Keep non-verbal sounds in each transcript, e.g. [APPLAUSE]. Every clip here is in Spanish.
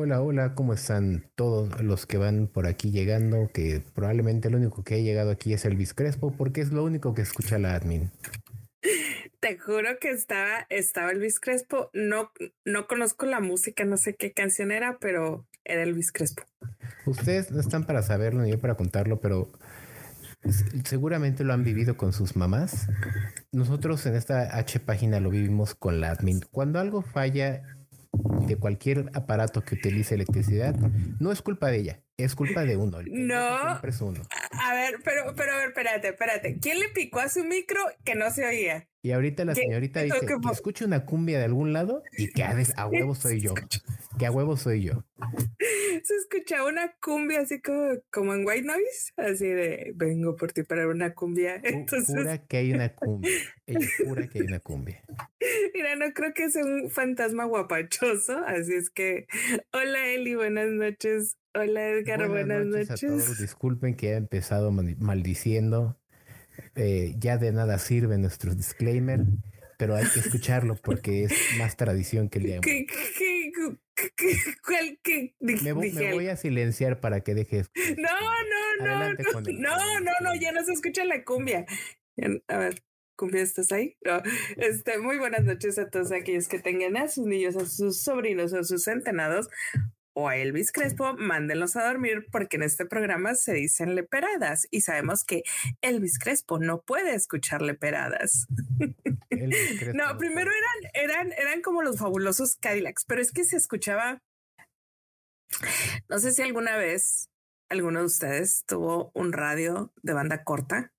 Hola, hola, ¿cómo están todos los que van por aquí llegando? Que probablemente el único que ha llegado aquí es Elvis Crespo, porque es lo único que escucha la admin. Te juro que estaba, estaba Elvis Crespo. No, no conozco la música, no sé qué canción era, pero era Elvis Crespo. Ustedes no están para saberlo ni yo para contarlo, pero seguramente lo han vivido con sus mamás. Nosotros en esta H página lo vivimos con la admin. Cuando algo falla de cualquier aparato que utilice electricidad, no es culpa de ella, es culpa de uno. No. Es uno. A ver, pero, pero, a ver, espérate, espérate. ¿Quién le picó a su micro que no se oía? Y ahorita la señorita dice que escucha una cumbia de algún lado y que a, huevo soy yo. Que a huevo soy yo. [LAUGHS] Se escucha una cumbia así como, como en White Noise, así de vengo por ti para una cumbia. Entonces... Jura que hay una cumbia. Ella jura que hay una cumbia. [LAUGHS] Mira, no creo que sea un fantasma guapachoso, así es que [LAUGHS] hola Eli, buenas noches. Hola Edgar, buenas, noches. Disculpen que he empezado maldiciendo eh, ya de nada sirve nuestro disclaimer, pero hay que escucharlo porque es más tradición que el día. Me, voy a silenciar para que dejes. No, no, no, no, no, no, no, ya no se escucha la cumbia. A ver, cumbia, ¿estás ahí? No. [LAUGHS] Este, muy buenas noches a todos aquellos que tengan a sus niños, a sus sobrinos, a sus centenados o a Elvis Crespo, mándenlos a dormir porque en este programa se dicen leperadas y sabemos que Elvis Crespo no puede escuchar leperadas. [LAUGHS] no, primero eran, eran, eran como los fabulosos Cadillacs, pero es que se escuchaba. No sé si alguna vez alguno de ustedes tuvo un radio de banda corta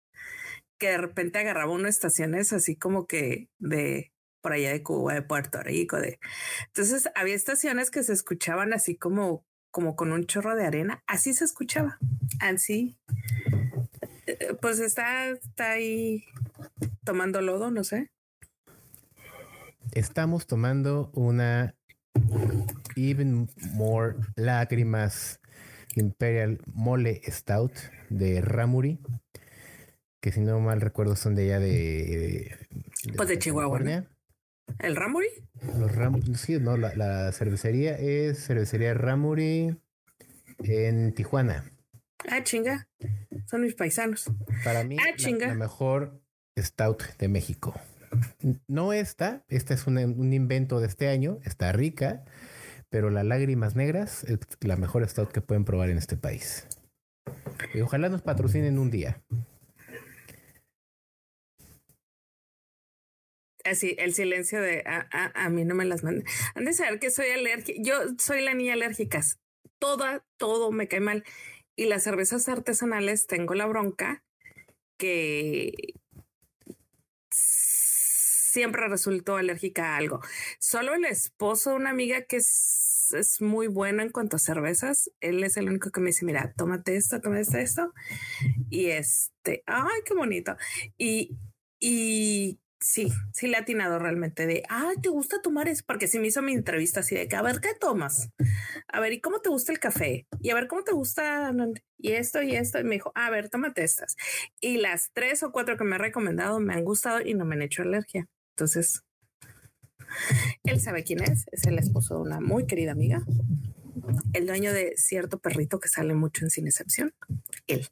que de repente agarraba unas estaciones así como que de por allá de Cuba, de Puerto Rico, de. Entonces había estaciones que se escuchaban así como, como con un chorro de arena. Así se escuchaba. Así. Eh, pues está, está ahí tomando lodo, no sé. Estamos tomando una Even More Lágrimas Imperial Mole Stout de Ramuri, que si no mal recuerdo son de allá de, pues de Chihuahua. ¿El Ramuri? Los sí, no, la, cervecería es cervecería Ramuri en Tijuana. Ah, chinga. Son mis paisanos. Para mí, ah, La, mejor stout de México. No esta, esta es un invento de este año, está rica, pero la Lágrimas Negras es la mejor stout que pueden probar en este país. Y ojalá nos patrocinen un día. Así, el silencio de a, mí no me las manden. Han de saber que soy alérgica. Yo soy la niña alérgica. Toda, todo me cae mal. Y las cervezas artesanales tengo la bronca que siempre resultó alérgica a algo. Solo el esposo de una amiga que es, es, muy bueno en cuanto a cervezas, él es el único que me dice, mira, tómate esto, tómate esto. Y este, ay, qué bonito. Y, y Sí, sí le ha atinado realmente de, ah, ¿te gusta tomar eso? Porque sí me hizo mi entrevista así de que, a ver, ¿qué tomas? A ver, ¿y cómo te gusta el café? Y a ver, ¿cómo te gusta? Y esto y esto. Y me dijo, a ver, tómate estas. Y las tres o cuatro que me ha recomendado me han gustado y no me han hecho alergia. Entonces, él sabe quién es. Es el esposo de una muy querida amiga. El dueño de cierto perrito que sale mucho en Cinecepción. Él.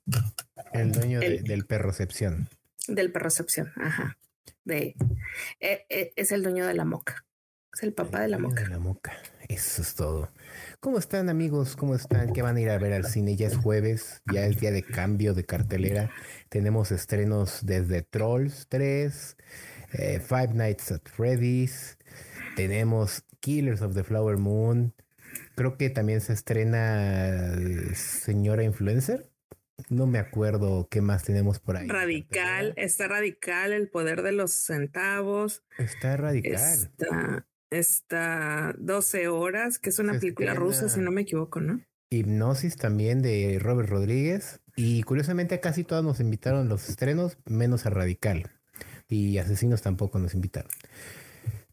El dueño del perrocepción. Del perrocepción, ajá de eh, eh, es el dueño de la moca. Es el papá de la moca. De la moca. Eso es todo. ¿Cómo están amigos? ¿Cómo están? ¿Qué van a ir a ver al cine? Ya es jueves, ya es día de cambio de cartelera. Tenemos estrenos desde Trolls 3, eh, Five Nights at Freddy's, tenemos Killers of the Flower Moon. Creo que también se estrena Señora Influencer. No me acuerdo qué más tenemos por ahí. Radical, está radical el poder de los centavos. Está radical. Está, está 12 horas, que es una película rusa, si no me equivoco, ¿no? Hipnosis también de Robert Rodríguez. Y curiosamente casi todos nos invitaron los estrenos, menos a Radical. Y Asesinos tampoco nos invitaron.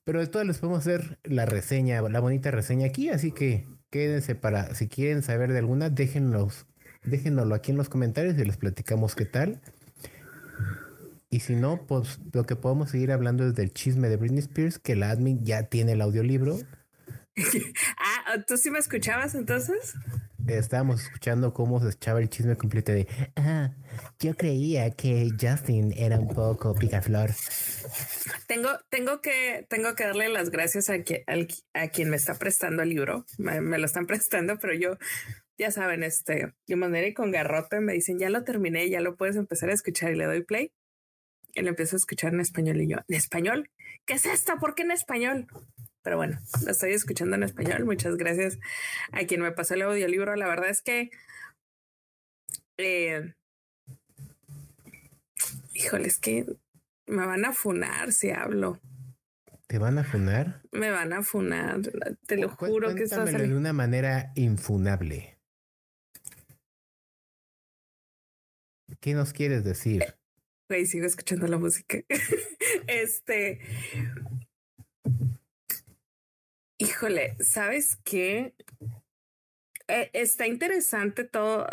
Pero de todas les podemos hacer la reseña, la bonita reseña aquí, así que quédense para, si quieren saber de alguna, déjenlos déjenoslo aquí en los comentarios y les platicamos qué tal. Y si no, pues lo que podemos seguir hablando es del chisme de Britney Spears, que la admin ya tiene el audiolibro. [LAUGHS] ah, ¿Tú sí me escuchabas entonces? Estábamos escuchando cómo se echaba el chisme completo de, ah, yo creía que Justin era un poco picaflor. Tengo, tengo que, tengo que darle las gracias a, a quien me está prestando el libro. Me, lo están [LAUGHS] prestando, pero yo, ya saben, este, yo manera con garrote me dicen, ya lo terminé, ya lo puedes empezar a escuchar y le doy play. Y lo empiezo a escuchar en español y yo, ¿en español? ¿Qué es esto? ¿Por qué en español? Pero bueno, lo estoy escuchando en español. Muchas gracias a quien me pasó el audiolibro. La verdad es que. Eh, híjole, es que me van a funar si hablo. ¿Te van a funar? Me van a funar. Te lo juro que estás. de una manera infunable. ¿Qué nos quieres decir? Güey, sigo escuchando la música. [LAUGHS] este. Híjole, ¿sabes qué? Eh, está interesante todo.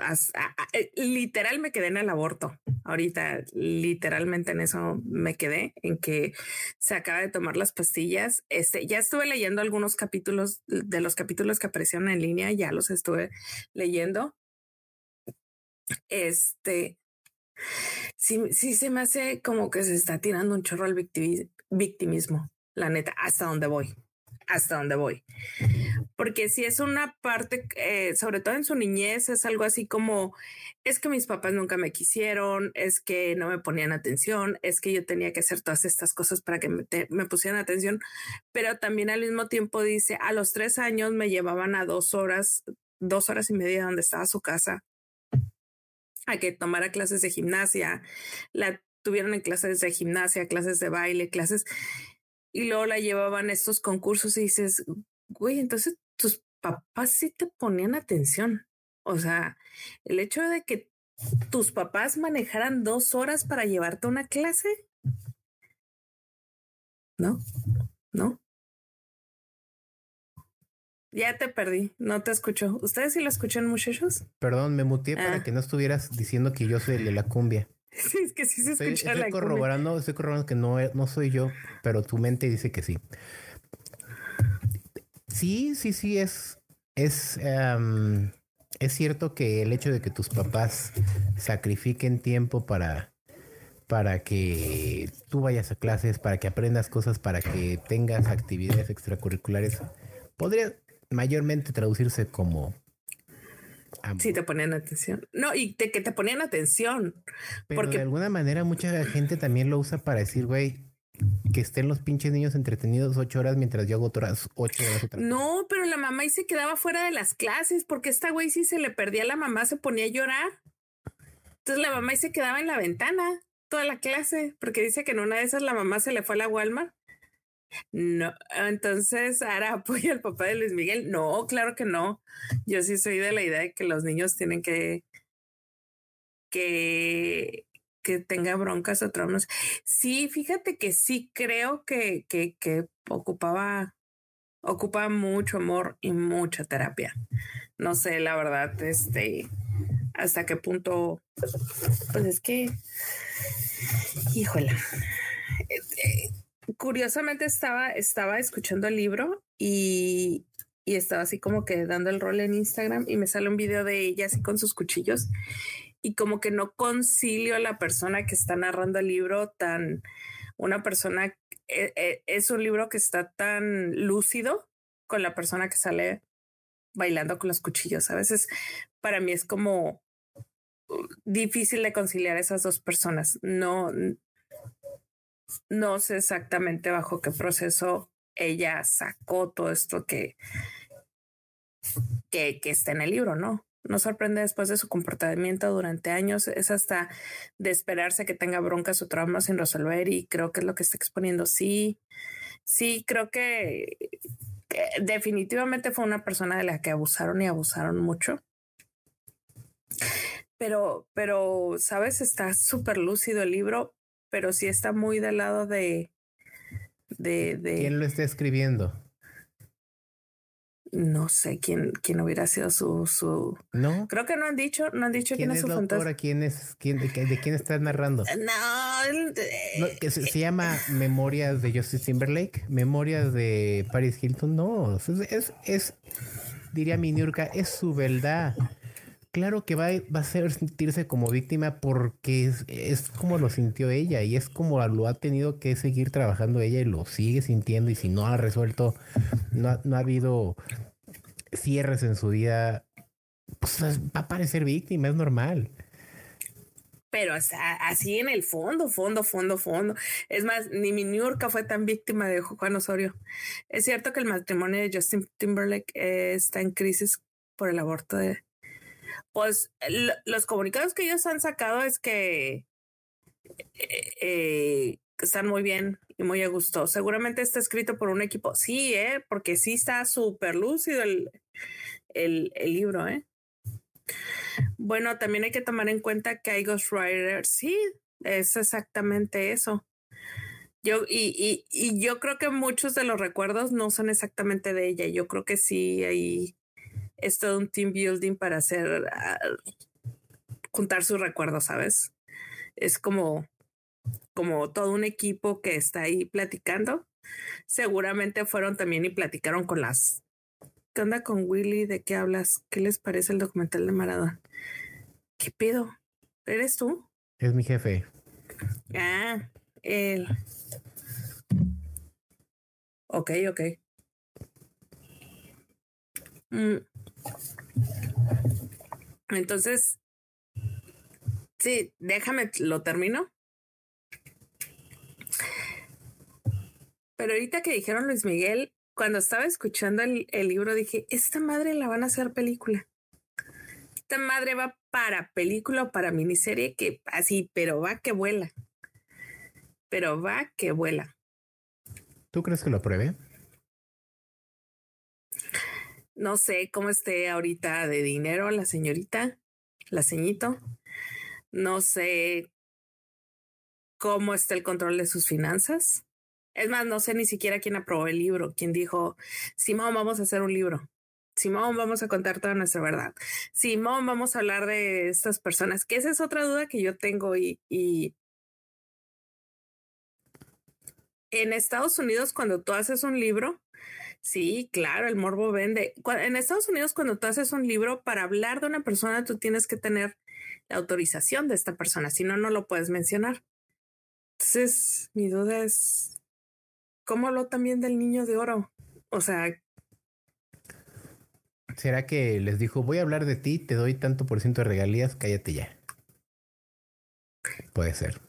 Eh, literal me quedé en el aborto. Ahorita, literalmente en eso me quedé, en que se acaba de tomar las pastillas. Este, ya estuve leyendo algunos capítulos de los capítulos que aparecieron en línea, ya los estuve leyendo. Este, sí, se me hace como que se está tirando un chorro al victimismo, la neta, hasta donde voy hasta dónde voy. Porque si es una parte, eh, sobre todo en su niñez, es algo así como, es que mis papás nunca me quisieron, es que no me ponían atención, es que yo tenía que hacer todas estas cosas para que me, pusieran atención, pero también al mismo tiempo dice, a los tres años me llevaban a dos horas, dos horas y media donde estaba su casa, a que tomara clases de gimnasia, la tuvieron en clases de gimnasia, clases de baile, clases y luego la llevaban a estos concursos y dices, güey, entonces tus papás sí te ponían atención. O sea, el hecho de que tus papás manejaran dos horas para llevarte a una clase. No, no. Ya te perdí, no te escucho. ¿Ustedes sí lo escuchan, muchachos? Perdón, me muteé para ah. que no estuvieras diciendo que yo soy el de la cumbia. [LAUGHS] Sí, es que sí se escucha estoy, estoy corroborando, estoy corroborando que no, no soy yo, pero tu mente dice que sí. Sí, sí, sí, es, es, es cierto que el hecho de que tus papás sacrifiquen tiempo para, para que tú vayas a clases, para que aprendas cosas, para que tengas actividades extracurriculares, podría mayormente traducirse como Sí, te ponían atención. No, y de que te ponían atención. Pero porque de alguna manera mucha gente también lo usa para decir, güey, que estén los pinches niños entretenidos ocho horas mientras yo hago otras ocho horas. no, pero la mamá y se quedaba fuera de las clases porque esta güey si se le perdía la mamá se ponía a llorar. Entonces la mamá y se quedaba en la ventana toda la clase porque dice que en una de esas la mamá se le fue a la Walmart no, entonces ahora [LAUGHS] apoya al papá de Luis Miguel. No, claro que no. Yo sí soy de la idea de que los niños tienen que que que tenga broncas o traumas. Sí, fíjate que sí creo que, que, que ocupaba, ocupaba mucho amor y mucha terapia. No sé, la verdad, este, hasta qué punto, pues es que, híjola, eh, curiosamente estaba, estaba escuchando el libro y, y estaba así como que dando el rol en Instagram y me sale un video de ella así con sus cuchillos y como que no concilio a la persona que está narrando el libro tan una persona eh, eh, es un libro que está tan lúcido con la persona que sale bailando con los cuchillos. A veces para mí es como difícil de conciliar esas dos personas. No, no sé exactamente bajo qué proceso ella sacó todo esto que, que, que está en el libro, ¿no? No sorprende después de su comportamiento durante años, es hasta de esperarse que tenga broncas o traumas sin resolver y creo que es lo que está exponiendo. Sí, sí, creo que, que definitivamente fue una persona de la que abusaron y abusaron mucho. Pero, pero, sabes, está súper lúcido el libro, pero sí está muy del lado de, de, de... ¿Quién lo está escribiendo? No sé quién, quién hubiera sido su, su. No. Creo que no han dicho, no han dicho quién, es su fantasma. ¿Quién es, quién, de, quién estás narrando? [LAUGHS] No, que se, llama Memorias de Justice Timberlake, Memorias de Paris Hilton. No, es, es, diría mi Niurka, es su verdad. Claro que va, va a ser sentirse como víctima porque es, es, como lo sintió ella y es como lo ha tenido que seguir trabajando ella y lo sigue sintiendo y si no ha resuelto, no ha, no ha habido cierres en su vida, pues va a parecer víctima, es normal pero así en el fondo, fondo, fondo, fondo. Es más, ni mi Niurka fue tan víctima de Juan Osorio. Es cierto que el matrimonio de Justin Timberlake está en crisis por el aborto de... Pues los comunicados que ellos han sacado es que eh, eh, están muy bien y muy a gusto. Seguramente está escrito por un equipo. Sí, ¿eh? porque sí está súper lúcido el, el, el libro, ¿eh? Bueno, también hay que tomar en cuenta que hay ghostwriters. Sí, es exactamente eso. Yo, y, y, yo creo que muchos de los recuerdos no son exactamente de ella. Yo creo que sí hay es todo un team building para hacer ah, juntar sus recuerdos, ¿sabes? Es como, como todo un equipo que está ahí platicando. Seguramente fueron también y platicaron con las ¿Qué onda con Willy? ¿De qué hablas? ¿Qué les parece el documental de Maradona? ¿Qué pedo? ¿Eres tú? Es mi jefe. Ah, él. Ok, ok. Mm. Entonces, sí, déjame, lo termino. Pero ahorita que dijeron Luis Miguel, cuando estaba escuchando el, libro dije, esta madre la van a hacer película. Esta madre va para película o para miniserie que así, pero va que vuela. Pero va que vuela. ¿Tú crees que lo pruebe? No sé cómo esté ahorita de dinero la señorita, la ceñito. No sé cómo está el control de sus finanzas. Es más, no sé ni siquiera quién aprobó el libro, quién dijo, Simón, vamos a hacer un libro. Simón, vamos a contar toda nuestra verdad. Simón, vamos a hablar de estas personas, que esa es otra duda que yo tengo y, y en Estados Unidos cuando tú haces un libro, sí, claro, el morbo vende. En Estados Unidos cuando tú haces un libro, para hablar de una persona, tú tienes que tener la autorización de esta persona, si no, no lo puedes mencionar. Entonces, mi duda es, ¿Cómo habló también del niño de oro? O sea. ¿Será que les dijo, voy a hablar de ti, te doy tanto por ciento de regalías, cállate ya? Puede ser.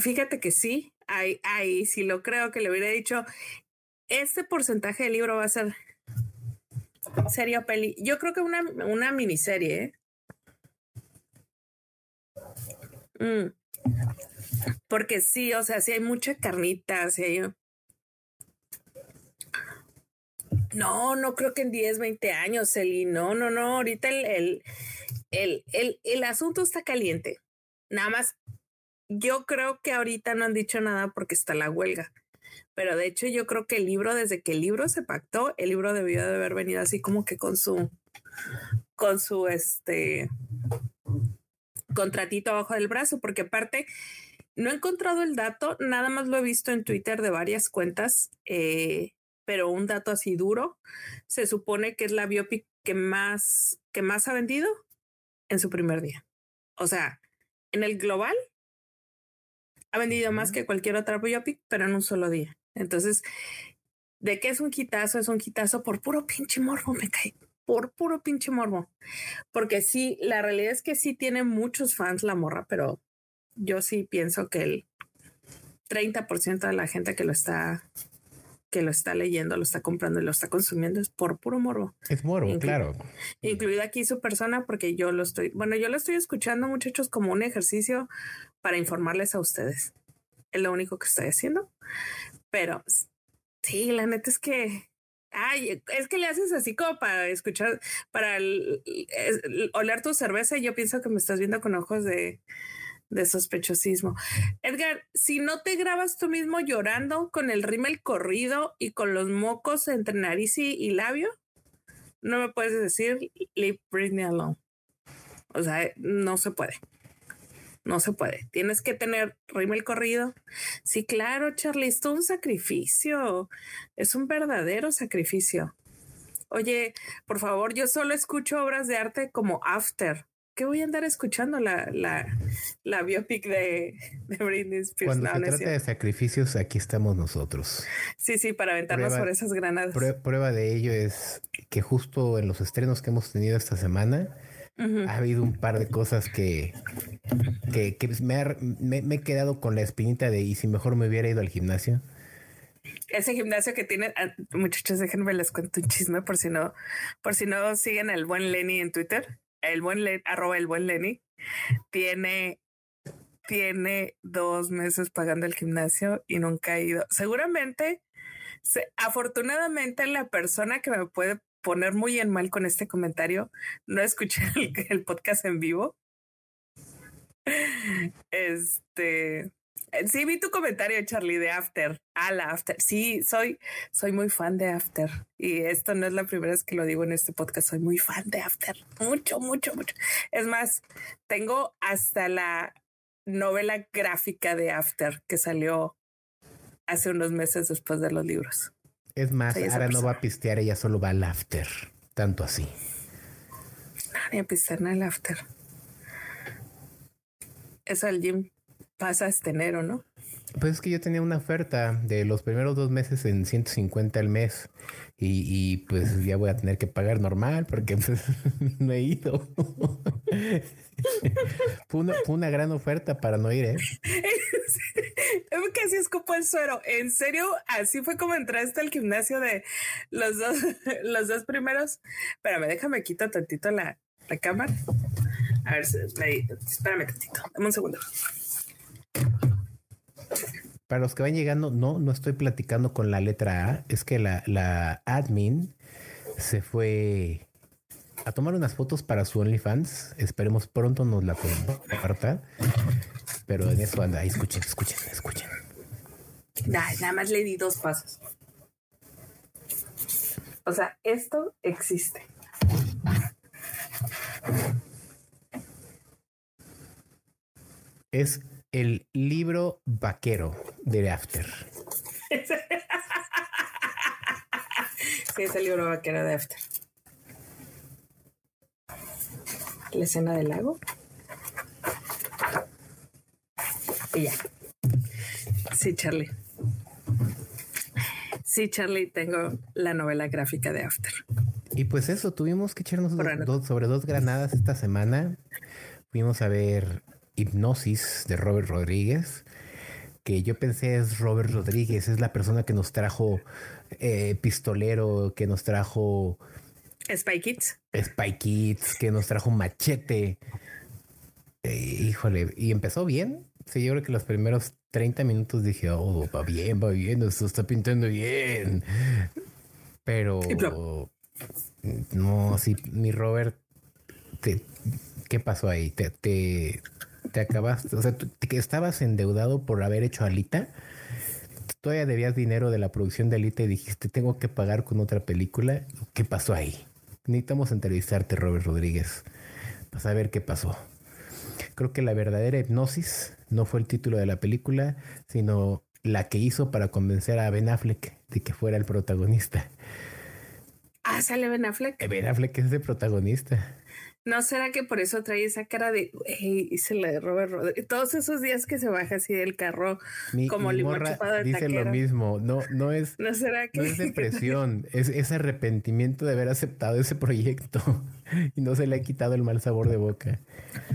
Fíjate que sí, ahí, ahí sí lo creo que le hubiera dicho, este porcentaje del libro va a ser sería peli. Yo creo que una, una miniserie. ¿eh? Mm. Porque sí, o sea, sí hay mucha carnita, sí hay no, no creo que en 10, 20 años, Eli. No, no, no. Ahorita el, el, el, el, el asunto está caliente. Nada más, yo creo que ahorita no han dicho nada porque está la huelga. Pero de hecho, yo creo que el libro, desde que el libro se pactó, el libro debió de haber venido así como que con su, con su este contratito abajo del brazo, porque aparte, no he encontrado el dato, nada más lo he visto en Twitter de varias cuentas. Eh, pero un dato así duro, se supone que es la biopic que más, que más ha vendido en su primer día. O sea, en el global ha vendido más que cualquier otra biopic, pero en un solo día. Entonces, ¿de qué es un quitazo? Es un quitazo por puro pinche morbo, me cae. Por puro pinche morbo. Porque sí, la realidad es que sí tiene muchos fans la morra, pero yo sí pienso que el 30% de la gente que lo está que lo está leyendo, lo está comprando y lo está consumiendo es por puro morbo. Es morbo, claro. Incluida aquí su persona, porque yo lo estoy, bueno, yo lo estoy escuchando, muchachos, como un ejercicio para informarles a ustedes. Es lo único que estoy haciendo. Pero sí, la neta es que Ay, es que le haces así como para escuchar, para oler tu cerveza y yo pienso que me estás viendo con ojos de, de sospechosismo. Edgar, si no te grabas tú mismo llorando con el rímel corrido y con los mocos entre nariz y, labio, no me puedes decir leave Britney alone. O sea, no se puede. No se puede. Tienes que tener rímel corrido. Sí, claro, Charlie, esto es un sacrificio. Es un verdadero sacrificio. Oye, por favor, yo solo escucho obras de arte como After. ¿Qué voy a andar escuchando? La, la, la biopic de, de Britney Spears. Cuando se trata de sacrificios, aquí estamos nosotros. Sí, sí, para aventarnos por esas granadas. Prueba, de ello es que justo en los estrenos que hemos tenido esta semana, ha habido un par de cosas que, que, me, me, he quedado con la espinita de y si mejor me hubiera ido al gimnasio. Ese gimnasio que tiene, ah, muchachos, déjenme les cuento un chisme por si no, por si no siguen al buen Lenny en Twitter. El buen Lenny, arroba el buen Lenny, tiene, tiene dos meses pagando el gimnasio y nunca ha ido. Seguramente, afortunadamente, la persona que me puede poner muy en mal con este comentario. No escuché [LAUGHS] el, podcast en vivo. Este, sí vi tu comentario, Charlie, de After. A la After. Sí, soy, soy muy fan de After. Y esto no es la primera vez que lo digo en este podcast. Soy muy fan de After. Mucho, mucho, mucho. Es más, tengo hasta la novela gráfica de After que salió hace unos meses después de los libros. Es más, ahora no va a pistear, ella solo va al after. Tanto así. Ni a pistear ni al after. Eso al gym pasa este enero, ¿no? Pues es que yo tenía una oferta de los primeros dos meses en 150 al mes y, pues ya voy a tener que pagar normal porque pues, [LAUGHS] no he ido. [LAUGHS] fue, una, una, gran oferta para no ir, ¿eh? [LAUGHS] Casi escupo el suero. En serio, así fue como entraste al gimnasio de los dos, los dos primeros. Espérame, déjame quitar tantito la, la cámara. A ver, espérame tantito. Dame un segundo. Para los que van llegando, no, no estoy platicando con la letra A. Es que la, la admin se fue a tomar unas fotos para su OnlyFans. Esperemos pronto nos la comparta. Pero en eso anda. escuchen, escuchen, escuchen. nada más le di dos pasos. O sea, esto existe. Es el libro vaquero de After. sí, es el libro vaquero de After. La escena del lago. Y ya. Sí, Charlie. Sí, Charlie, tengo la novela gráfica de After. Y pues eso, tuvimos que echarnos sobre dos granadas esta semana. Fuimos a ver Hipnosis de Robert Rodríguez, que yo pensé es Robert Rodríguez, es la persona que nos trajo eh, Pistolero, que nos trajo Spy Kids. Spy Kids, que nos trajo Machete. Eh, híjole, y empezó bien. Sí, yo creo que los primeros 30 minutos dije, oh, va bien, va bien, esto está pintando bien. Pero no, sí, mi Robert, ¿qué pasó ahí? ¿Te, te, te acabaste? O sea, que estabas endeudado por haber hecho Alita. Todavía debías dinero de la producción de Alita y dijiste, tengo que pagar con otra película. ¿Qué pasó ahí? Necesitamos entrevistarte, Robert Rodríguez, para saber qué pasó. Creo que la verdadera hipnosis no fue el título de la película, sino la que hizo para convencer a Ben Affleck de que fuera el protagonista. Ah, sale Ben Affleck. Ben Affleck es el protagonista. ¿No será que por eso trae esa cara de y se le de Robert Rodríguez? Todos esos días que se baja así del carro como mi limón chupado Dice lo mismo. No, no es, ¿No, será que... no es depresión, es, es arrepentimiento de haber aceptado ese proyecto [LAUGHS] y no se le ha quitado el mal sabor de boca.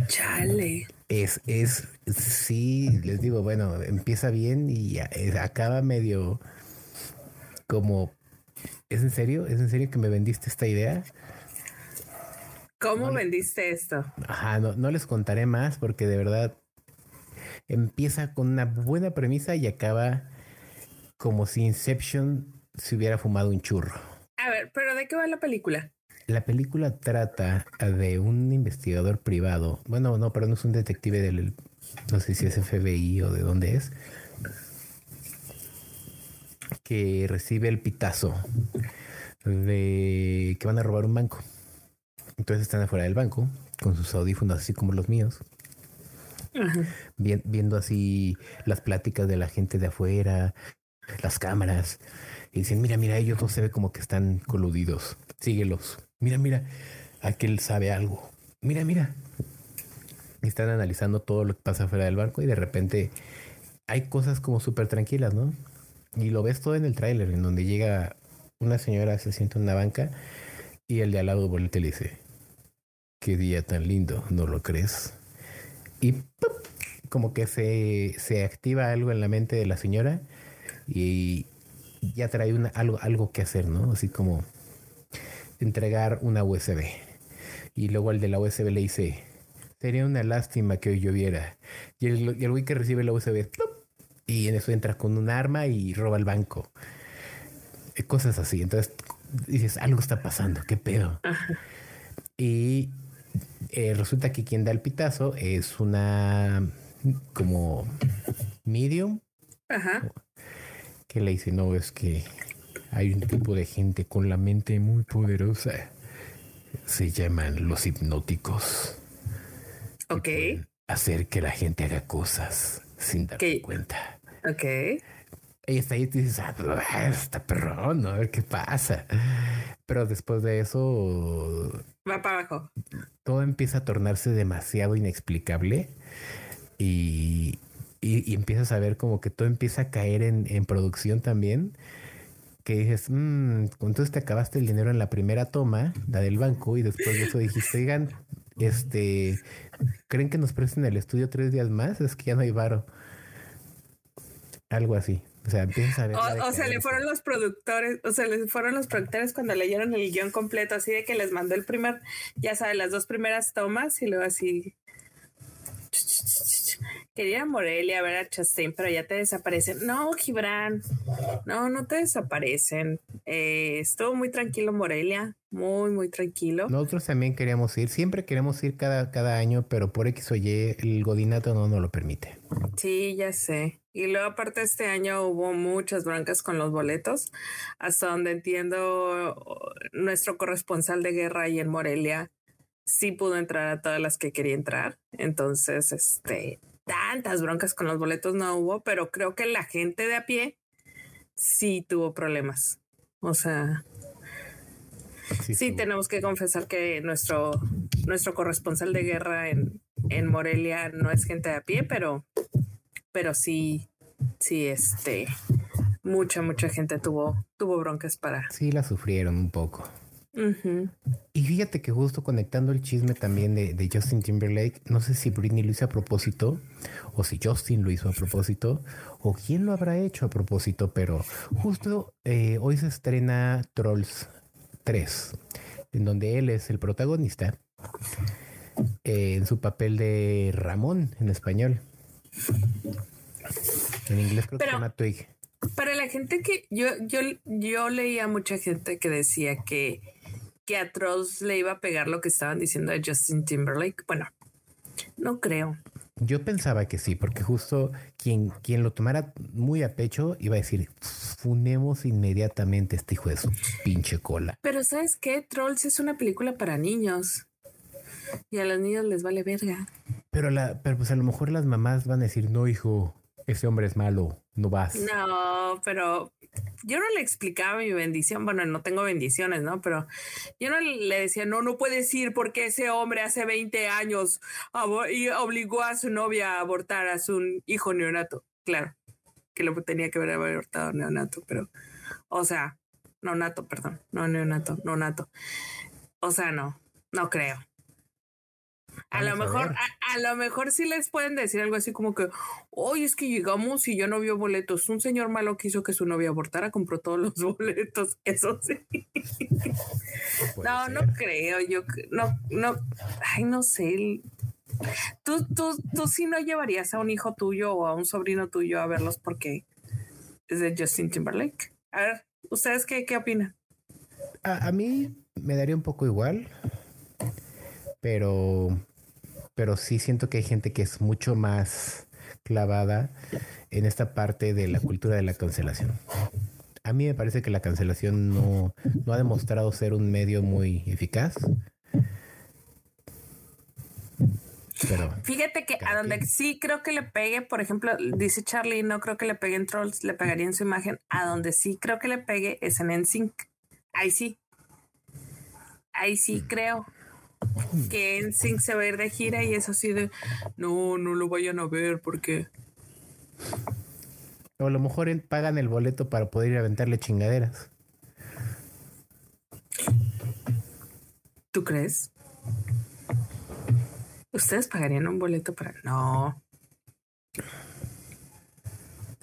Chale. Es, es, sí, les digo, bueno, empieza bien y acaba medio como, ¿es en serio? ¿Es en serio que me vendiste esta idea? ¿Cómo vendiste esto? Ajá, no, no les contaré más porque de verdad empieza con una buena premisa y acaba como si Inception se hubiera fumado un churro. A ver, pero ¿de qué va la película? La película trata de un investigador privado. Bueno, no, pero no es un detective del. No sé si es FBI o de dónde es. Que recibe el pitazo de que van a robar un banco. Entonces están afuera del banco con sus audífonos así como los míos. viendo así las pláticas de la gente de afuera, las cámaras. Y dicen, mira, mira, ellos no se ve como que están coludidos. síguelos. Mira, mira, aquel sabe algo. Mira, mira. Están analizando todo lo que pasa fuera del barco y de repente hay cosas como súper tranquilas, ¿no? Y lo ves todo en el tráiler, en donde llega una señora, se sienta en una banca y el de al lado voltea y le dice, qué día tan lindo, ¿no lo crees? Y como que se, se activa algo en la mente de la señora y ya trae una, algo, algo que hacer, ¿no? Así como entregar una USB. Y luego el de la USB le dice, sería una lástima que hoy lloviera. Y el, y el güey que recibe la USB, y en eso entra con un arma y roba el banco. Eh, cosas así. Entonces dices, algo está pasando, qué pedo. Y eh, resulta que quien da el pitazo es una como medium. Ajá. Que le dice, no, es que hay un tipo de gente con la mente muy poderosa. Se llaman los hipnóticos. Ok. Hacer que la gente haga cosas sin darse cuenta. Ok. Y está ahí y dices, ah, está perrón, ¿no? a ver qué pasa. Pero después de eso. Va para abajo. Todo empieza a tornarse demasiado inexplicable y, y, empiezas a ver como que todo empieza a caer en, en producción también. Que dices, mmm, entonces te acabaste el dinero en la primera toma, la del banco, y después de eso dijiste, oigan, este, ¿creen que nos presten el estudio tres días más? Es que ya no hay varo. Algo así. O sea. O, sea, le fueron los productores, o sea, le fueron los productores cuando leyeron el guion completo, así de que les mandó el primer, ya sabes, las dos primeras tomas y luego así. Quería Morelia ver a Chastain, pero ya te desaparecen. No, Gibran, no, no te desaparecen. Eh, estuvo muy tranquilo Morelia, muy, muy tranquilo. Nosotros también queríamos ir, siempre queremos ir cada, cada año, pero por X o Y el godinato no nos lo permite. Sí, ya sé. Y luego aparte este año hubo muchas broncas con los boletos, hasta donde entiendo nuestro corresponsal de guerra ahí en Morelia sí pudo entrar a todas las que quería entrar. Entonces, este, tantas broncas con los boletos no hubo, pero creo que la gente de a pie sí tuvo problemas. O sea, sí, tenemos que confesar que nuestro, nuestro corresponsal de guerra en, en Morelia no es gente de a pie, pero pero sí, sí, este, mucha, mucha gente tuvo, tuvo broncas para. Sí, la sufrieron un poco. Y fíjate que justo conectando el chisme también de, Justin Timberlake, no sé si Britney lo hizo a propósito, o si Justin lo hizo a propósito, o quién lo habrá hecho a propósito, pero justo eh, hoy se estrena Trolls 3, en donde él es el protagonista, eh, en su papel de Ramón en español. En inglés creo que se llama Twig. Para la gente que yo, yo, yo leía mucha gente que decía que, que a Trolls le iba a pegar lo que estaban diciendo a Justin Timberlake. Bueno, no creo. Yo pensaba que sí, porque justo quien, quien lo tomara muy a pecho iba a decir, funemos inmediatamente este hijo de su pinche cola. Pero ¿sabes qué? Trolls es una película para niños. Y a los niños les vale verga. Pero, la, pero pues a lo mejor las mamás van a decir, no, hijo, ese hombre es malo, no vas. No, pero yo no le explicaba mi bendición. Bueno, no tengo bendiciones, ¿no? Pero yo no le decía, no, no puedes ir porque ese hombre hace 20 años obligó a su novia a abortar a su hijo neonato. Claro, que lo tenía que haber abortado neonato, pero, o sea, no nato, perdón, no neonato, no nato. O sea, no, no creo. A lo mejor, a, lo mejor sí les pueden decir algo así como que, hoy es que llegamos y yo no vio boletos. Un señor malo quiso que su novia abortara, compró todos los [LAUGHS] boletos. Eso sí. No, [LAUGHS] no creo. Yo no, no, ay, no sé. Tú, tú, tú sí no llevarías a un hijo tuyo o a un sobrino tuyo a verlos porque es de Justin Timberlake. A ver, ¿ustedes qué, qué opinan? A, a mí me daría un poco igual pero, pero sí siento que hay gente que es mucho más clavada en esta parte de la cultura de la cancelación. A mí me parece que la cancelación no, no ha demostrado ser un medio muy eficaz. Pero Fíjate que a donde sí creo que le pegue, por ejemplo, dice Charlie, no creo que le pegue en Trolls, le pegaría en su imagen. A donde sí creo que le pegue es en NSYNC. Ahí sí. ahí sí creo que en Sync se va a ir de gira y es así de no, no lo vayan a ver porque. O a lo mejor pagan el boleto para poder ir a aventarle chingaderas. ¿Tú crees? ¿Ustedes pagarían un boleto para.? No.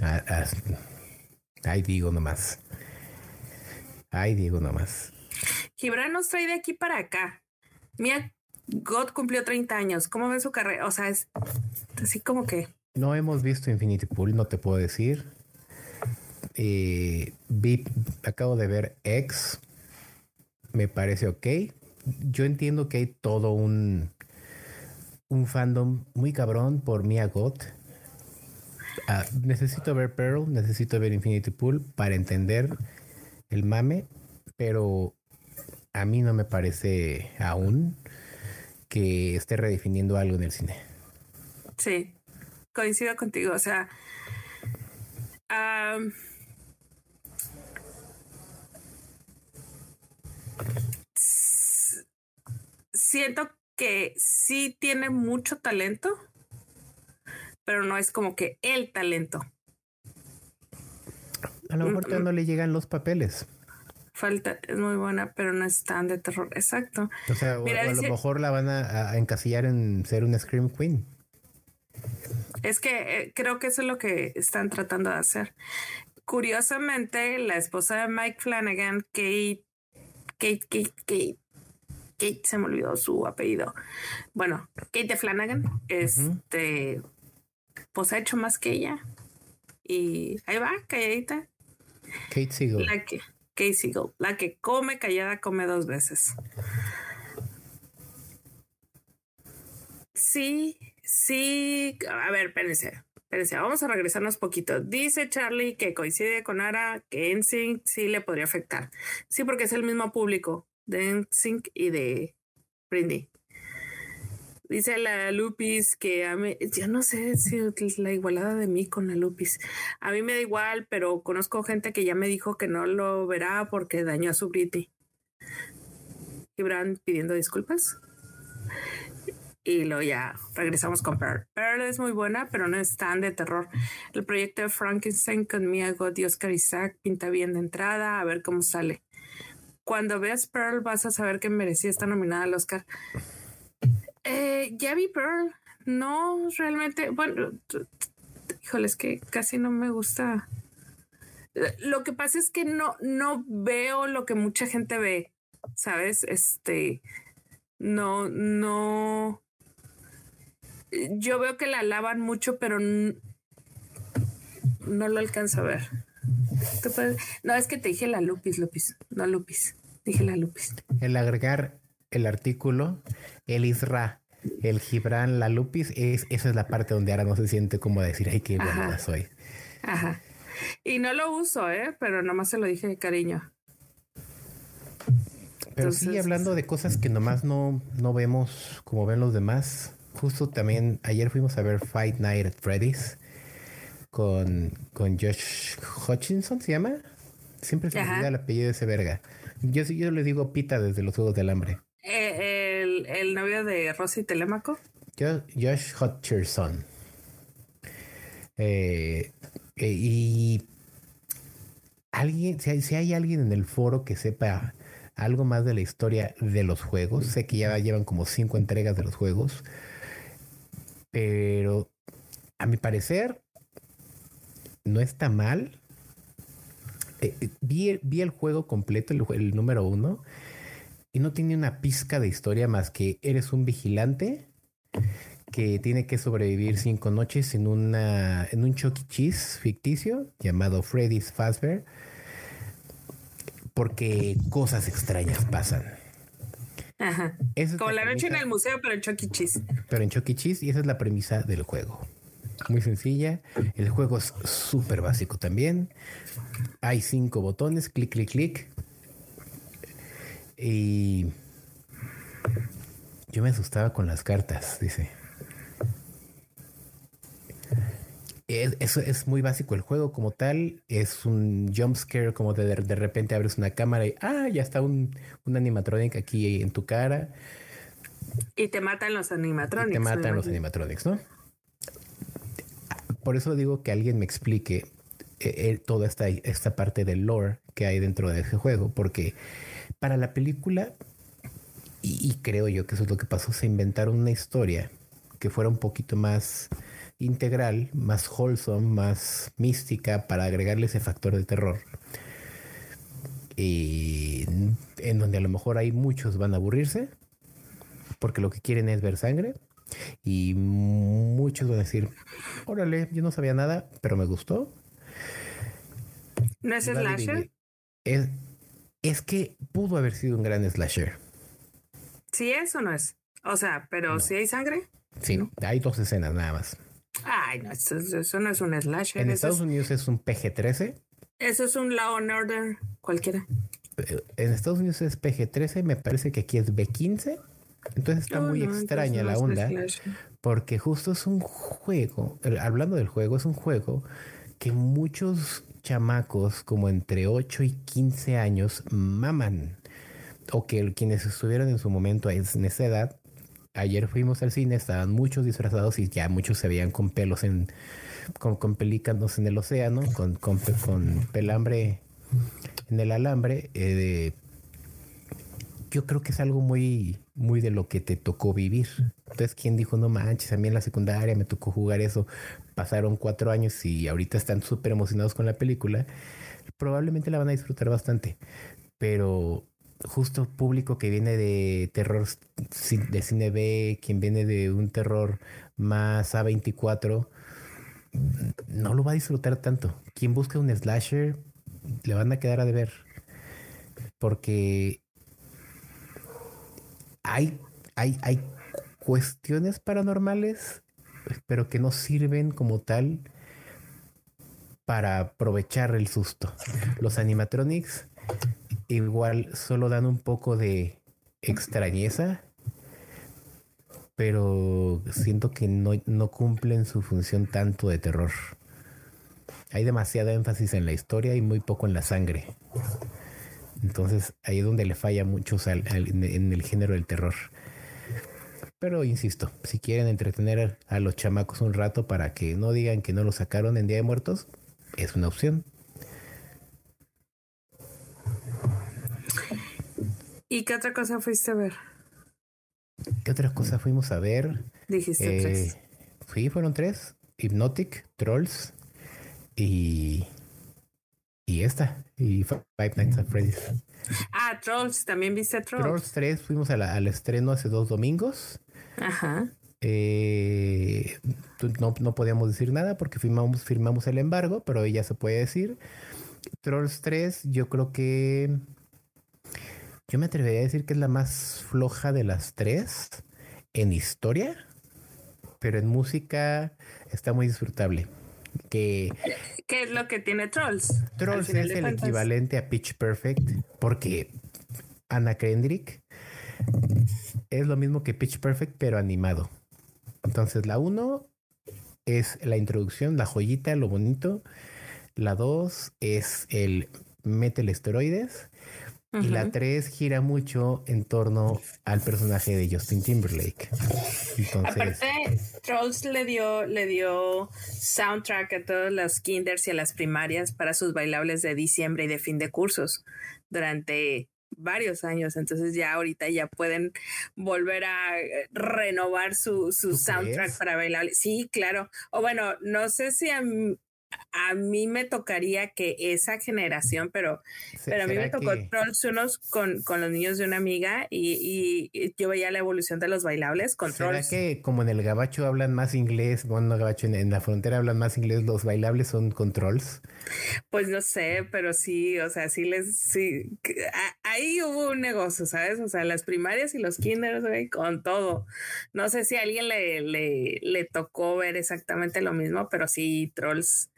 Ah, ah, ahí digo nomás. Ahí digo nomás. Gibran nos trae de aquí para acá. Mía God cumplió 30 años. ¿Cómo ven su carrera? O sea, es así como que. No hemos visto Infinity Pool, no te puedo decir. Eh, vi, acabo de ver X. Me parece ok. Yo entiendo que hay todo un, un fandom muy cabrón por Mia God. Ah, necesito ver Pearl, necesito ver Infinity Pool para entender el mame, pero a mí no me parece aún que esté redefiniendo algo en el cine. Sí, coincido contigo. O sea, siento que sí tiene mucho talento, pero no es como que el talento. A lo mejor no le llegan los papeles falta, es muy buena, pero no es tan de terror. Exacto. O sea, a lo mejor la van a, encasillar en ser una Scream Queen. Es que eh, creo que eso es lo que están tratando de hacer. Curiosamente, la esposa de Mike Flanagan, Kate, Kate, Kate, Kate, Kate, se me olvidó su apellido. Bueno, Kate Flanagan, este, pues ha hecho más que ella. Y ahí va, calladita. Kate Siegel. La que, Casey Gold, la que come callada come dos veces. Sí, sí. A ver, espérense. Espérense, vamos a regresarnos poquito. Dice Charlie que coincide con Ara que NSYNC sí le podría afectar. Sí, porque es el mismo público de NSYNC y de Brindy. Dice la Lupis que a mí, yo no sé si la igualada de mí con la Lupis. A mí me da igual, pero conozco gente que ya me dijo que no lo verá porque dañó a su Britney. Gibran pidiendo disculpas. Y luego ya regresamos con Pearl. Pearl es muy buena, pero no es tan de terror. El proyecto de Frankenstein con Mia God y Oscar Isaac pinta bien de entrada, a ver cómo sale. Cuando veas Pearl vas a saber que merecía estar nominada al Oscar. Eh, Pearl. No, realmente, bueno, híjole, es que casi no me gusta. Lo que pasa es que no, no veo lo que mucha gente ve, ¿sabes? Este, no, no. Yo veo que la alaban mucho, pero no, lo alcanzo a ver. No, es que te dije la Lupis, Lupis, no Lupis. Dije la Lupis. El agregar el artículo, el Isra, el Gibran, la Lupis, es, esa es la parte donde ahora no se siente como decir, ay, qué buena soy. Ajá. Y no lo uso, ¿eh? Pero nomás se lo dije de cariño. Pero sí, hablando de cosas que nomás no, no vemos como ven los demás. Justo también ayer fuimos a ver Fight Night at Freddy's con, con Josh Hutchinson, ¿se llama? Siempre se me olvida el apellido de ese verga. Yo, yo le digo Pita desde los Juegos del Hambre. Eh, el, novio de Rosy Telemaco. Josh Hutcherson. Eh, eh, y alguien, si hay, alguien en el foro que sepa algo más de la historia de los juegos, sé que ya llevan como cinco entregas de los juegos, pero a mi parecer no está mal. vi, vi, el juego completo, el número uno, y no tiene una pizca de historia más que eres un vigilante que tiene que sobrevivir cinco noches en una en un Chuck E. Cheese ficticio llamado Freddy's Fazbear porque cosas extrañas pasan. Ajá. Como la, noche en el museo, pero en Chuck E. Cheese. Pero en Chuck E. Cheese y esa es la premisa del juego. Muy sencilla. El juego es súper básico también. Hay cinco botones, clic, clic, clic. Y yo me asustaba con las cartas, dice. eso es muy básico el juego como tal. Es un jump scare, como de, de repente abres una cámara y ah, ya está un, un animatronic aquí en tu cara. Y te matan los animatronics. te matan los animatronics, ¿no? Por eso digo que alguien me explique eh, eh, toda esta, esta parte del lore que hay dentro de ese juego, porque para la película, y, creo yo que eso es lo que pasó, se inventaron una historia que fuera un poquito más integral, más wholesome, más mística para agregarle ese factor de terror. Y en donde a lo mejor hay muchos van a aburrirse porque lo que quieren es ver sangre y muchos van a decir, órale, yo no sabía nada, pero me gustó. ¿No es slasher? Es, es que pudo haber sido un gran slasher. Sí es o no es. O sea, pero si hay sangre. Sí, hay dos escenas nada más. Ay, no, eso, no es un slasher. En Estados Unidos es un PG-13. Eso es un Law and Order cualquiera. Eh, en Estados Unidos es PG-13, me parece que aquí es B-15. Entonces está muy extraña la onda, porque justo es un juego, hablando del juego, es un juego que muchos chamacos como entre 8 y 15 años maman, o que quienes estuvieron en su momento en esa edad, ayer fuimos al cine, estaban muchos disfrazados y ya muchos se veían con pelos en, con, con pelícanos en el océano, con, con, pelambre en el alambre, eh, yo creo que es algo muy, muy de lo que te tocó vivir. Entonces, ¿quién dijo, no manches, a mí en la secundaria me tocó jugar eso? Pasaron cuatro años y ahorita están súper emocionados con la película. Probablemente la van a disfrutar bastante. Pero justo público que viene de terror de cine B, quien viene de un terror más A24, no lo va a disfrutar tanto. Quien busca un slasher, le van a quedar a deber. Porque hay, hay, hay cuestiones paranormales, pero que no sirven como tal para aprovechar el susto. Los animatronics igual solo dan un poco de extrañeza, pero siento que no, no cumplen su función tanto de terror. Hay demasiada énfasis en la historia y muy poco en la sangre. Entonces ahí es donde le falla mucho en el género del terror. Pero insisto, si quieren entretener a los chamacos un rato para que no digan que no lo sacaron en Día de Muertos, es una opción. ¿Y qué otra cosa fuiste a ver? ¿Qué otras cosas fuimos a ver? Dijiste tres. Sí, fueron tres. Hypnotic, Trolls y y esta, y Five Nights at Freddy's. Ah, Trolls, también viste Trolls. Trolls 3, fuimos al estreno hace dos domingos. Ajá. Eh, no, no, podíamos decir nada porque firmamos, firmamos el embargo, pero ya se puede decir. Trolls 3, yo creo que. Yo me atrevería a decir que es la más floja de las tres en historia, pero en música está muy disfrutable que... ¿Qué es lo que tiene Trolls? Trolls es el equivalente a Pitch Perfect porque Anna Kendrick es lo mismo que Pitch Perfect pero animado. Entonces la 1 es la introducción, la joyita, lo bonito. La 2 es el metal esteroides. Y la 3 gira mucho en torno al personaje de Justin Timberlake. Entonces, Aparte, Trolls le dio, le dio soundtrack a todos los kinders y a las primarias para sus bailables de diciembre y de fin de cursos durante varios años. Entonces ya ahorita ya pueden volver a renovar su, su soundtrack para bailables. Sí, claro. O bueno, no sé si a, a mí me tocaría que esa generación, pero, pero a mí me tocó Trolls unos con, con, los niños de una amiga y, y, yo veía la evolución de los bailables con ¿Será que como en el gabacho hablan más inglés, bueno, no gabacho, en, la frontera hablan más inglés, los bailables son controls? Pues no sé, pero sí, o sea, sí les, sí, ahí hubo un negocio, ¿sabes? O sea, las primarias y los kinders, con todo. No sé si a alguien le, le, le tocó ver exactamente lo mismo, pero sí, Trolls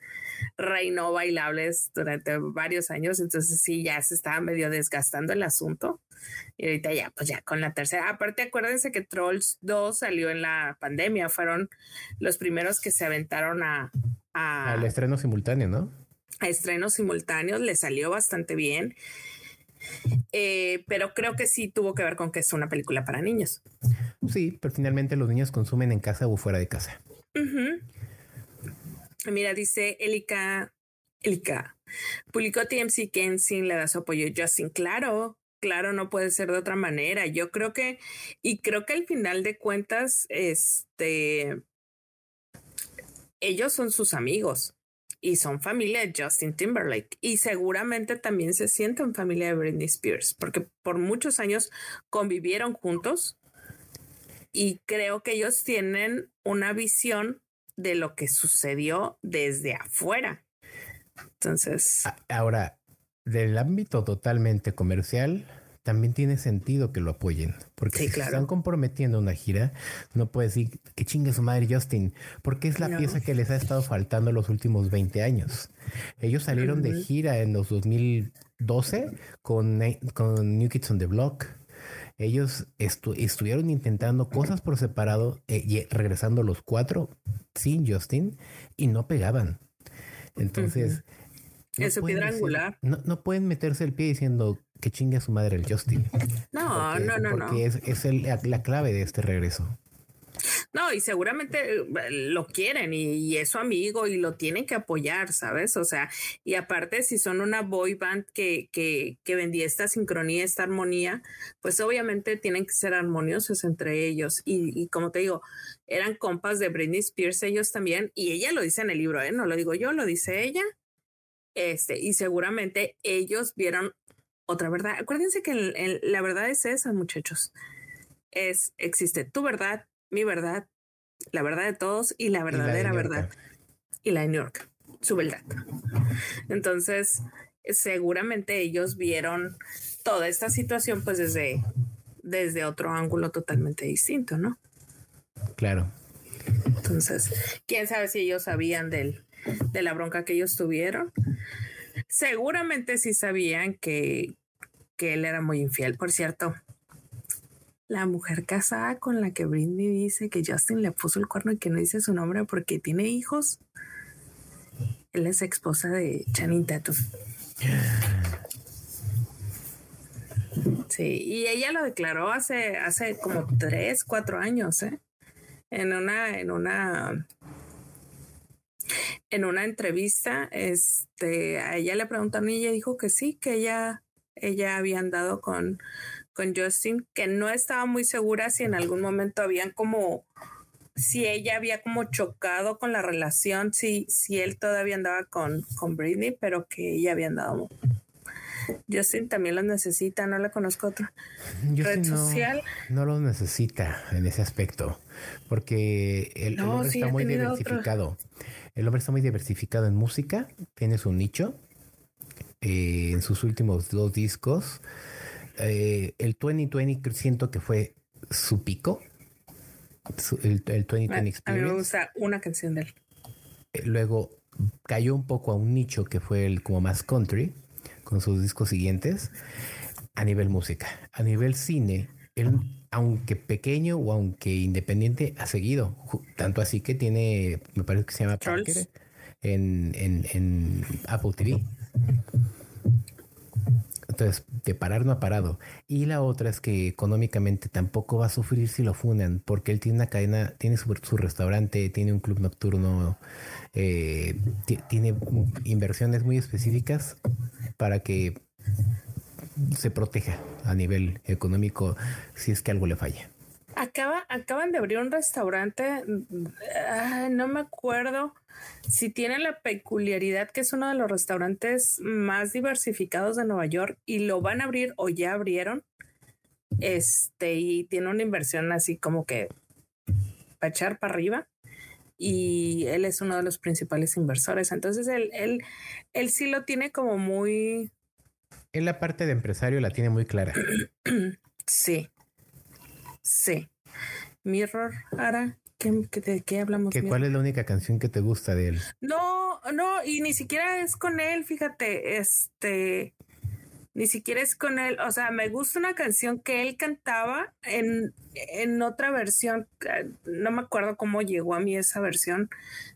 reinó bailables durante varios años, entonces sí, ya se estaba medio desgastando el asunto. Y ahorita ya, pues ya con la tercera. Aparte, acuérdense que Trolls 2 salió en la pandemia, fueron los primeros que se aventaron a, al estreno simultáneo, ¿no? A estrenos simultáneos le salió bastante bien. Eh, pero creo que sí tuvo que ver con que es una película para niños. Sí, pero finalmente los niños consumen en casa o fuera de casa. Mira, dice Elika, Elika, publicó TMC Kensing, le da su apoyo Justin. Claro, claro, no puede ser de otra manera. Yo creo que, y creo que al final de cuentas, este, ellos son sus amigos y son familia de Justin Timberlake y seguramente también se sienten familia de Britney Spears porque por muchos años convivieron juntos y creo que ellos tienen una visión de lo que sucedió desde afuera. Entonces. Ahora, del ámbito totalmente comercial, también tiene sentido que lo apoyen. Porque si están comprometiendo una gira, no puede decir que chingue su madre Justin, porque es la pieza que les ha estado faltando los últimos 20 años. Ellos salieron de gira en los 2012 con, con New Kids on the Block. Ellos estuvieron intentando cosas por separado, eh, y regresando los cuatro sin Justin, y no pegaban. Entonces, eso piedra angular. No, no, pueden meterse el pie diciendo que chingue a su madre el Justin. No, no, no, porque es, es el, la, clave de este regreso. No, y seguramente eh, lo quieren y, es su amigo y lo tienen que apoyar, ¿sabes? O sea, y aparte, si son una boy band que, que, que vendía esta sincronía, esta armonía, pues obviamente tienen que ser armoniosos entre ellos. Y, y como te digo, eran compas de Britney Spears ellos también, y ella lo dice en el libro, ¿eh? No lo digo yo, lo dice ella. Este, y seguramente ellos vieron otra verdad. Acuérdense que la verdad es esa, muchachos. Es, existe tu verdad, mi verdad, la verdad de todos y la verdadera verdad. Y la de New York, su verdad. Entonces, seguramente ellos vieron toda esta situación pues desde, desde otro ángulo totalmente distinto, ¿no? Claro. Entonces, quién sabe si ellos sabían del, de la bronca que ellos tuvieron. Seguramente sí sabían que, que él era muy infiel. Por cierto, la mujer casada con la que Britney dice que Justin le puso el cuerno y que no dice su nombre porque tiene hijos. Él es esposa de Channing Tatum. Sí, y ella lo declaró hace, hace como tres, cuatro años, ¿eh? En una, en una en una entrevista, este, a ella le preguntaron y ella dijo que sí, que ella, ella había andado con, con Justin, que no estaba muy segura si en algún momento habían como, si ella había como chocado con la relación, si, si él todavía andaba con, con Britney, pero que ella había andado. Justin también lo necesita, no le conozco otra red social. No lo necesita en ese aspecto, porque el, hombre está muy diversificado. El hombre está muy diversificado en música, tiene su nicho. Eh, en sus últimos dos discos, eh, el 2020 siento que fue su pico. el, 2020 Experience. A mí me gusta una canción de él. Eh, luego cayó un poco a un nicho que fue el como más country con sus discos siguientes a nivel música. A nivel cine, él aunque pequeño o aunque independiente, ha seguido. Tanto así que tiene, me parece que se llama Parker en, en, Apple TV. Entonces, de parar no ha parado. Y la otra es que económicamente tampoco va a sufrir si lo funan, porque él tiene una cadena, tiene su, restaurante, tiene un club nocturno, eh, tiene inversiones muy específicas para que se proteja a nivel económico si es que algo le falla. Acaba, acaban de abrir un restaurante, no me acuerdo si tiene la peculiaridad que es uno de los restaurantes más diversificados de Nueva York y lo van a abrir o ya abrieron. Este, y tiene una inversión así como que para echar para arriba. Y él es uno de los principales inversores. Entonces él, él, él sí lo tiene como muy, en la parte de empresario la tiene muy clara. [CLEARS THROAT] Sí. Sí. Mirror, Ara, ¿de qué hablamos? ¿Cuál es la única canción que te gusta de él? No, no, y ni siquiera es con él, fíjate, este... ni siquiera es con él, o sea, me gusta una canción que él cantaba en, en otra versión, eh, no me acuerdo cómo llegó a mí esa versión,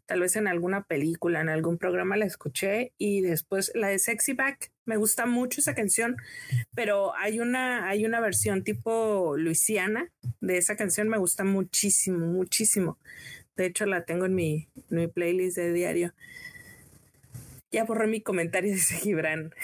tal vez en alguna película, en algún programa la escuché y después la de Sexy Back, me gusta mucho esa canción, pero hay una, hay una versión tipo Luisiana de esa canción, me gusta muchísimo, muchísimo. De hecho, la tengo en mi, en mi playlist de diario. Ya borré mi comentario, [LAUGHS] dice Gibran.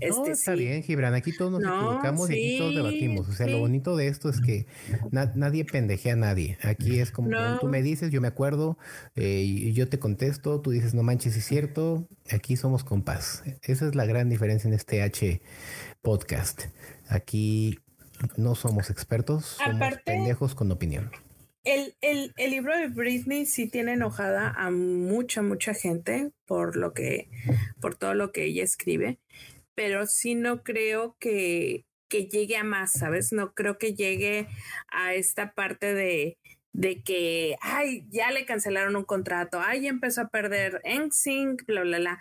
Este, no, está bien, Gibran. Aquí todos nos equivocamos y aquí todos debatimos. O sea, lo bonito de esto es que nadie pendejea a nadie. Aquí es como tú me dices, yo me acuerdo, eh, y yo te contesto, tú dices, no manches, es cierto. Aquí somos compás. Esa es la gran diferencia en este H podcast. Aquí no somos expertos, somos pendejos con opinión. El, el, el, libro de Britney sí tiene enojada a mucha, mucha gente por lo que, por todo lo que ella escribe, pero sí no creo que, que llegue a más, ¿sabes? No creo que llegue a esta parte de, de que, ay, ya le cancelaron un contrato, ay, empezó a perder en sync, bla, bla, bla.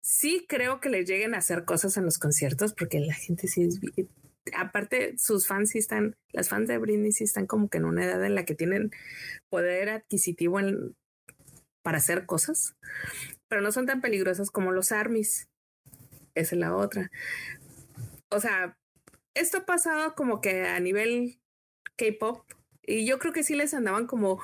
Sí creo que le lleguen a hacer cosas en los conciertos porque la gente sí es, aparte sus fans sí están, las fans de Britney sí están como que en una edad en la que tienen poder adquisitivo para hacer cosas, pero no son tan peligrosas como los armies. Esa es la otra. O sea, esto ha pasado como que a nivel K-pop y yo creo que sí les andaban como,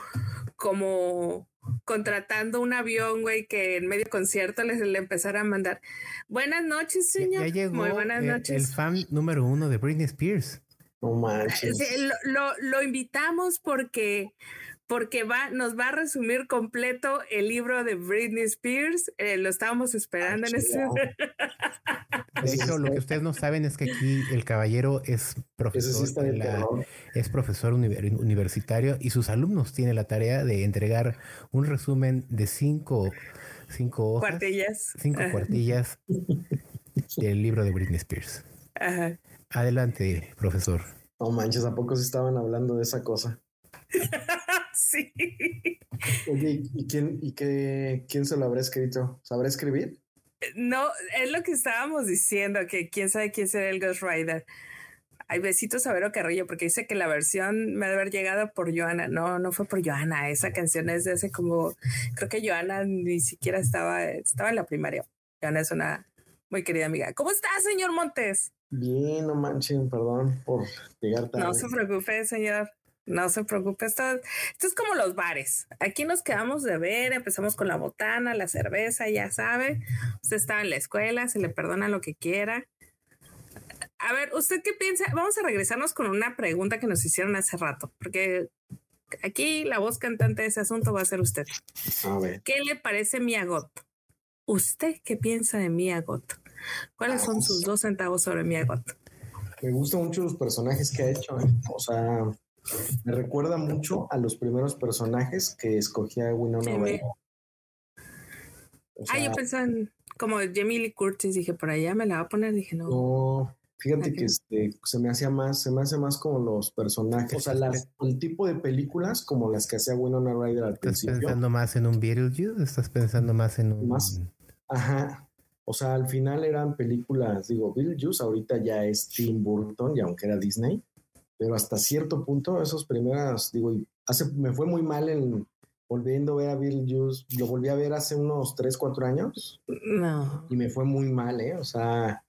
como contratando un avión, güey, que en medio concierto les le empezara a mandar. Buenas noches, señor. Ya, llegó Muy buenas noches. El fan número uno de Britney Spears. No manches. lo, lo, invitamos porque porque va, nos va a resumir completo el libro de Britney Spears. Eh, lo estábamos esperando en este. De hecho, lo que ustedes no saben es que aquí el caballero es profesor, es profesor universitario y sus alumnos tienen la tarea de entregar un resumen de cinco, cinco hojas, cuartillas. cinco cuartillas del libro de Britney Spears. Adelante, profesor. No manches, ¿a poco se estaban hablando de esa cosa? [LAUGHS] [LAUGHS] sí. Oye, ¿y quién, y qué, quién se lo habrá escrito? ¿Sabrá escribir? No, es lo que estábamos diciendo, que quién sabe quién será el Ghost Rider. Hay besitos a Vero Carrillo porque dice que la versión me debe haber llegado por Joana. No, no fue por Joana. Esa canción es de ese como, creo que Joana ni siquiera estaba, estaba en la primaria. Joana es una muy querida amiga. ¿Cómo está, señor Montes? Bien, no manchen, perdón por llegar tarde. No se preocupe, señor. No se preocupe, esto, esto es como los bares. Aquí nos quedamos de ver, empezamos con la botana, la cerveza, ya sabe. Usted estaba en la escuela, se le perdona lo que quiera. A ver, ¿usted qué piensa? Vamos a regresarnos con una pregunta que nos hicieron hace rato, porque aquí la voz cantante de ese asunto va a ser usted. A ver. ¿Qué le parece Mia Got? ¿Usted qué piensa de Mia Got? ¿Cuáles son sus dos centavos sobre Mia Got? Me gustan mucho los personajes que ha hecho. ¿eh? O sea, me recuerda mucho a los primeros personajes que escogía Winona Ryder. ah, yo pensaba en como Jamie Lee Curtis, dije, por allá me la va a poner, dije, no. No, fíjate que este, se me hacía más, se me hace más como los personajes, o sea, el tipo de películas como las que hacía Winona Ryder al ¿Estás pensando más en un Beetlejuice? ¿Estás pensando más en un...? Más, ajá, o sea, al final eran películas, digo, Beetlejuice ahorita ya es Tim Burton, y aunque era Disney, pero hasta cierto punto, esos primeras, digo, hace, me fue muy mal en volviendo a ver a Bill Juice, lo volví a ver hace unos 3, 4 años. No. Y me fue muy mal, ¿eh? O sea,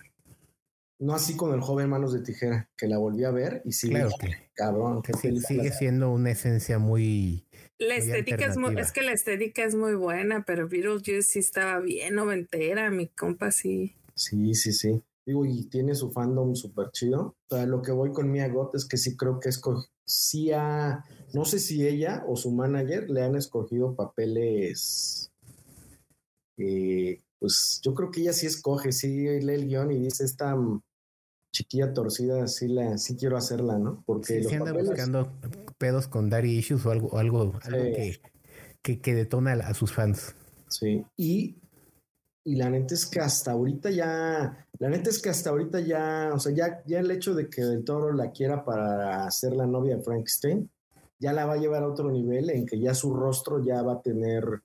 no así con el joven Manos de Tijera, que la volví a ver y sí, claro cabrón. Que sigue siendo una esencia muy... La estética es muy, es que la estética es muy buena, pero Beetlejuice sí estaba bien noventera, mi compa sí. Sí, sí, sí. Digo, y tiene su fandom súper chido. O sea, lo que voy con Mia Gott es que sí creo que es sí ha, no sé si ella o su manager le han escogido papeles. Eh, pues yo creo que ella sí escoge, sí lee el guion y dice esta chiquilla torcida, sí la, sí quiero hacerla, ¿no? Porque sí, anda buscando pedos con Daddy Issues o algo, algo, que, que, que detona a sus fans. Sí, y y la neta es que hasta ahorita ya, la neta es que hasta ahorita ya, o sea, ya, ya el hecho de que el toro la quiera para ser la novia de Frankenstein, ya la va a llevar a otro nivel en que ya su rostro ya va a tener,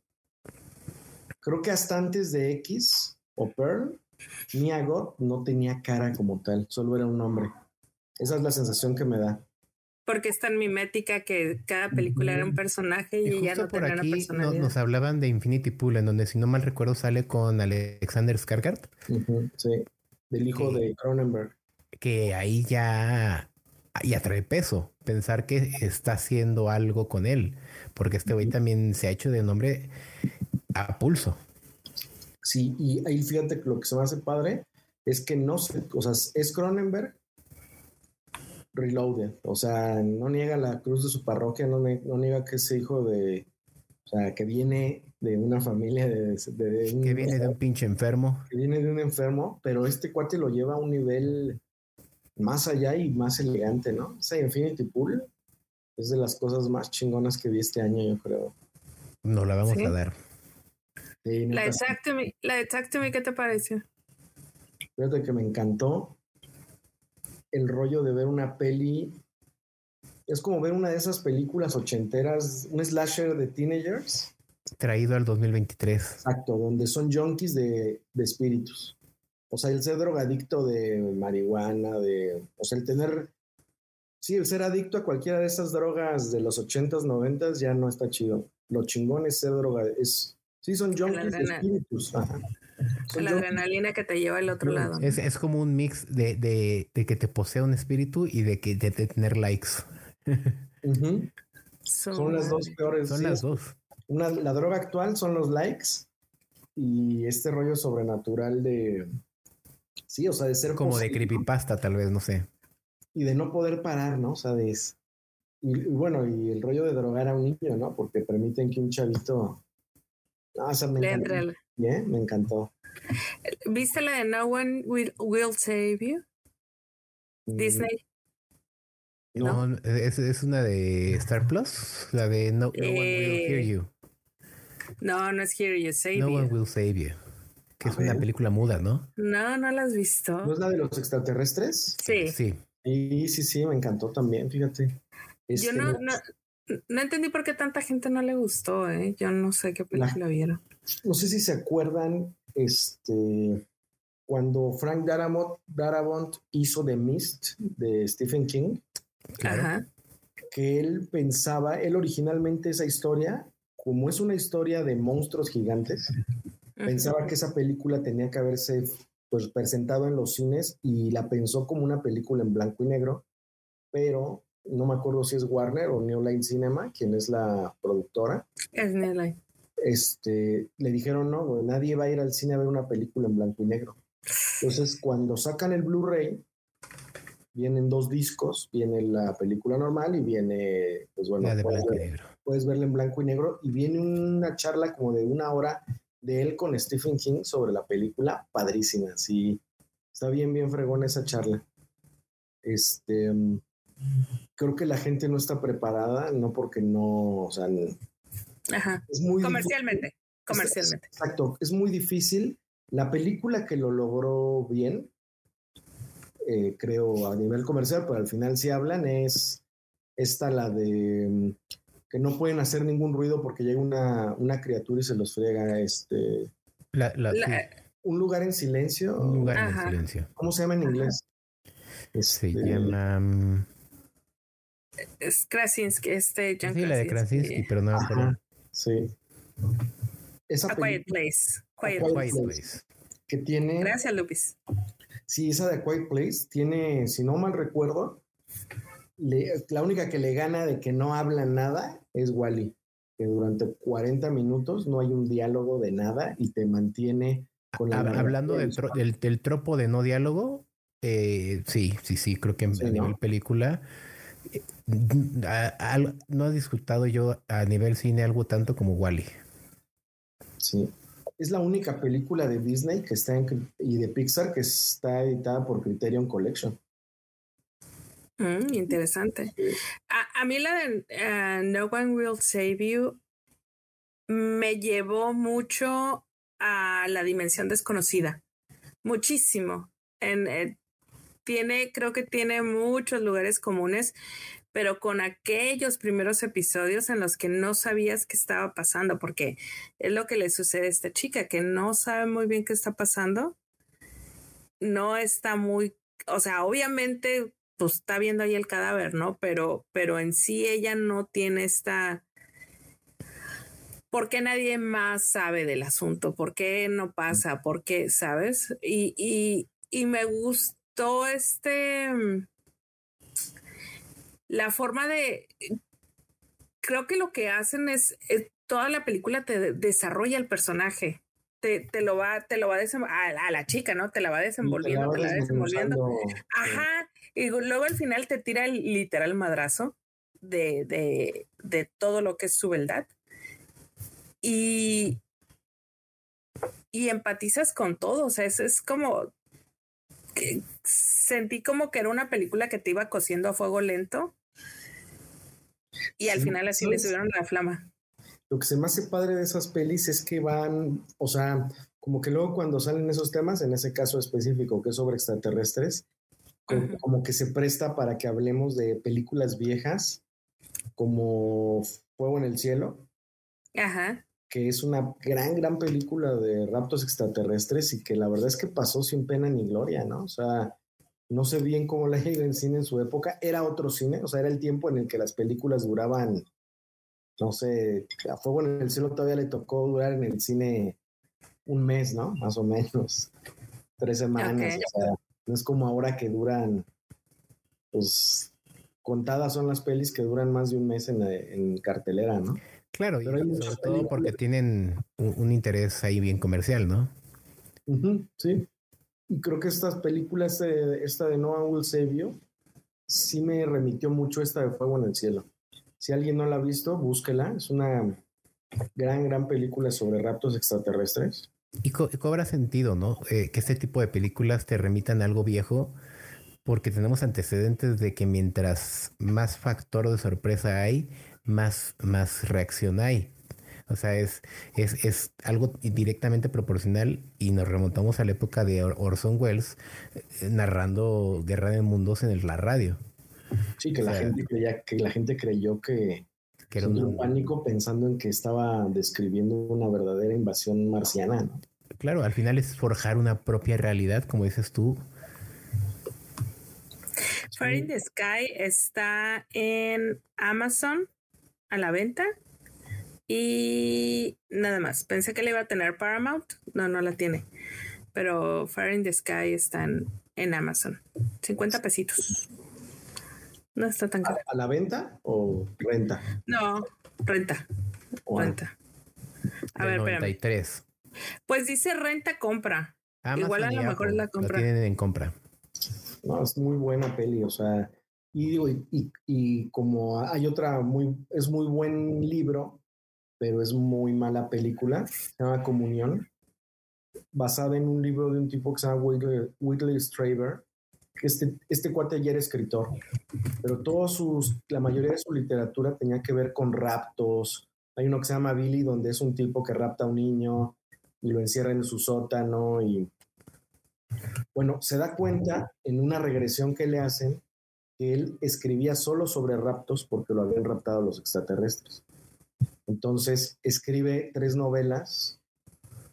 creo que hasta antes de X o Pearl, Mia Goth no tenía cara como tal, solo era un hombre. Esa es la sensación que me da. Porque es tan mimética que cada película era un personaje y, ya no por tenía aquí una personalidad. Nos, hablaban de Infinity Pool, en donde, si no mal recuerdo, sale con Alexander Skarsgård. sí, del hijo de Cronenberg. Que ahí ya, ya trae peso. Pensar que está haciendo algo con él. Porque este güey también se ha hecho de nombre a pulso. Sí, y ahí fíjate que lo que se me hace padre es que no sé, o sea, es Cronenberg reloaded, o sea, no niega la cruz de su parroquia, no, niega que es hijo de, o sea, que viene de una familia de, un, que viene de un pinche enfermo. Que viene de un enfermo, pero este cuate lo lleva a un nivel más allá y más elegante, ¿no? O sea, Infinity Pool es de las cosas más chingonas que vi este año, yo creo. No la vamos a dar. la de la de ¿qué te pareció? Fíjate que me encantó el rollo de ver una peli. Es como ver una de esas películas ochenteras, un slasher de teenagers. Traído al 2023. Exacto, donde son junkies de, de espíritus. O sea, el ser drogadicto de marihuana, de. O sea, el tener. Sí, el ser adicto a cualquiera de esas drogas de los ochentas, noventas ya no está chido. Lo chingón es ser droga. Es, sí, son junkies de espíritus. Ajá la adrenalina que te lleva al otro lado. Es, como un mix de, que te posea un espíritu y de que de, tener likes. son, las dos peores. Son las dos. Una, la droga actual son los likes y este rollo sobrenatural de. Sí, o sea, de ser. Como de creepypasta, tal vez, no sé. Y de no poder parar, ¿no? O sea, de. Y, bueno, y el rollo de drogar a un niño, ¿no? Porque permiten que un chavito. Ah, o sea, me me encantó. ¿Viste la de No One Will, Save You? Disney. No, Es, es, una de Star Plus, la de No, One Will Hear You. No, no es Hear You, Save No You. One Will Save You. Que es una película muda, ¿no? No, no la has visto. ¿No es la de los extraterrestres? Sí. Sí. Sí, sí, sí, me encantó también, fíjate. Yo este, no, no, no, entendí por qué tanta gente no le gustó, ¿eh? Yo no sé qué película vieron no sé si se acuerdan, este, cuando Frank Darabont, hizo The Mist de Stephen King, que él pensaba, él originalmente esa historia, como es una historia de monstruos gigantes, pensaba que esa película tenía que haberse pues presentado en los cines y la pensó como una película en blanco y negro, pero no me acuerdo si es Warner o New Line Cinema, quien es la productora. Es New Line este, le dijeron, no, nadie va a ir al cine a ver una película en blanco y negro. Entonces, cuando sacan el Blu-ray, vienen dos discos, viene la película normal y viene, pues bueno, puedes, verla en blanco y negro y viene una charla como de una hora de él con Stephen King sobre la película, padrísima, sí, está bien, bien fregón esa charla. Este, mm, creo que la gente no está preparada, no porque no, o sea, Ajá. Es muy comercialmente, comercialmente. exacto, es muy difícil. La película que lo logró bien, eh, creo a nivel comercial, pero al final si hablan, es esta la de mm, que no pueden hacer ningún ruido porque llega una, una criatura y se los friega este un lugar en silencio. Un lugar en silencio. ¿Cómo se llama en inglés? se este, llama mm, es Krasinski, este John Sí, la de Krasinski, pero no me Sí. Esa A Quiet Place. Quiet, Place. Que tiene. Gracias, Lupis. Sí, esa de Quiet Place tiene, si no mal recuerdo, la única que le gana de que no habla nada es Wally. Que durante 40 minutos no hay un diálogo de nada y te mantiene con la. Hablando del, del, tropo de no diálogo, eh, sí, sí, sí, creo que en nivel película [LAUGHS] no he disfrutado yo a nivel cine algo tanto como Wally. Sí. Es la única película de Disney que está en, y de Pixar que está editada por Criterion Collection. Mm, interesante. A, mí la de eh, No One Will Save You me llevó mucho a la dimensión desconocida. Muchísimo. En, eh, tiene, creo que tiene muchos lugares comunes, pero con aquellos primeros episodios en los que no sabías qué estaba pasando, porque es lo que le sucede a esta chica, que no sabe muy bien qué está pasando no está muy, o sea, obviamente, pues está viendo ahí el cadáver, ¿no? Pero, pero en sí ella no tiene esta. ¿Por qué nadie más sabe del asunto? ¿Por qué no pasa? ¿Por qué, sabes? Y, y, y me gustó este. La forma de. Creo que lo que hacen es, es toda la película te desarrolla el personaje te, te, lo va, te lo va a, a, la chica, ¿no? Te la va desenvolviendo, te la va desenvolviendo. Ajá. Y luego al final te tira el literal madrazo de, de, de todo lo que es su verdad. Y, y empatizas con todo. O sea, es, es como que sentí como que era una película que te iba cosiendo a fuego lento. Y al final así le subieron la flama lo que se me hace padre de esas pelis es que van, o sea, como que luego cuando salen esos temas, en ese caso específico que es sobre extraterrestres, como, que se presta para que hablemos de películas viejas como Fuego en el Cielo. Ajá. Que es una gran, gran película de raptos extraterrestres y que la verdad es que pasó sin pena ni gloria, ¿no? O sea, no sé bien cómo la ido en cine en su época. Era otro cine, o sea, era el tiempo en el que las películas duraban no sé, a Fuego en el Cielo todavía le tocó durar en el cine un mes, ¿no? Más o menos. [LAUGHS] Tres semanas. O sea, no es como ahora que duran, pues, contadas son las pelis que duran más de un mes en, cartelera, ¿no? Claro, y sobre todo porque tienen un, interés ahí bien comercial, ¿no? sí. Y creo que estas películas, esta de Noah Save sí me remitió mucho esta de Fuego en el Cielo. Si alguien no la ha visto, búsquela. Es una gran, gran película sobre raptos extraterrestres. Y, cobra sentido, ¿no? Eh, que este tipo de películas te remitan a algo viejo, porque tenemos antecedentes de que mientras más factor de sorpresa hay, más, más reacción hay. O sea, es, es, es algo directamente proporcional y nos remontamos a la época de Orson Welles eh, narrando Guerra de Mundos en la radio. Sí, que la gente creía, que la gente creyó que, era un pánico pensando en que estaba describiendo una verdadera invasión marciana, ¿no? Claro, al final es forjar una propia realidad, como dices tú. Fire in the Sky está en Amazon a la venta y nada más. Pensé que le iba a tener Paramount. No, no la tiene. Pero Fire in the Sky está en, en Amazon. 50 pesitos. No está tan caro. ¿A, la venta o renta? No, renta. Renta. A ver, 93. Pues dice renta compra. Igual a lo mejor es la compra. tienen en compra. No, es muy buena peli, o sea, y digo, y, y, como hay otra muy, es muy buen libro, pero es muy mala película, se llama Comunión, basada en un libro de un tipo que se llama Whitley Straver, este, este cuate ya era escritor, pero todos sus, la mayoría de su literatura tenía que ver con raptos. Hay uno que se llama Billy, donde es un tipo que rapta a un niño y lo encierra en su sótano y bueno, se da cuenta en una regresión que le hacen que él escribía solo sobre raptos porque lo habían raptado los extraterrestres. Entonces escribe tres novelas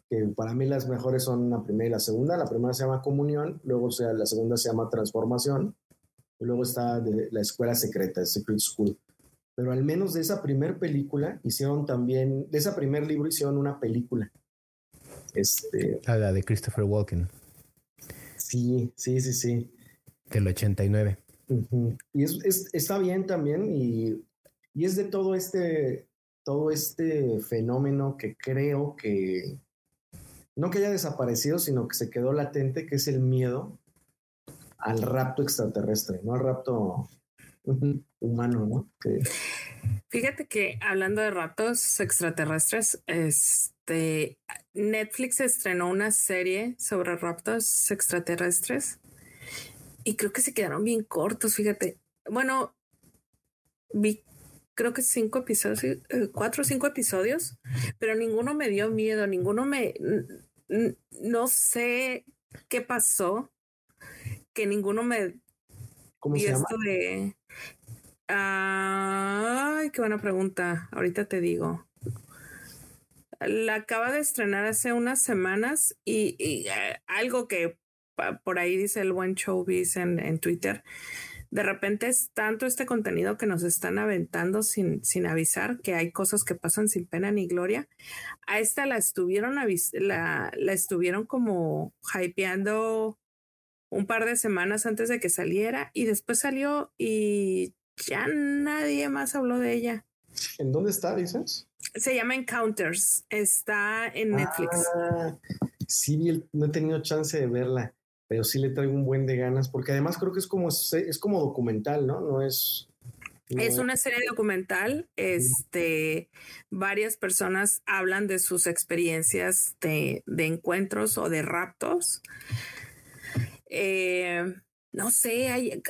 que para mí las mejores son la primera y la segunda. La primera se llama Comunión, luego sea, la segunda se llama Transformación, y luego está de la Escuela Secreta, Secret School. Pero al menos de esa primer película hicieron también, de ese primer libro hicieron una película. Este, ah, la de Christopher Walken. Sí, sí, sí, sí. Del 89. Y es, está bien también y, y es de todo este, todo este fenómeno que creo que no que haya desaparecido, sino que se quedó latente, que es el miedo al rapto extraterrestre, no al rapto humano, ¿no? Fíjate que hablando de raptos extraterrestres, este Netflix estrenó una serie sobre raptos extraterrestres y creo que se quedaron bien cortos, fíjate. Bueno, vi creo que cinco episodios, eh, cuatro o cinco episodios, pero ninguno me dio miedo, ninguno me, no sé qué pasó, que ninguno me ¿Cómo se esto de... Ay, qué buena pregunta. Ahorita te digo. La acaba de estrenar hace unas semanas y, eh, algo que por ahí dice el buen showbiz en, en Twitter, de repente es tanto este contenido que nos están aventando sin, sin avisar que hay cosas que pasan sin pena ni gloria. A esta la estuvieron, la, la estuvieron como hypeando un par de semanas antes de que saliera y después salió y ya nadie más habló de ella. ¿En dónde está, dices? Se llama Encounters. Está en Netflix. Ah, sí, no he tenido chance de verla pero sí le traigo un buen de ganas, porque además creo que es como, es como documental, ¿no? No es... es una serie documental. Este, varias personas hablan de sus experiencias de, encuentros o de raptos. Eh, no sé, hay,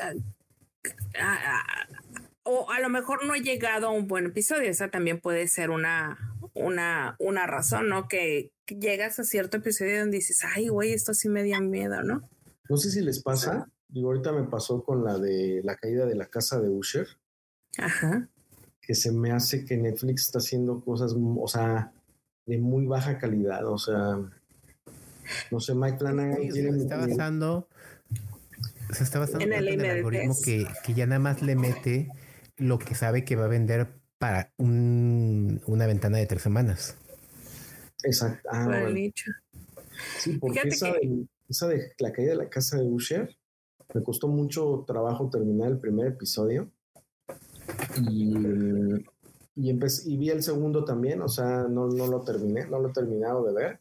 o a lo mejor no he llegado a un buen episodio. Esa también puede ser una, una, una razón, ¿no? Que, llegas a cierto episodio donde dices, ay, güey, esto sí me dio miedo, ¿no? No sé si les pasa, digo, ahorita me pasó con la de la caída de la casa de Usher. Ajá. Que se me hace que Netflix está haciendo cosas, o sea, de muy baja calidad, o sea, no sé, Mike Flanagan se está basando, se está basando en el, algoritmo que, que ya nada más le mete lo que sabe que va a vender para un, una ventana de tres semanas. Exacto. Ah, Sí, porque esa, de, esa, de, la caída de la casa de Usher me costó mucho trabajo terminar el primer episodio. Y, y, y vi el segundo también, o sea, no, no lo terminé, no lo he terminado de ver,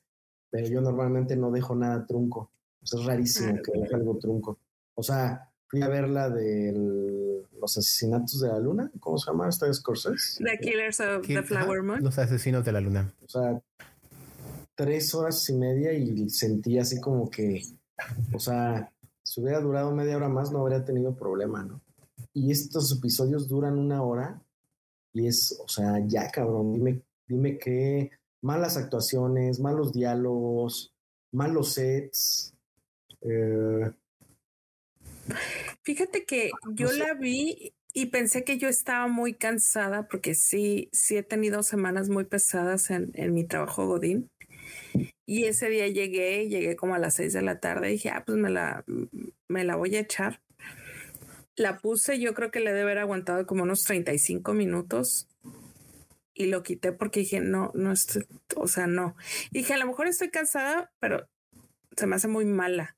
pero yo normalmente no dejo nada trunco. O sea, es rarísimo ah, que deje algo trunco. O sea, fui a ver la del los asesinatos de la luna, ¿cómo se llama esta Scorsese? The Killers of the Flower Moon. Los asesinos de la luna. O sea, tres horas y media y sentí así como que, o sea, si hubiera durado media hora más no habría tenido problema, ¿no? Y estos episodios duran una hora y es, o sea, ya cabrón, dime, dime qué malas actuaciones, malos diálogos, malos sets. Eh, Fíjate que yo la vi y pensé que yo estaba muy cansada porque sí, sí he tenido semanas muy pesadas en, en mi trabajo Godín. Y ese día llegué, llegué como a las seis de la tarde y dije, ah, pues me la, me la voy a echar. La puse, yo creo que le debe haber aguantado como unos 35 minutos y lo quité porque dije, no, no estoy, o sea, no. dije, a lo mejor estoy cansada, pero se me hace muy mala.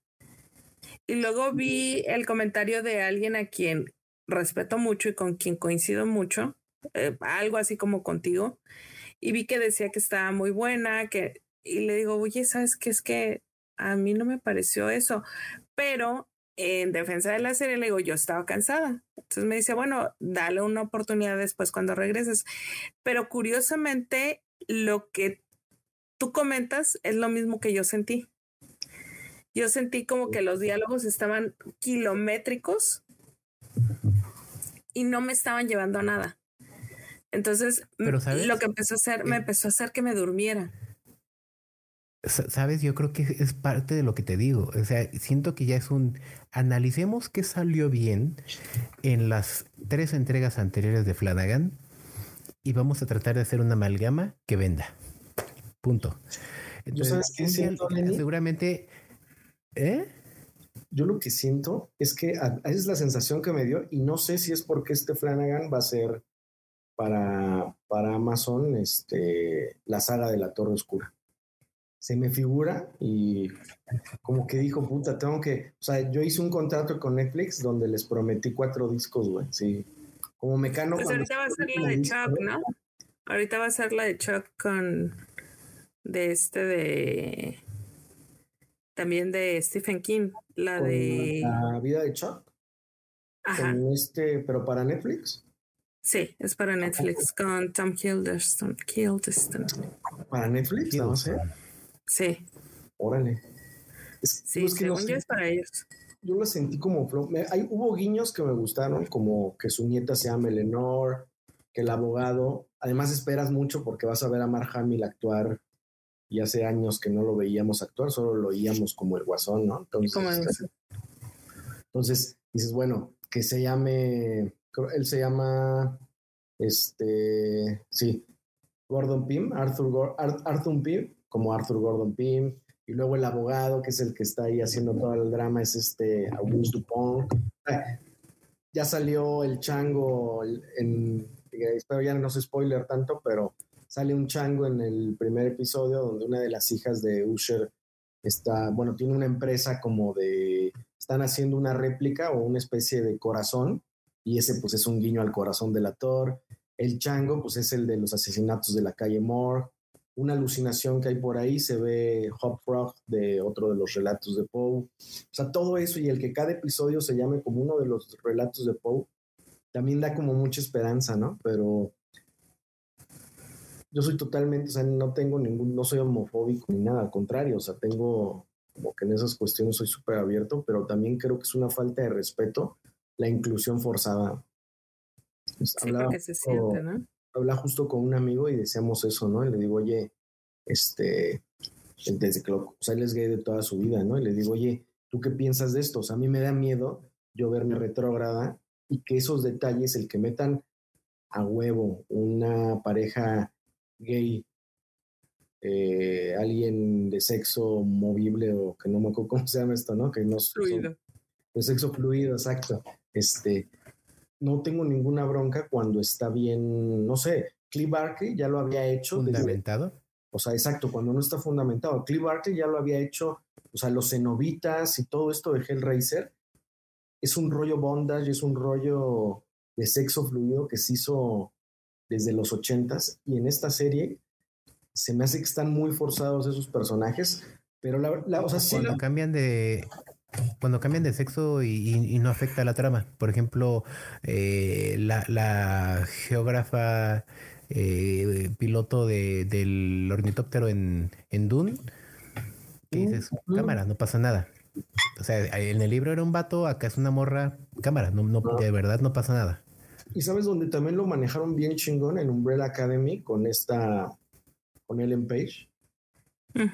Y luego vi el comentario de alguien a quien respeto mucho y con quien coincido mucho, eh, algo así como contigo, y vi que decía que estaba muy buena, que, y le digo, oye, ¿sabes qué? Es que a mí no me pareció eso, pero en defensa de la serie le digo, yo estaba cansada. Entonces me dice, bueno, dale una oportunidad después cuando regreses. Pero curiosamente, lo que tú comentas es lo mismo que yo sentí yo sentí como que los diálogos estaban kilométricos y no me estaban llevando a nada. Entonces, lo que empezó a hacer, me empezó a hacer que me durmiera. Sabes, yo creo que es parte de lo que te digo. O sea, siento que ya es un. Analicemos qué salió bien en las tres entregas anteriores de Flanagan y vamos a tratar de hacer una amalgama que venda. Punto. Entonces, seguramente ¿Eh? Yo lo que siento es que esa es la sensación que me dio y no sé si es porque este Flanagan va a ser para, para Amazon este, la saga de la Torre Oscura. Se me figura y como que dijo, puta, tengo que, o sea, yo hice un contrato con Netflix donde les prometí cuatro discos, güey, sí. Como mecano. Pues ahorita va a ser la de Chuck, ¿no? Ahorita va a ser la de Chuck con, de este de también de Stephen King, la de... La vida de Chuck. Ajá. este, pero para Netflix. Sí, es para Netflix con Tom Hiddleston. Hiddleston. ¿Para Netflix? No sé. Sí. Órale. sí, según yo es para ellos. Yo lo sentí como... Hay, hubo guiños que me gustaron, como que su nieta se llama Eleanor, que el abogado... Además esperas mucho porque vas a ver a Mark Hamill actuar y hace años que no lo veíamos actuar, solo lo oíamos como el guasón, ¿no? Entonces, entonces dices, bueno, que se llame, él se llama, este, sí, Gordon Pym, Arthur, Arthur Pym, como Arthur Gordon Pym, Y luego el abogado, que es el que está ahí haciendo todo el drama, es este Auguste Dupont. Ya salió el chango en, espero ya no se spoiler tanto, pero sale un chango en el primer episodio donde una de las hijas de Usher está, bueno, tiene una empresa como de, están haciendo una réplica o una especie de corazón y ese pues es un guiño al corazón del actor. El chango pues es el de los asesinatos de la calle Moore. Una alucinación que hay por ahí, se ve Hop Frog de otro de los relatos de Poe. O sea, todo eso y el que cada episodio se llame como uno de los relatos de Poe, también da como mucha esperanza, ¿no? Pero yo soy totalmente, o sea, no tengo ningún, no soy homofóbico ni nada, al contrario, o sea, tengo como que en esas cuestiones soy súper abierto, pero también creo que es una falta de respeto la inclusión forzada. Pues, sí, hablaba, se siente, ¿no? Habla justo con un amigo y decíamos eso, ¿no? Y le digo, oye, este, desde que lo, o sea, él es gay de toda su vida, ¿no? Y le digo, oye, ¿tú qué piensas de esto? O sea, a mí me da miedo yo verme retrógrada y que esos detalles, el que metan a huevo una pareja gay, eh, alguien de sexo movible o que no me acuerdo cómo se llama esto, ¿no? Que no fluido. de sexo fluido, exacto. Este, no tengo ninguna bronca cuando está bien, no sé, Cliff Barkley ya lo había hecho. ¿Fundamentado? o sea, exacto, cuando no está fundamentado. Cliff Barkley ya lo había hecho, o sea, los cenobitas y todo esto de Hellraiser es un rollo bondage, es un rollo de sexo fluido que se hizo desde los ochentas y en esta serie se me hace que están muy forzados esos personajes, pero la, o sea, cuando cambian de cuando cambian de sexo y, no afecta la trama. Por ejemplo, eh, la, geógrafa eh, piloto del ornitóptero en, en Dune, que dices, cámara, no pasa nada. O sea, en el libro era un vato, acá es una morra, cámara, no, no, de verdad no pasa nada. Y sabes dónde también lo manejaron bien chingón en Umbrella Academy con esta, con Ellen Page.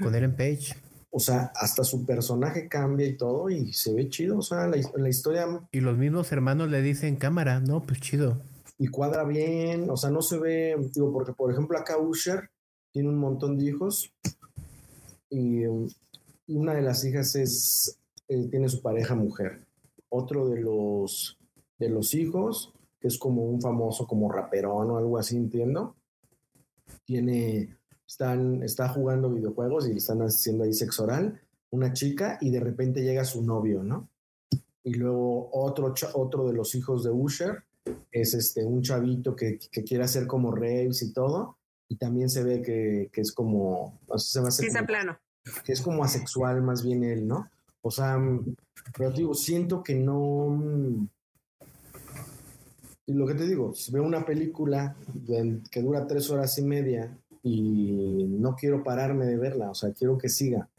Con Ellen Page. O sea, hasta su personaje cambia y todo y se ve chido. O sea, la, la historia. Y los mismos hermanos le dicen cámara, no, pues chido. Y cuadra bien, o sea, no se ve, digo, porque por ejemplo acá Usher tiene un montón de hijos y, una de las hijas es, eh, tiene su pareja mujer. Otro de los, de los hijos que es como un famoso como raperón o algo así, entiendo. Tiene, están, está jugando videojuegos y le están haciendo ahí sexo oral, una chica, y de repente llega su novio, ¿no? Y luego otro, otro de los hijos de Usher es este, un chavito que, que quiere hacer como raves y todo, y también se ve que, que es como, se va a hacer plano. Que es como asexual más bien él, ¿no? O sea, pero digo, siento que no, y lo que te digo, si veo una película que dura tres horas y media y no quiero pararme de verla, o sea, quiero que siga,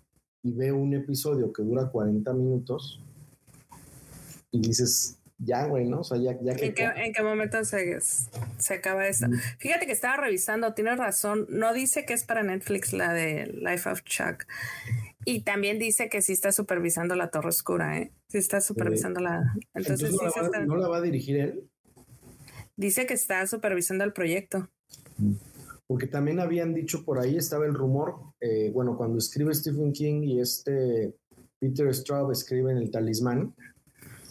y veo un episodio que dura 40 minutos y dices, ya, güey, ¿no? O sea, ya, ya que... ¿En qué, momento se, se acaba eso? Fíjate que estaba revisando, tienes razón, no dice que es para Netflix la de Life of Chuck. Y también dice que sí está supervisando la Torre Oscura, ¿eh? Sí está supervisando la... Entonces, ¿no la va a dirigir él? Dice que está supervisando el proyecto. Porque también habían dicho por ahí, estaba el rumor, eh, bueno, cuando escribe Stephen King y este Peter Straub escribe en El Talismán,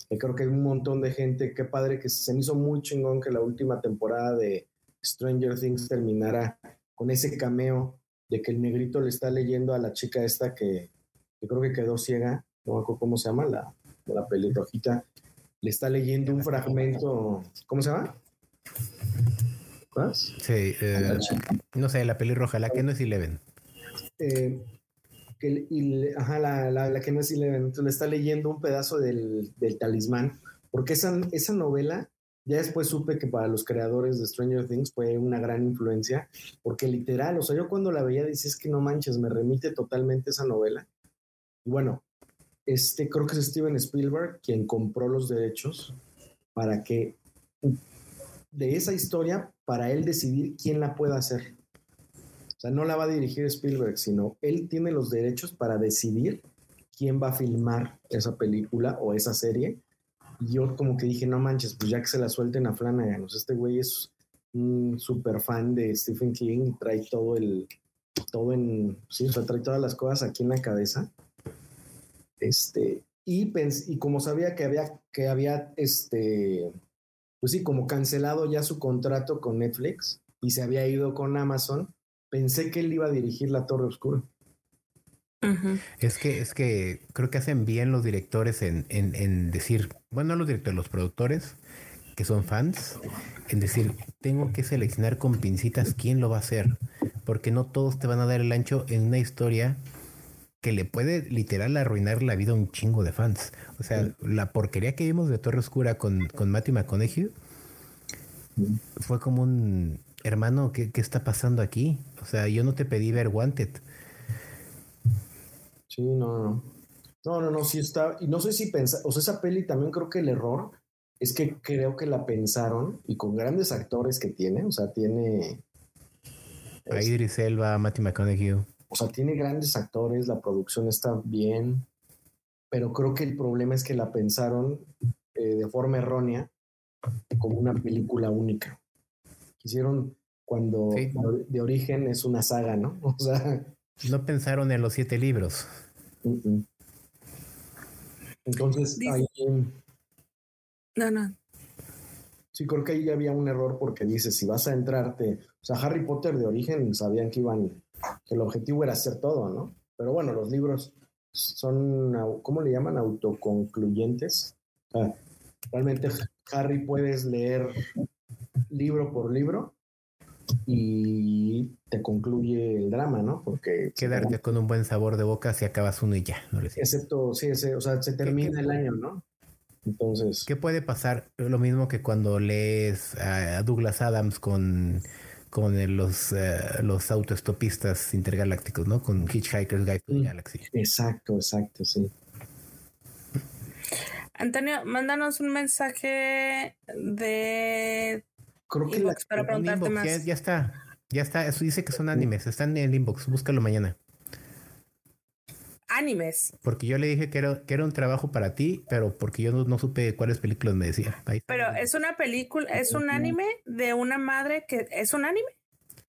que creo que hay un montón de gente, qué padre que se me hizo muy chingón que la última temporada de Stranger Things terminara con ese cameo de que el negrito le está leyendo a la chica esta que, creo que quedó ciega, no me acuerdo cómo se llama, la, la pelirrojita, le está leyendo un fragmento, ¿cómo se llama? Sí, eh, no sé, la pelirroja, la que no es Eleven. Eh, ajá, la, que no es Eleven. Entonces le está leyendo un pedazo del, talismán, porque esa, esa novela, ya después supe que para los creadores de Stranger Things fue una gran influencia, porque literal, o sea, yo cuando la veía es que no manches, me remite totalmente esa novela. Y bueno, este creo que es Steven Spielberg quien compró los derechos para que de esa historia para él decidir quién la pueda hacer. O sea, no la va a dirigir Spielberg, sino él tiene los derechos para decidir quién va a filmar esa película o esa serie. Y yo como que dije, no manches, pues ya que se la suelten a Flanagan. O sea, este güey es un súper fan de Stephen King trae todo el, todo en, sí, o sea, trae todas las cosas aquí en la cabeza. Este, y, y como sabía que había, que había, este, pues sí, como cancelado ya su contrato con Netflix y se había ido con Amazon, pensé que él iba a dirigir La Torre Oscura. Es que, es que creo que hacen bien los directores en, en, en decir, bueno, los directores, los productores que son fans, en decir, tengo que seleccionar con pincitas quién lo va a hacer, porque no todos te van a dar el ancho en una historia que le puede literal arruinar la vida a un chingo de fans. O sea, la porquería que vimos de Torre Oscura con, con Matthew McConaughey fue como un hermano, ¿qué, ¿qué, está pasando aquí? O sea, yo no te pedí ver Wanted. Sí, no, no. No, no, no, sí está. Y no sé si pensa, o sea, esa peli también creo que el error es que creo que la pensaron y con grandes actores que tiene, o sea, tiene. A Idris Elba, Matthew McConaughey. O sea, tiene grandes actores, la producción está bien, pero creo que el problema es que la pensaron eh, de forma errónea como una película única. Quisieron cuando de origen es una saga, ¿no? [LAUGHS] O sea, no pensaron en los siete libros. Entonces, ahí, no, no. Sí, creo que ahí había un error porque dice, si vas a entrarte, o sea, Harry Potter de origen sabían que iban, que el objetivo era hacer todo, ¿no? Pero bueno, los libros son, ¿cómo le llaman? Autoconcluyentes. realmente Harry puedes leer libro por libro y te concluye el drama, ¿no? Porque quedarte con un buen sabor de boca si acabas uno y ya. No Excepto, sí, ese, o sea, se termina el año, ¿no? Entonces. ¿Qué puede pasar? Lo mismo que cuando lees a Douglas Adams con, con los, eh, los autoestopistas intergalácticos, ¿no? Con Hitchhiker's Guide to the Galaxy. Exacto, exacto, sí. Antonio, mándanos un mensaje de Creo que para preguntarte más. Ya, está, ya está. Eso dice que son animes. Están en el inbox. Búscalo mañana. Animes. Porque yo le dije que era, que era un trabajo para ti, pero porque yo no, supe cuáles películas me decía. pero es una película, es un anime de una madre que es un anime.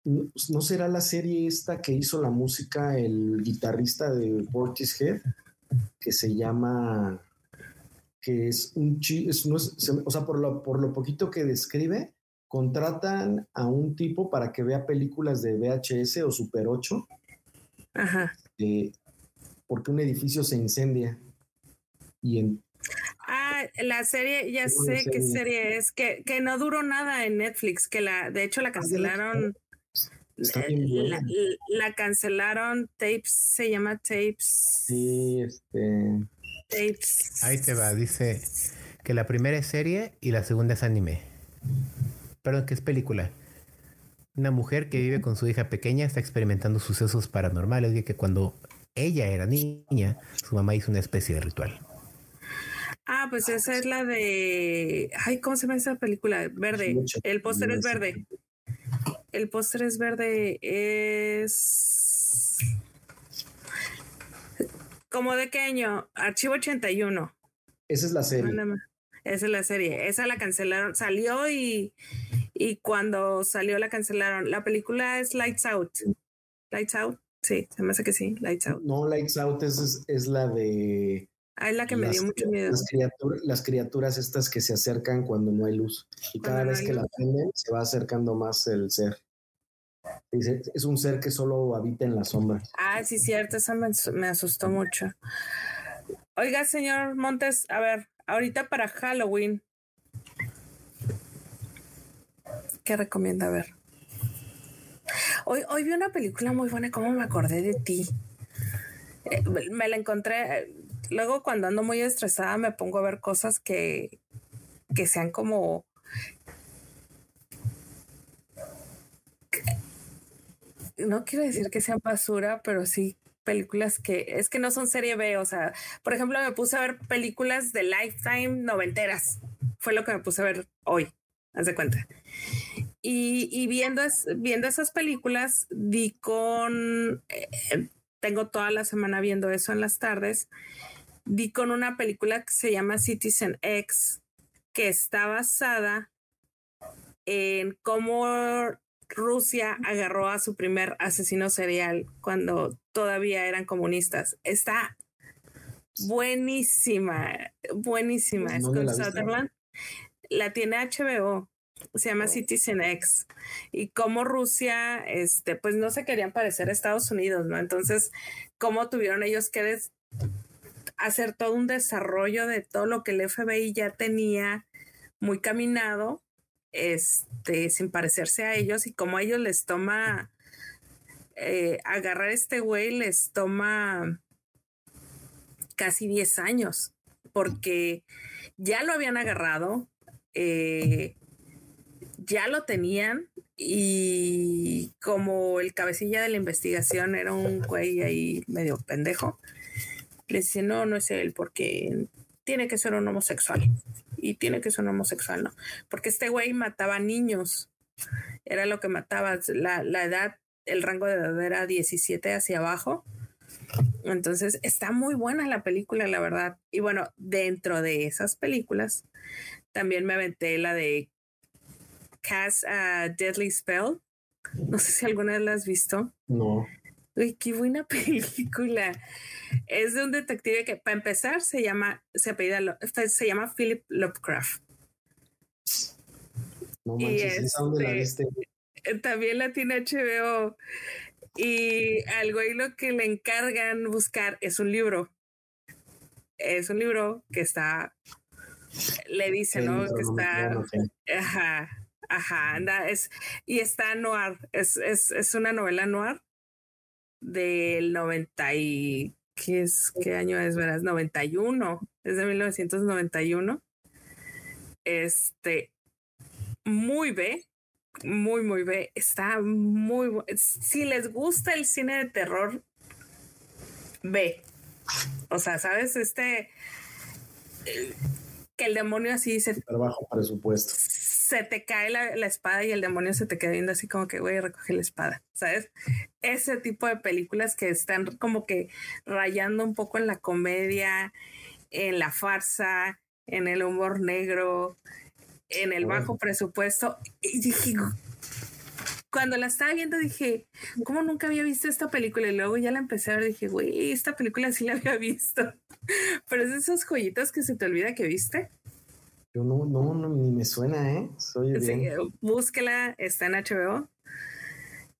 ¿No será la serie esta que hizo la música el guitarrista de Portishead? Que se llama. Que es un chi. o sea, por lo, por lo poquito que describe, contratan a un tipo para que vea películas de VHS o Super 8. Ajá. Eh, porque un edificio se incendia. Y en. Ah, la serie, ya sé qué serie es, que, que no duró nada en Netflix, que la, de hecho la cancelaron. Eh, la, la, cancelaron, Tapes, se llama Tapes. Sí, este. Tapes. Ahí te va, dice que la primera es serie y la segunda es anime perdón, ¿qué es película? Una mujer que vive con su hija pequeña está experimentando sucesos paranormales y que cuando ella era niña, su mamá hizo una especie de ritual. Ah, pues esa es la de. Ay, ¿cómo se llama esa película? Verde. El póster es verde. El póster es verde. Es. ¿Como de qué año? Archivo 81. Esa es la serie. Esa es la serie. Esa la cancelaron. Salió y, y cuando salió la cancelaron. La película es Lights Out. Lights Out. Sí, se me hace que sí. Lights Out. No, Lights Out es, es la de. Ah, es la que me dio mucho miedo. Las, criaturas, las criaturas estas que se acercan cuando no hay luz. Y cada vez que la prenden, se va acercando más el ser. Es un ser que solo habita en la sombra. Ah, sí, cierto. Eso me, me asustó mucho. Oiga, señor Montes, a ver, Ahorita para Halloween. ¿Qué recomienda ver? Hoy, hoy vi una película muy buena, ¿cómo me acordé de ti? Eh, me la encontré. Luego, cuando ando muy estresada, me pongo a ver cosas que, que sean como. No quiero decir que sean basura, pero sí películas que es que no son serie B, o sea, por ejemplo, me puse a ver películas de Lifetime noventeras. Fue lo que me puse a ver hoy, haz de cuenta. Y, viendo, viendo esas películas, di con, eh, tengo toda la semana viendo eso en las tardes, di con una película que se llama Citizen X, que está basada en cómo Rusia agarró a su primer asesino serial cuando todavía eran comunistas. Está buenísima, buenísima. Es con Sutherland. La tiene HBO. Se llama. Citizen X. Y como Rusia, este, pues no se querían parecer a Estados Unidos, ¿no? Entonces, cómo tuvieron ellos que hacer todo un desarrollo de todo lo que el FBI ya tenía muy caminado, este, sin parecerse a ellos, y cómo a ellos les toma eh, agarrar a este güey, les toma casi 10 años, porque ya lo habían agarrado, eh, ya lo tenían y como el cabecilla de la investigación era un güey ahí medio pendejo, le dice, no, no es él, porque tiene que ser un homosexual. Y tiene que ser un homosexual, ¿no? Porque este güey mataba niños. Era lo que mataba. La, la edad, el rango de edad era 17 hacia abajo. Entonces está muy buena la película, la verdad. Y bueno, dentro de esas películas, también me aventé la de Cast a Deadly Spell. No sé si alguna vez la has visto. No. Uy, qué buena [LAUGHS] película. Es de un detective que, para empezar, se llama, se apellida, se llama Philip Lovecraft. No manches, dónde la viste? Eh, también la tiene HBO. Y algo ahí lo que le encargan buscar es un libro. Es un libro que está, le dice, ¿no? Que está, ajá, ajá, anda, es, y está noir, es, es, es una novela noir del 90 y, ¿qué es, qué año es, verás? 91, es de 1991. Este, muy B, muy, muy B. Está muy Si les gusta el cine de terror, ve. O sea, ¿sabes? Este. Que el demonio así se. Presupuesto. Se te cae la, espada y el demonio se te queda viendo así como que, güey, recoge la espada. ¿Sabes? Ese tipo de películas que están como que rayando un poco en la comedia, en la farsa, en el humor negro, en el bajo presupuesto. Y dije, cuando la estaba viendo dije, ¿cómo nunca había visto esta película? Y luego ya la empecé a ver, dije, güey, esta película sí la había [LAUGHS] visto. Pero es de esos joyitas que se te olvida que viste. Yo no, no, no, ni me suena, ¿eh? Soy búsquela, está en HBO.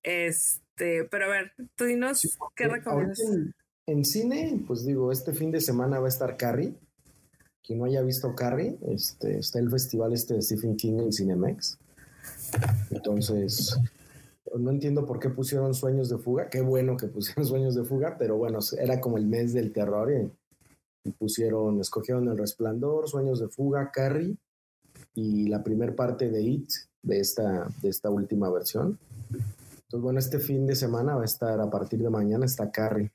Este, pero a ver, tú dinos qué recomiendas. En, en, cine, pues digo, este fin de semana va a estar Carrie quien no haya visto Carrie, este, está el festival este de Stephen King en Cinemex. Entonces, no entiendo por qué pusieron Sueños de Fuga. Qué bueno que pusieron [LAUGHS] Sueños de Fuga, pero bueno, era como el mes del terror y, pusieron, escogieron El Resplandor, Sueños de Fuga, Carrie y la primer parte de It, de esta, de esta última versión. Entonces, bueno, este fin de semana va a estar, a partir de mañana está Carrie.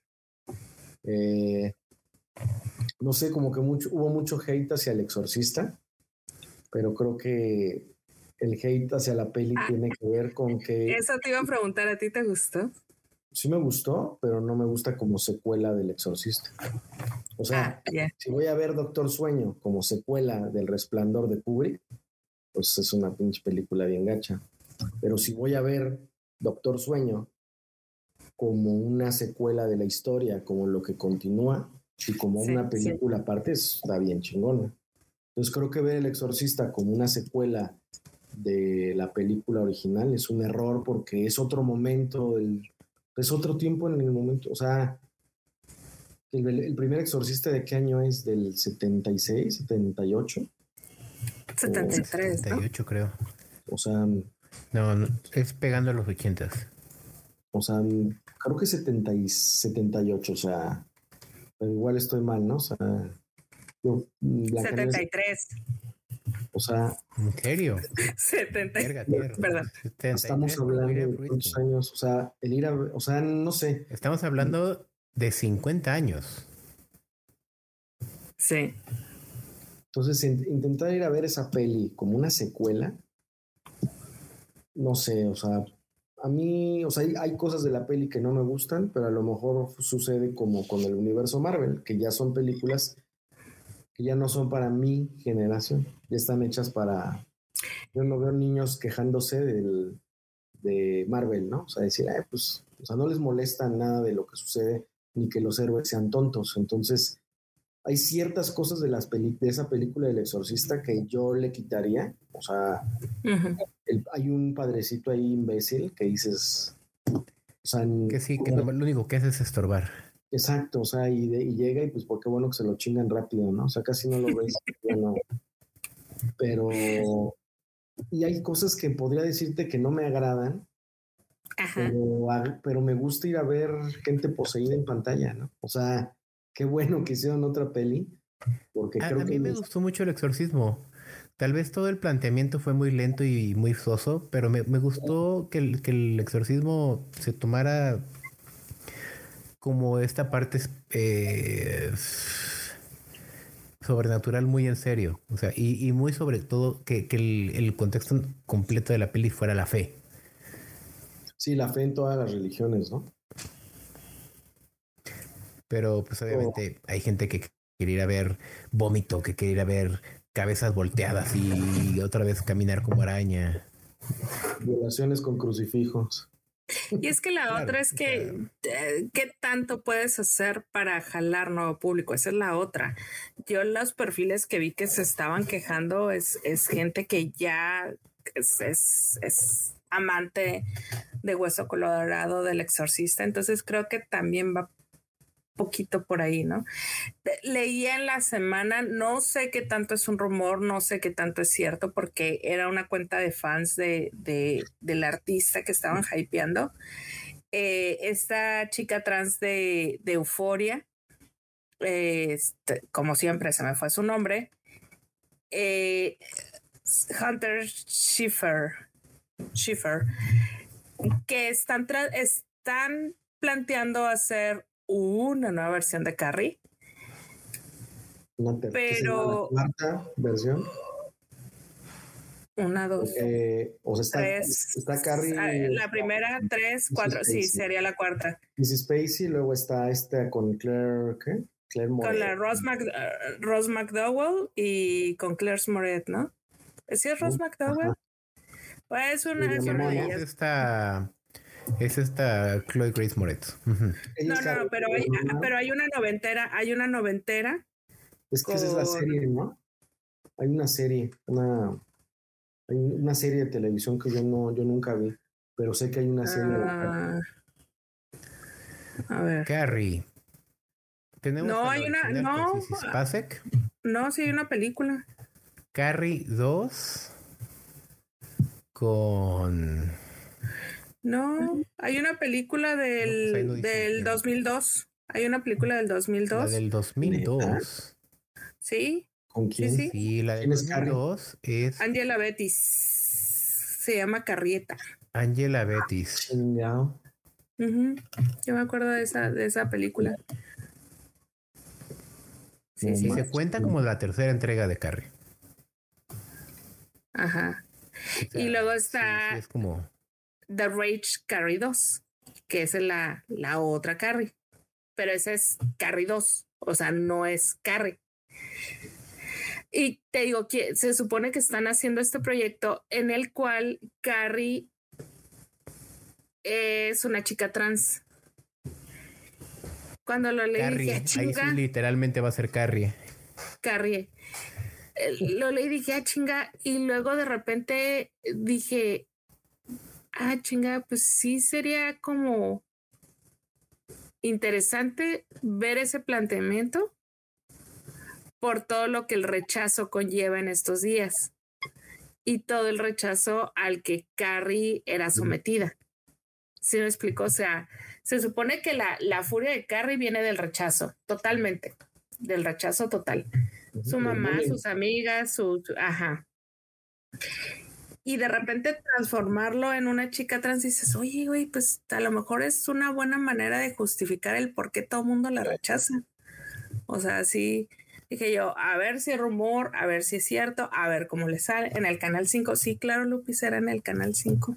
Eh, no sé, como que mucho, hubo mucho hate hacia el exorcista, pero creo que el hate hacia la peli ah. tiene que ver con que... Eso te iba a preguntar, ¿a ti te gustó? Sí me gustó, pero no me gusta como secuela del exorcista. O sea, ah, si voy a ver Doctor Sueño como secuela del Resplandor de Kubrick, pues es una pinche película bien gacha. Pero si voy a ver Doctor Sueño como una secuela de la historia, como lo que continúa, y como una película aparte está bien chingona. Entonces creo que ver El Exorcista como una secuela de la película original es un error porque es otro momento, es otro tiempo en el momento, o sea, el, primer exorcista de qué año es? ¿Del 76, 78? 73. 78 creo. O sea... No, es pegando a los 80. O sea, creo que 70 y 78, o sea, igual estoy mal, ¿no? O sea, yo, 73. O sea. ¿En serio? 73. [LAUGHS] Perdón. Estamos hablando de cuántos años. O sea, el ir a. O sea, no sé. Estamos hablando de 50 años. Sí. Entonces, intentar ir a ver esa peli como una secuela. No sé, o sea, a mí, o sea, hay, cosas de la peli que no me gustan, pero a lo mejor sucede como con el universo Marvel, que ya son películas que ya no son para mi generación, ya están hechas para... Yo no veo niños quejándose del, de Marvel, ¿no? O sea, decir, pues, o sea, no les molesta nada de lo que sucede ni que los héroes sean tontos. Entonces, hay ciertas cosas de, las de esa película del exorcista que yo le quitaría. O sea, hay un padrecito ahí imbécil que dices... O sea, que sí, que lo único que hace es estorbar. Exacto, o sea, y, llega y pues porque bueno que se lo chingan rápido, ¿no? O sea, casi no lo ves. [LAUGHS] Pero... Y hay cosas que podría decirte que no me agradan, Pero, pero, me gusta ir a ver gente poseída en pantalla, ¿no? O sea, qué bueno que hicieron otra peli. Porque a, mí me gustó mucho el exorcismo. Tal vez todo el planteamiento fue muy lento y muy soso, pero me, gustó que el, que el, exorcismo se tomara como esta parte eh, sobrenatural muy en serio. O sea, y, muy sobre todo que, el, el, contexto completo de la peli fuera la fe. Sí, la fe en todas las religiones, ¿no? Pero pues obviamente hay gente que quiere ir a ver vómito, que quiere ir a ver cabezas volteadas y otra vez caminar como araña. Violaciones con crucifijos. Y es que la [LAUGHS] otra es que, eh, ¿qué tanto puedes hacer para jalar nuevo público? Esa es la otra. Yo los perfiles que vi que se estaban quejando es, es gente que ya es, es amante de Hueso Colorado del Exorcista. Entonces creo que también va poquito por ahí, ¿no? Leía en la semana, no sé qué tanto es un rumor, no sé qué tanto es cierto, porque era una cuenta de fans de, del artista que estaban hypeando. Eh, esta chica trans de, de Euforia, este, como siempre se me fue su nombre, eh, Hunter Schiffer, Schiffer, que están, están planteando hacer una nueva versión de Carrie. pero. cuarta versión. Una, dos. o sea, está, tres, está Carrie. Ah, la primera, tres, cuatro. Sí, sería la cuarta. Mrs. Spacey, luego está esta con Claire. ¿Qué? Claire Moret. Con la Rose, McDowell y con Claire Moret, ¿no? ¿Sí es Rose McDowell? Pues es una, es una de ellas. Esta es esta Chloe Grace Moretz. No, no, pero hay, pero hay una noventera, hay una noventera. Es que esa es la serie, ¿no? Hay una serie, una, hay una serie de televisión que yo no, yo nunca vi, pero sé que hay una serie. Ah, a ver. Carrie. ¿Tenemos no, hay una, no. No, sí hay una película. Carrie 2 con no, hay una película del, del 2002. Hay una película del 2002. La del 2002. Sí. ¿Con quién? Sí, sí. la del 2002 es... Angela Bettis. Se llama Carrieta. Angela Bettis. Yo me acuerdo de esa, de esa película. Sí, sí. se cuenta como la tercera entrega de Carrie. Ajá. y luego está... es como The Rage Carry 2, que es la, la otra Carrie. Pero ese es Carrie 2, o sea, no es Carrie. Y te digo que se supone que están haciendo este proyecto en el cual Carrie es una chica trans. Cuando lo leí dije, ah. Ahí sí literalmente va a ser Carrie. Carrie. Lo leí dije, ah, chinga. Y luego de repente dije, ah, chinga, pues sí sería como interesante ver ese planteamiento por todo lo que el rechazo conlleva en estos días y todo el rechazo al que Carrie era sometida. ¿Sí me explico? O sea, se supone que la, la furia de Carrie viene del rechazo, totalmente, del rechazo total. Su mamá, sus amigas, su, ajá y de repente transformarlo en una chica trans y dices, oye, güey, pues a lo mejor es una buena manera de justificar el por qué todo el mundo la rechaza. O sea, sí, dije yo, a ver si es rumor, a ver si es cierto, a ver cómo le sale. En el canal 5, sí, claro, Lupis era en el canal 5.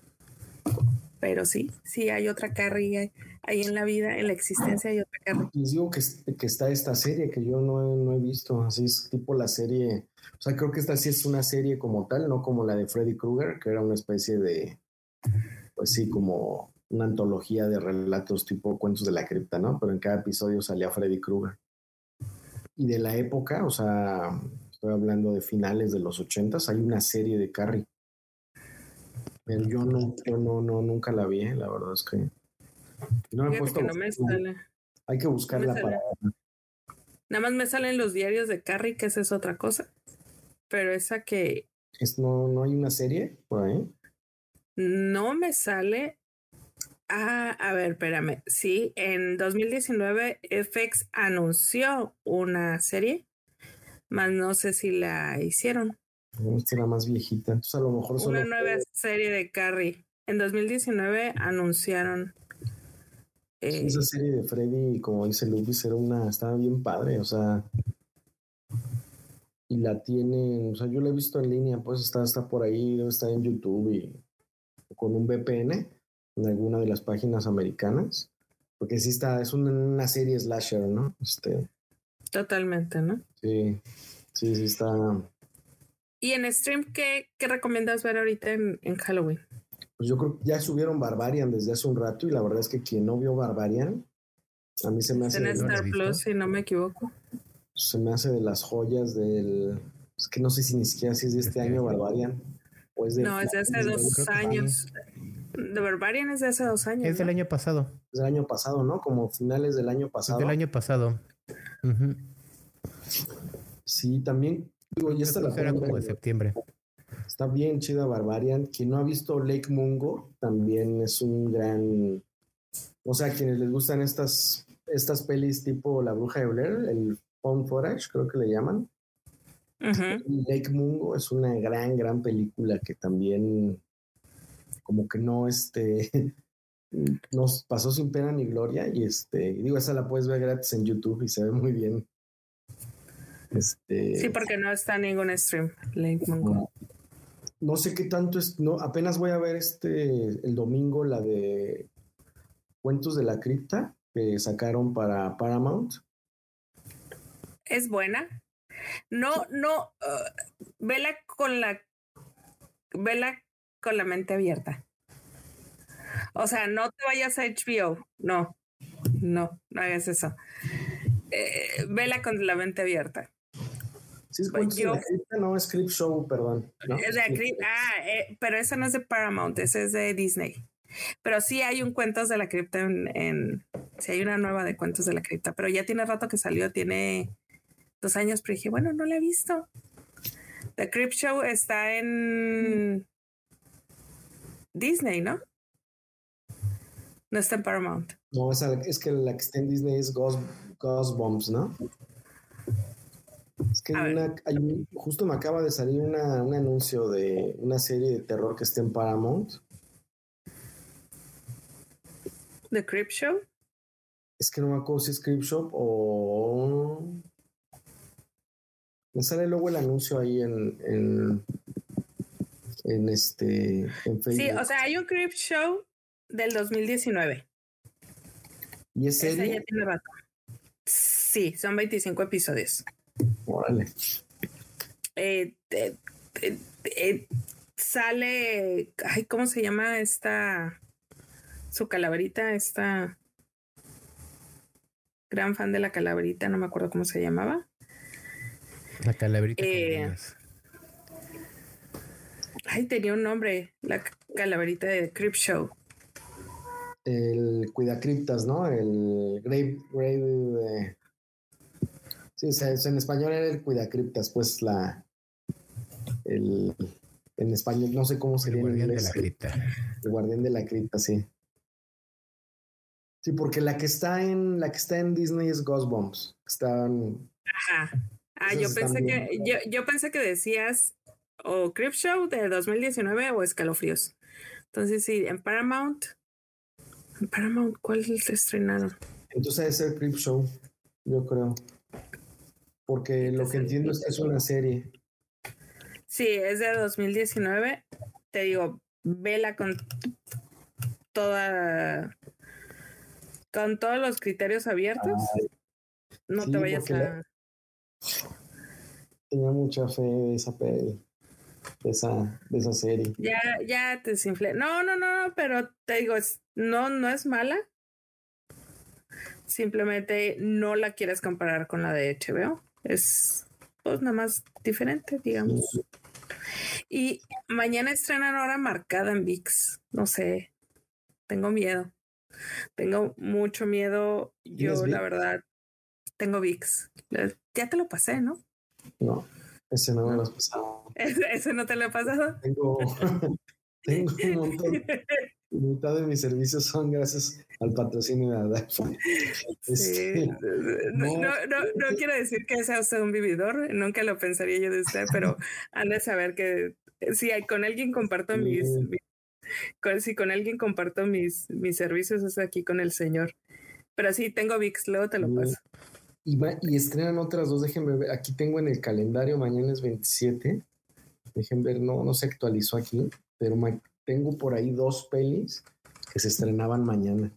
Pero sí, sí hay otra carrilla ahí en la vida, en la existencia hay otra carrilla. Les digo que, está esta serie que yo no, no he visto, así es tipo la serie o sea, creo que esta sí es una serie como tal, no como la de Freddy Krueger, que era una especie de, pues sí, como una antología de relatos tipo cuentos de la cripta, ¿no? Pero en cada episodio salía Freddy Krueger. Y de la época, o sea, estoy hablando de finales de los ochentas, hay una serie de Carrie. Pero yo no, yo no, no, nunca la vi, ¿eh? la verdad es que no me he puesto. no me sale. Hay que buscarla para. Nada más me salen los diarios de Carrie, que esa es otra cosa. Pero esa que. Es, no, no hay una serie por ahí. No me sale. Ah, a ver, espérame. Sí, en 2019 FX anunció una serie, más no sé si la hicieron. Esta era más viejita. Entonces a lo mejor Una nueva serie de Carrie. En 2019 anunciaron. Esa eh, serie de Freddy, como dice Luis, era una, estaba bien padre, o sea. Y la tienen, o sea, yo la he visto en línea, pues está, está por ahí, estar en YouTube y con un VPN en alguna de las páginas americanas. Porque sí está, es una, una serie slasher, ¿no? Este. Totalmente, ¿no? Sí, sí, sí está ¿Y en stream qué, qué recomiendas ver ahorita en, Halloween? Pues yo creo que ya subieron Barbarian desde hace un rato y la verdad es que quien no vio Barbarian, a mí se me hace... En Star Plus, si no me equivoco. Se me hace de las joyas del... Es que no sé si ni siquiera si es de este año Barbarian. O es de no, es de hace dos años. De Barbarian es de hace dos años. Es del año pasado. Es del año pasado, ¿no? Como finales del año pasado. Es del año pasado. Sí, también ya está la como de septiembre. Está bien chida Barbarian. Quien no ha visto Lake Mungo también es un gran. O sea, quienes les gustan estas, estas pelis tipo La Bruja de Blair, el Phone Forage, creo que le llaman. Lake Mungo es una gran, gran película que también como que no, este, [LAUGHS] nos pasó sin pena ni gloria y este, digo, esa la puedes ver gratis en YouTube y se ve muy bien. Este, sí, porque no está en ningún stream. No, no, sé qué tanto es. No, apenas voy a ver este el domingo la de Cuentos de la Cripta que sacaron para Paramount. Es buena. No, no, uh, vela con la vela con la mente abierta. O sea, no te vayas a HBO. No, no, no hagas eso. Eh, vela con la mente abierta. Sí, es yo, no es Crip Show, perdón. Es de ah, eh, pero esa no es de Paramount, esa es de Disney. Pero sí hay un Cuentos de la Cripta en, sí hay una nueva de Cuentos de la Cripta, pero ya tiene rato que salió, tiene dos años, pero dije, bueno, no la he visto. The Crip Show está en Disney, ¿no? No está en Paramount. No, es, que la que está en Disney es Ghost, Ghost Bombs, ¿no? Es que hay justo me acaba de salir un anuncio de una serie de terror que está en Paramount. ¿The Creep Show? Es que no me acuerdo si es Creep Show o. Me sale luego el anuncio ahí en, en, en este. Sí, o sea, hay un Creep Show del 2019. ¿Y es serie? Sí, son 25 episodios. Órale. Eh, eh, sale, ay, ¿cómo se llama esta? Su calaverita, esta gran fan de la calaverita, no me acuerdo cómo se llamaba. La calaverita. Eh, ay, tenía un nombre, la calaverita de Crip Show. El Cuidacriptas, ¿no? El Grave, Grave Sí, en español era el cuidacriptas, pues la. El, en español, no sé cómo sería. El guardián de la cripta. El guardián de la cripta, sí. Sí, porque la que está en la que está en Disney es Ghostbumps. Están. Ajá. Ah, yo pensé que yo, yo, pensé que decías o Crip Show de 2019 o Escalofríos. Entonces sí, en Paramount. En Paramount, ¿cuál se estrenaron? Entonces es el Crip Show, yo creo. Porque lo que entiendo es que es una serie. Sí, es de 2019. Te digo, vela con toda. con todos los criterios abiertos. no te vayas a. Tenía mucha fe de esa peli. de esa, de esa serie. Ya, ya te desinflé. No, no, no, pero te digo, es, no, no es mala. Simplemente no la quieres comparar con la de HBO. Es pues nada más diferente, digamos. Y mañana estrenan hora marcada en VIX. No sé. Tengo miedo. Tengo mucho miedo. Yo, la verdad, tengo VIX. Ya te lo pasé, ¿no? No, ese no me lo has [LAUGHS] pasado. ¿Ese, no te lo he pasado? Tengo, [LAUGHS] tengo un montón. [LAUGHS] mitad de mis servicios son gracias al patrocinio de Adafa. Este, no, no, no, quiero decir que sea usted un vividor, nunca lo pensaría yo de usted, pero [LAUGHS] han de saber que si con alguien comparto mis, si con alguien comparto mis, mis servicios es aquí con el señor. Pero sí, tengo VIX, luego te lo paso. Y, y estrenan otras dos, déjenme ver, aquí tengo en el calendario, mañana es 27, dejen ver, no, no se actualizó aquí, pero tengo por ahí dos pelis que se estrenaban mañana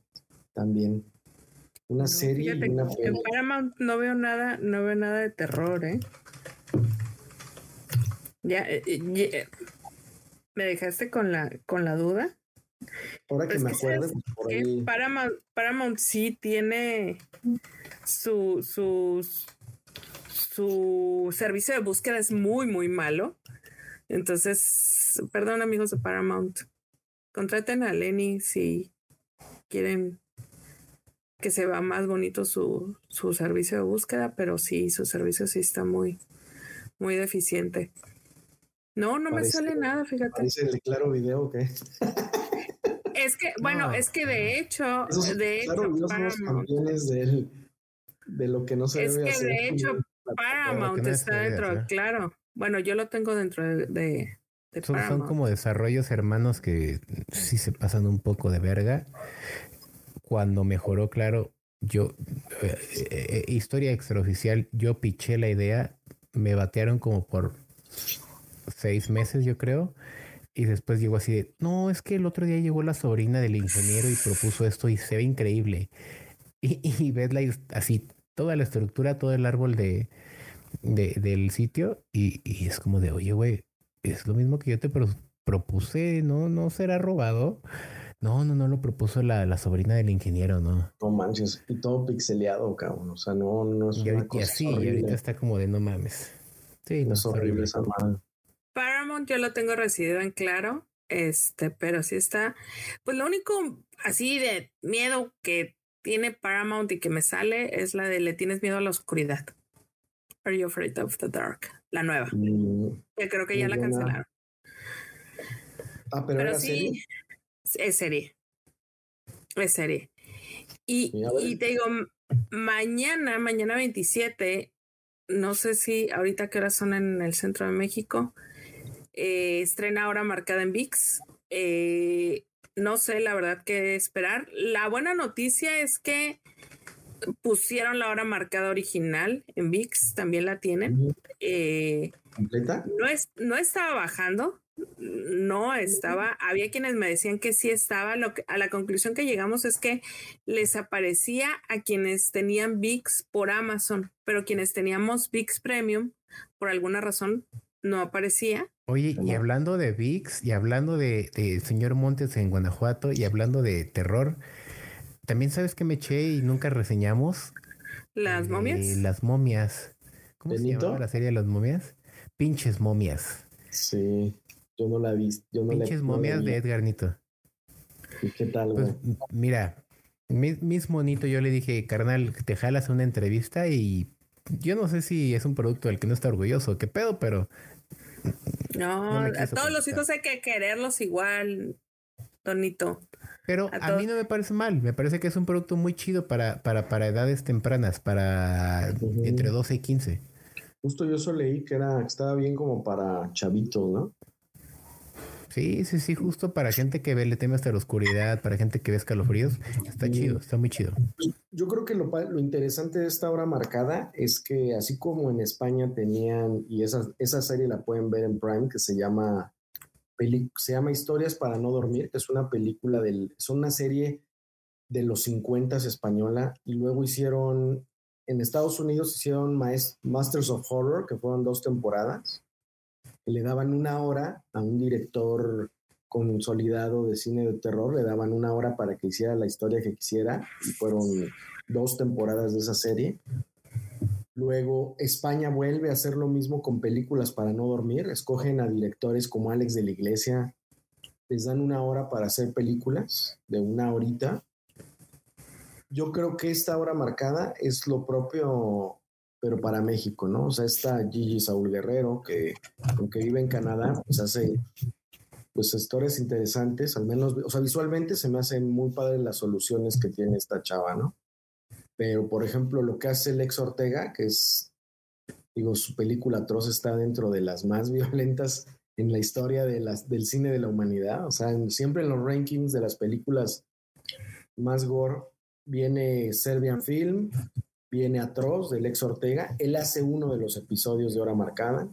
también. Una serie y una peli. En Paramount no veo nada, no veo nada de terror, ¿eh? Ya, eh, eh, me dejaste con la, con la duda. Ahora que me acuerdo, Paramount, Paramount sí tiene su, su, su servicio de búsqueda es muy, muy malo. Entonces, perdón amigos de Paramount, contraten a Lenny si quieren que se vea más bonito su, su servicio de búsqueda, pero sí, su servicio sí está muy, muy deficiente. No, no me sale nada, fíjate. Parece el claro video que. Es que, bueno, es que de hecho, de hecho, Paramount, de, de lo que no se es que de hecho, Paramount está dentro, claro. Bueno, yo lo tengo dentro de, son, como desarrollos hermanos que sí se pasan un poco de verga. Cuando mejoró, claro, yo, eh, eh, historia extraoficial, yo piché la idea, me batearon como por seis meses, yo creo. Y después llegó así de, no, es que el otro día llegó la sobrina del ingeniero y propuso esto y se ve increíble. Y, [LAUGHS] y ves la, así toda la estructura, todo el árbol de, del sitio y, es como de, oye, güey, es lo mismo que yo te propuse, ¿no? ¿No será robado? No, no, no lo propuso la, la, sobrina del ingeniero, ¿no? No manches, y todo pixeleado, cabrón. O sea, no, no es y una cosa sí, y ahorita está como de no mames. Sí, no, es horrible esa Paramount yo lo tengo residido en claro, este, pero sí está. Pues lo único así de miedo que tiene Paramount y que me sale es la de le tienes miedo a la oscuridad. Are you afraid of the dark? La nueva. Mm, que creo que ya la cancelaron. Ah, pero, sí, es serie. Es serie. Y, y te digo, mañana, mañana 27, no sé si ahorita qué horas son en el centro de México, eh, estrena ahora marcada en VIX. Eh, no sé la verdad qué esperar. La buena noticia es que pusieron la hora marcada original en VIX, también la tienen. Eh, ¿Completa? No, es, no estaba bajando, no estaba. Había quienes me decían que sí estaba. Lo que, a la conclusión que llegamos es que les aparecía a quienes tenían VIX por Amazon, pero quienes teníamos VIX Premium, por alguna razón, no aparecía. Oye, y hablando de VIX, y hablando de, Señor Montes en Guanajuato, y hablando de terror, también sabes que me eché y nunca reseñamos. Las momias. Eh, las momias. ¿Cómo se llama la serie de las momias? Pinches momias. Sí, yo no la vi. Yo no Pinches momias de Edgar Nito. ¿Y qué tal, pues, Mira, mismo Nito, yo le dije, carnal, te jalas una entrevista y yo no sé si es un producto del que no está orgulloso, qué pedo, pero no, a todos los hijos hay que quererlos igual, Tonito. Pero a, mí no me parece mal, me parece que es un producto muy chido para, para, para edades tempranas, para entre 12 y 15. Justo yo eso leí que era, estaba bien como para chavitos, ¿no? Sí, sí, sí, justo para gente que ve, le teme hasta la oscuridad, para gente que ve escalofríos, está chido, está muy chido. Yo creo que lo, lo, interesante de esta hora marcada es que así como en España tenían, y esa, esa serie la pueden ver en Prime, que se llama, se llama Historias para no dormir, que es una película del, es una serie de los 50 española, y luego hicieron, en Estados Unidos hicieron Masters of Horror, que fueron dos temporadas le daban una hora a un director consolidado de cine de terror, le daban una hora para que hiciera la historia que quisiera y fueron dos temporadas de esa serie. Luego España vuelve a hacer lo mismo con películas para no dormir, escogen a directores como Alex de la Iglesia, les dan una hora para hacer películas de una horita. Yo creo que esta hora marcada es lo propio pero para México, ¿no? O sea, está Gigi Saúl Guerrero, que aunque vive en Canadá, pues hace pues historias interesantes, al menos, o sea, visualmente se me hacen muy padres las soluciones que tiene esta chava, ¿no? Pero, por ejemplo, lo que hace Lex Ortega, que es, digo, su película Atroz está dentro de las más [LAUGHS] violentas en la historia de las, del cine de la humanidad, o sea, siempre en los rankings de las películas más gore viene Serbian Film, viene Atroz de Lex Ortega, él hace uno de los episodios de Hora Marcada,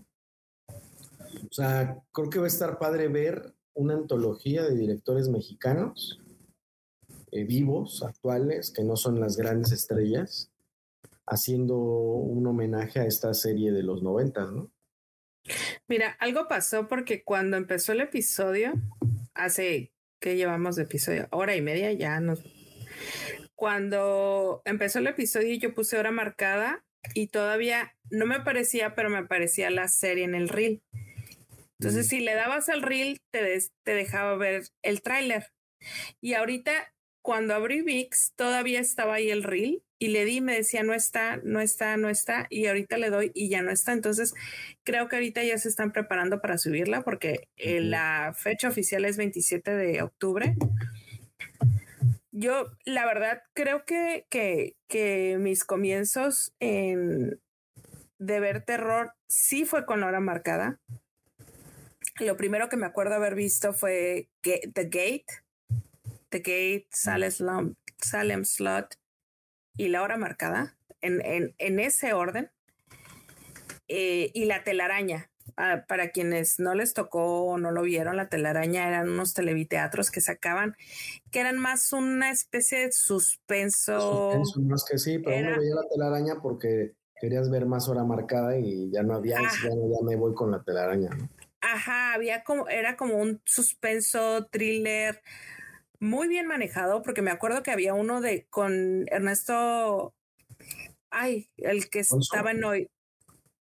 o sea, creo que va a estar padre ver una antología de directores mexicanos eh, vivos, actuales, que no son las grandes estrellas, haciendo un homenaje a esta serie de los noventas, ¿no? Mira, algo pasó porque cuando empezó el episodio, hace que llevamos de episodio, hora y media ya no. Cuando empezó el episodio yo puse hora marcada y todavía no me parecía, pero me parecía la serie en el reel. Entonces, si le dabas al reel, te, te dejaba ver el tráiler. Y ahorita, cuando abrí VIX, todavía estaba ahí el reel y le di, me decía, no está, no está, no está. Y ahorita le doy y ya no está. Entonces, creo que ahorita ya se están preparando para subirla porque eh, la fecha oficial es 27 de octubre. Yo, la verdad, creo que, que, que mis comienzos en, de ver terror sí fue con la hora marcada lo primero que me acuerdo haber visto fue The Gate, The Gate, Salem, Salem Slot y la hora marcada, en, en, en ese orden. Eh, y la telaraña. Ah, para quienes no les tocó o no lo vieron, la telaraña eran unos televiteatros que sacaban, que eran más una especie de suspenso. suspenso más que sí, pero uno veía la telaraña porque querías ver más hora marcada y ya no había, ya, ya me voy con la telaraña. ¿no? Ajá, había como, era como un suspenso, thriller, muy bien manejado, porque me acuerdo que había uno de con Ernesto, ay, el que estaba en hoy,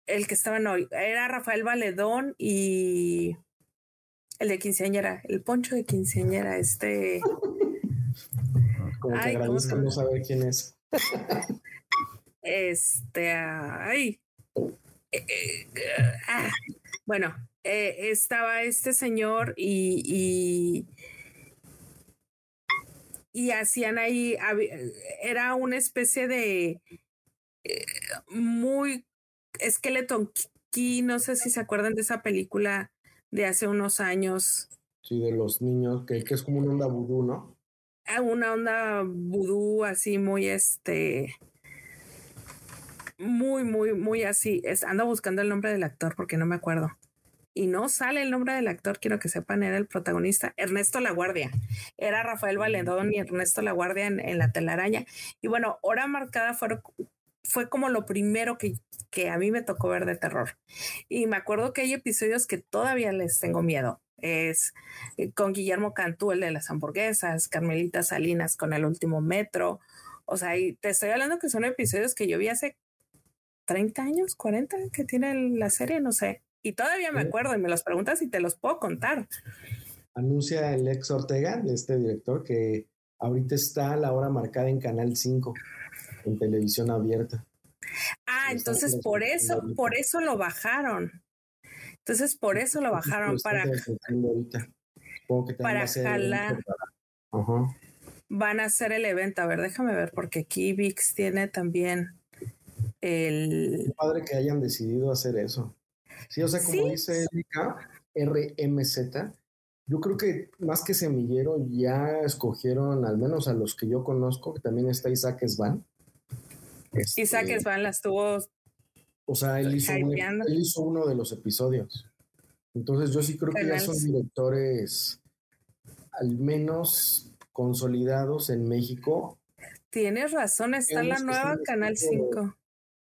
el que estaba en hoy, era Rafael Valedón y el de quinceañera, el poncho de quinceañera, este. Como que agradezco no saber quién es. este, ay. Eh, eh, ah, bueno, eh, estaba este señor y, y, hacían ahí, era una especie de eh, muy esqueleto no sé si se acuerdan de esa película de hace unos años. Sí, de los niños, que, que es como una onda vudú, ¿no? Ah, una onda vudú así muy este muy, muy, muy así. Es, ando buscando el nombre del actor porque no me acuerdo y no sale el nombre del actor, quiero que sepan, era el protagonista, Ernesto Laguardia. Era Rafael Valedón y Ernesto Laguardia en, en la telaraña. Y bueno, hora marcada fue, fue como lo primero que, que a mí me tocó ver de terror. Y me acuerdo que hay episodios que todavía les tengo miedo. Es eh, con Guillermo Cantú, el de las hamburguesas, Carmelita Salinas con el último metro. O sea, y te estoy hablando que son episodios que yo vi hace 30 años, 40 que tiene la serie, no sé. Y todavía me acuerdo y me los preguntas y te los puedo contar. Anuncia el ex Ortega, este director, que ahorita está la hora marcada en Canal 5, en televisión abierta. Ah, entonces por eso, por eso lo bajaron. Entonces por eso lo bajaron para, para jalar. Van a hacer el evento. A ver, déjame ver, porque aquí VIX tiene también el. Es padre que hayan decidido hacer eso. Sí, o sea, como dice Erika, RMZ, yo creo que más que semillero ya escogieron, al menos a los que yo conozco, que también está Isaac Svan. Este, Isaac Svan las tuvo. O sea, él hizo, uno de los episodios. Entonces yo sí creo que ya son directores al menos consolidados en México. Tienes razón, está la nueva Canal 5.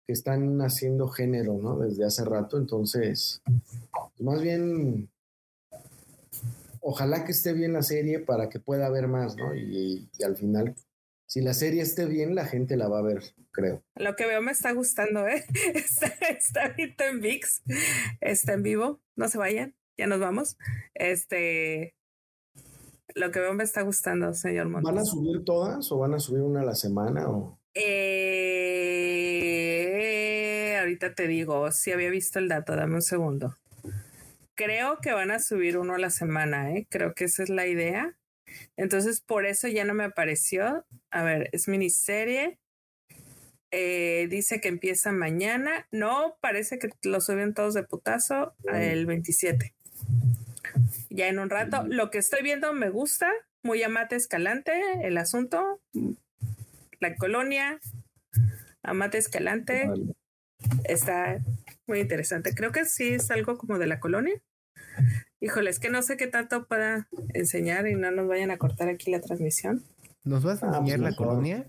Que están haciendo género, ¿no? Desde hace rato, entonces, más bien, ojalá que esté bien la serie para que pueda haber más, ¿no? Y, al final, si la serie esté bien, la gente la va a ver, creo. Lo que veo me está gustando, ¿eh? [LAUGHS] Está, está ahorita en VIX, está en vivo, no se vayan, ya nos vamos. Este, lo que veo me está gustando, señor Montes. ¿Van a subir todas o van a subir una a la semana? O? Eh, ahorita te digo, si había visto el dato, dame un segundo. Creo que van a subir uno a la semana, ¿eh? Creo que esa es la idea. Entonces, por eso ya no me apareció. A ver, es miniserie. Eh, dice que empieza mañana. No, parece que lo suben todos de putazo el 27 ya en un rato. Lo que estoy viendo me gusta, muy amate escalante el asunto, la colonia, amate escalante, está muy interesante. Creo que sí es algo como de la colonia. Híjole, es que no sé qué tanto para enseñar y no nos vayan a cortar aquí la transmisión. ¿Nos vas a ah, enseñar pues la colonia?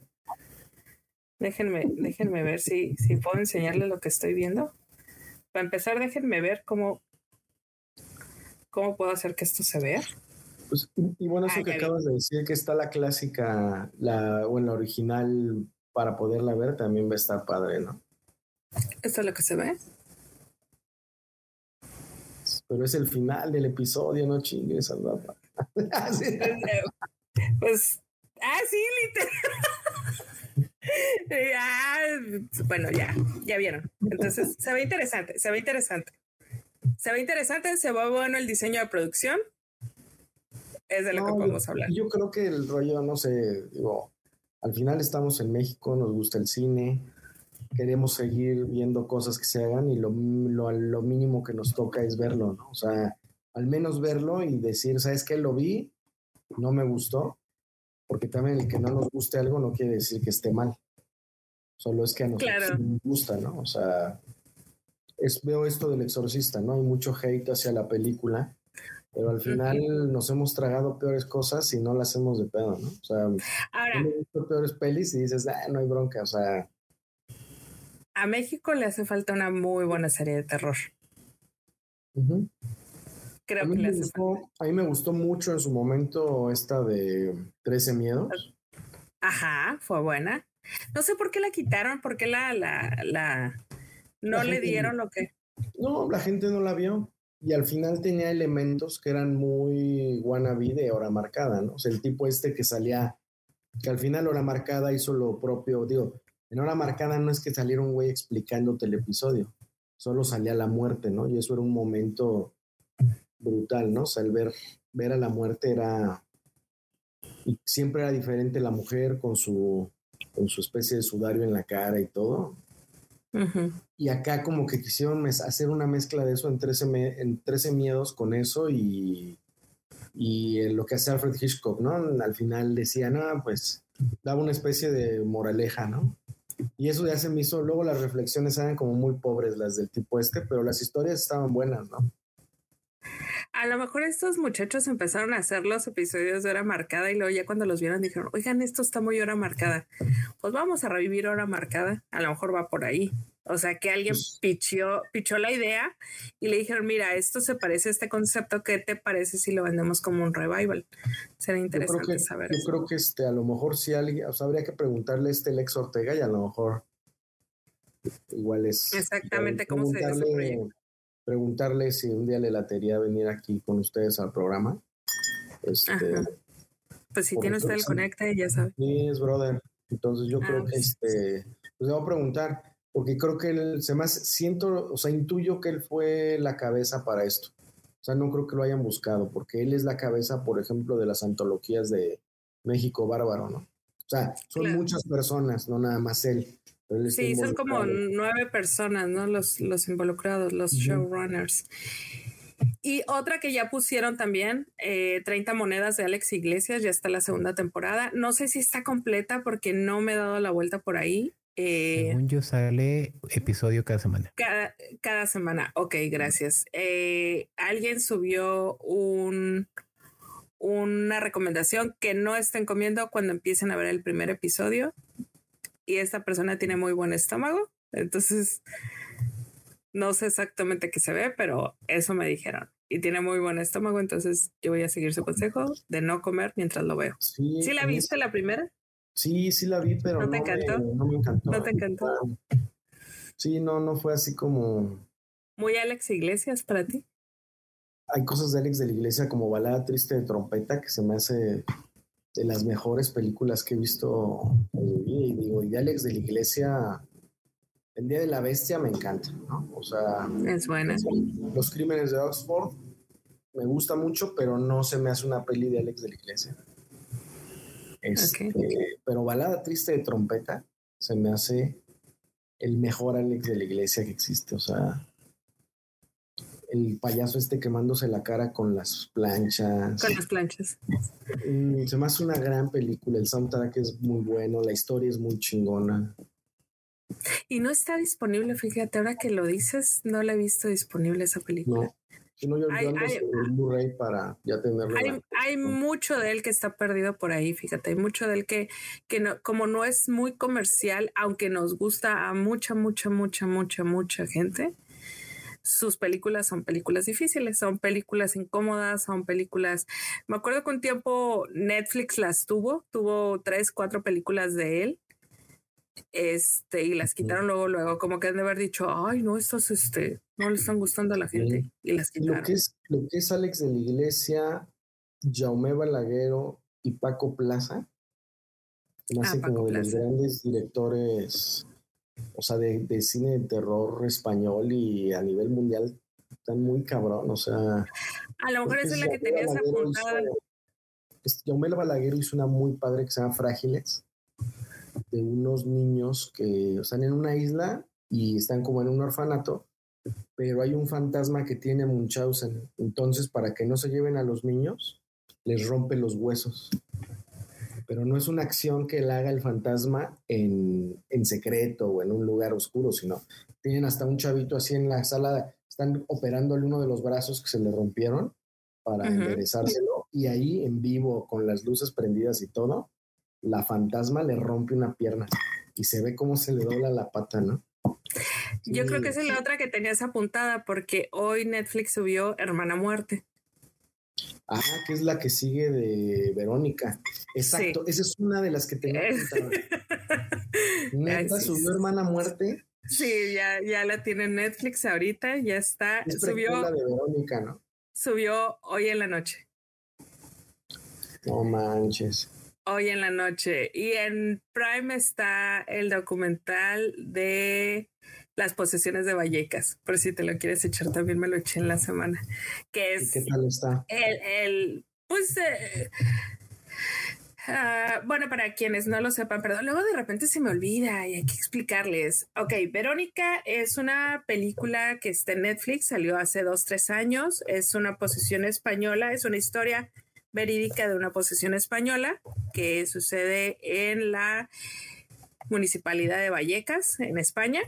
Déjenme, déjenme ver si, si puedo enseñarles lo que estoy viendo. Para empezar, déjenme ver cómo, ¿Cómo puedo hacer que esto se vea? Pues, y bueno, eso que acabas de decir, que está la clásica, la, o en la original, para poderla ver, también va a estar padre, ¿no? ¿Esto es lo que se ve? Pero es el final del episodio, no chingues, Alba. [LAUGHS] [LAUGHS] pues, ah, sí, literal. [LAUGHS] ah, bueno, ya, ya vieron. Entonces, se ve interesante, se ve interesante. Se ve interesante, se va bueno el diseño de producción. Es de lo que podemos hablar. Yo creo que el rollo, no sé, digo, al final estamos en México, nos gusta el cine, queremos seguir viendo cosas que se hagan y lo, lo, mínimo que nos toca es verlo, ¿no? O sea, al menos verlo y decir, ¿sabes qué? Lo vi, no me gustó, porque también el que no nos guste algo no quiere decir que esté mal. Solo es que a nosotros nos gusta, ¿no? O sea, veo esto del exorcista, ¿no? Hay mucho hate hacia la película, pero al final nos hemos tragado peores cosas y no las hacemos de pedo, ¿no? O sea, Ahora, visto peores pelis y dices, ah, no hay bronca, o sea. A México le hace falta una muy buena serie de terror. Creo que le hace falta. A mí me gustó mucho en su momento esta de 13 miedos. Ajá, fue buena. No sé por qué la quitaron, por qué la, la, la, no le dieron lo que. No, la gente no la vio. Y al final tenía elementos que eran muy wannabe de hora marcada, ¿no? O sea, el tipo este que salía, que al final hora marcada hizo lo propio. Digo, en hora marcada no es que saliera un güey explicándote el episodio, solo salía la muerte, ¿no? Y eso era un momento brutal, ¿no? O sea, el ver, ver a la muerte era. Y siempre era diferente la mujer con su, con su especie de sudario en la cara y todo. Y acá como que quisieron hacer una mezcla de eso en 13, en 13 miedos con eso y, y lo que hace Alfred Hitchcock, ¿no? Al final decía, no, pues daba una especie de moraleja, ¿no? Y eso ya se me hizo, luego las reflexiones eran como muy pobres las del tipo este, pero las historias estaban buenas, ¿no? A lo mejor estos muchachos empezaron a hacer los episodios de hora marcada y luego ya cuando los vieron dijeron, oigan, esto está muy hora marcada. Pues vamos a revivir hora marcada. A lo mejor va por ahí. O sea, que alguien pues pichó, pichó la idea y le dijeron, mira, esto se parece a este concepto, ¿qué te parece si lo vendemos como un revival? Sería interesante saber. Yo creo que este, a lo mejor si alguien, o sea, habría que preguntarle a este Lex Ortega y a lo mejor igual es... Exactamente cómo se preguntarle si un día le latería venir aquí con ustedes al programa. Este, pues si tiene usted el conecta, ya sabe. Sí, es brother. Entonces yo ah, creo que este, pues le voy a preguntar, porque creo que él se más siento, o sea, intuyo que él fue la cabeza para esto. O sea, no creo que lo hayan buscado, porque él es la cabeza, por ejemplo, de las antologías de México Bárbaro, ¿no? O sea, son muchas personas, no nada más él. Sí, son como nueve personas, ¿no? Los, los involucrados, los showrunners. Y otra que ya pusieron también, 30 eh, monedas de Alex Iglesias, ya está la segunda temporada. No sé si está completa porque no me he dado la vuelta por ahí. Eh, Según yo sale episodio cada semana. Cada, cada semana, ok, gracias. Eh, alguien subió un, una recomendación que no estén comiendo cuando empiecen a ver el primer episodio y esta persona tiene muy buen estómago. Entonces, no sé exactamente qué se ve, pero eso me dijeron. Y tiene muy buen estómago, entonces yo voy a seguir su consejo de no comer mientras lo veo. ¿Sí, la viste la primera? Sí, sí la vi, pero no, te encantó? no me encantó. No te encantó. Sí, no, no fue así como. Muy Alex Iglesias para ti. Hay cosas de Alex de la Iglesia como Balada Triste de Trompeta que se me hace de las mejores películas que he visto Y digo, y de Alex de la Iglesia, El Día de la Bestia me encanta, ¿no? O sea, es buena. Los Crímenes de Oxford me gusta mucho, pero no se me hace una peli de Alex de la Iglesia. Este, Pero Balada Triste de Trompeta se me hace el mejor Alex de la Iglesia que existe, o sea el payaso este quemándose la cara con las planchas. Con las planchas. Mm, se me hace una gran película. El soundtrack es muy bueno, la historia es muy chingona. Y no está disponible, fíjate, ahora que lo dices, no la he visto disponible esa película. No. yo, hay, hay, para ya tenerlo. Hay, mucho de él que está perdido por ahí, fíjate, hay mucho de él que, que no, como no es muy comercial, aunque nos gusta a mucha, mucha, mucha, mucha, mucha gente, sus películas son películas difíciles, son películas incómodas, son películas... Me acuerdo que un tiempo Netflix las tuvo, tuvo tres, cuatro películas de él. Este, y las quitaron luego, luego, como que han de haber dicho, ay, no, estos, este, no le están gustando a la gente, y las quitaron. Lo que es, lo que es Alex de la Iglesia, Jaume Balaguero y Paco Plaza, ah, como de los grandes directores o sea, de, cine de terror español y a nivel mundial están muy cabrón, o sea. A lo mejor es la que tenías apuntada. Yaumel Balaguer hizo una muy padre que se llama Frágiles, de unos niños que están en una isla y están como en un orfanato, pero hay un fantasma que tiene Munchausen. Entonces, para que no se lleven a los niños, les rompe los huesos pero no es una acción que la haga el fantasma en, secreto o en un lugar oscuro, sino tienen hasta un chavito así en la sala, están operándole uno de los brazos que se le rompieron para enderezárselo y ahí en vivo con las luces prendidas y todo, la fantasma le rompe una pierna y se ve cómo se le dobla la pata, ¿no? Yo creo que esa es la otra que tenías apuntada porque hoy Netflix subió Hermana Muerte. Ah, que es la que sigue de Verónica. Exacto, esa es una de las que tenía. [LAUGHS] Neta, subió Hermana Muerte. Sí, ya, ya la tiene Netflix ahorita, ya está. subió de Verónica, ¿no? Subió hoy en la noche. No manches. Hoy en la noche. Y en Prime está el documental de las posesiones de Vallecas, por si te lo quieres echar, también me lo eché en la semana. Que es ¿Qué tal está? El, el pues, eh, ah, bueno, para quienes no lo sepan, perdón, luego de repente se me olvida y hay que explicarles. Ok, Verónica es una película que está en Netflix, salió hace dos, tres años, es una posesión española, es una historia verídica de una posesión española que sucede en la municipalidad de Vallecas, en España.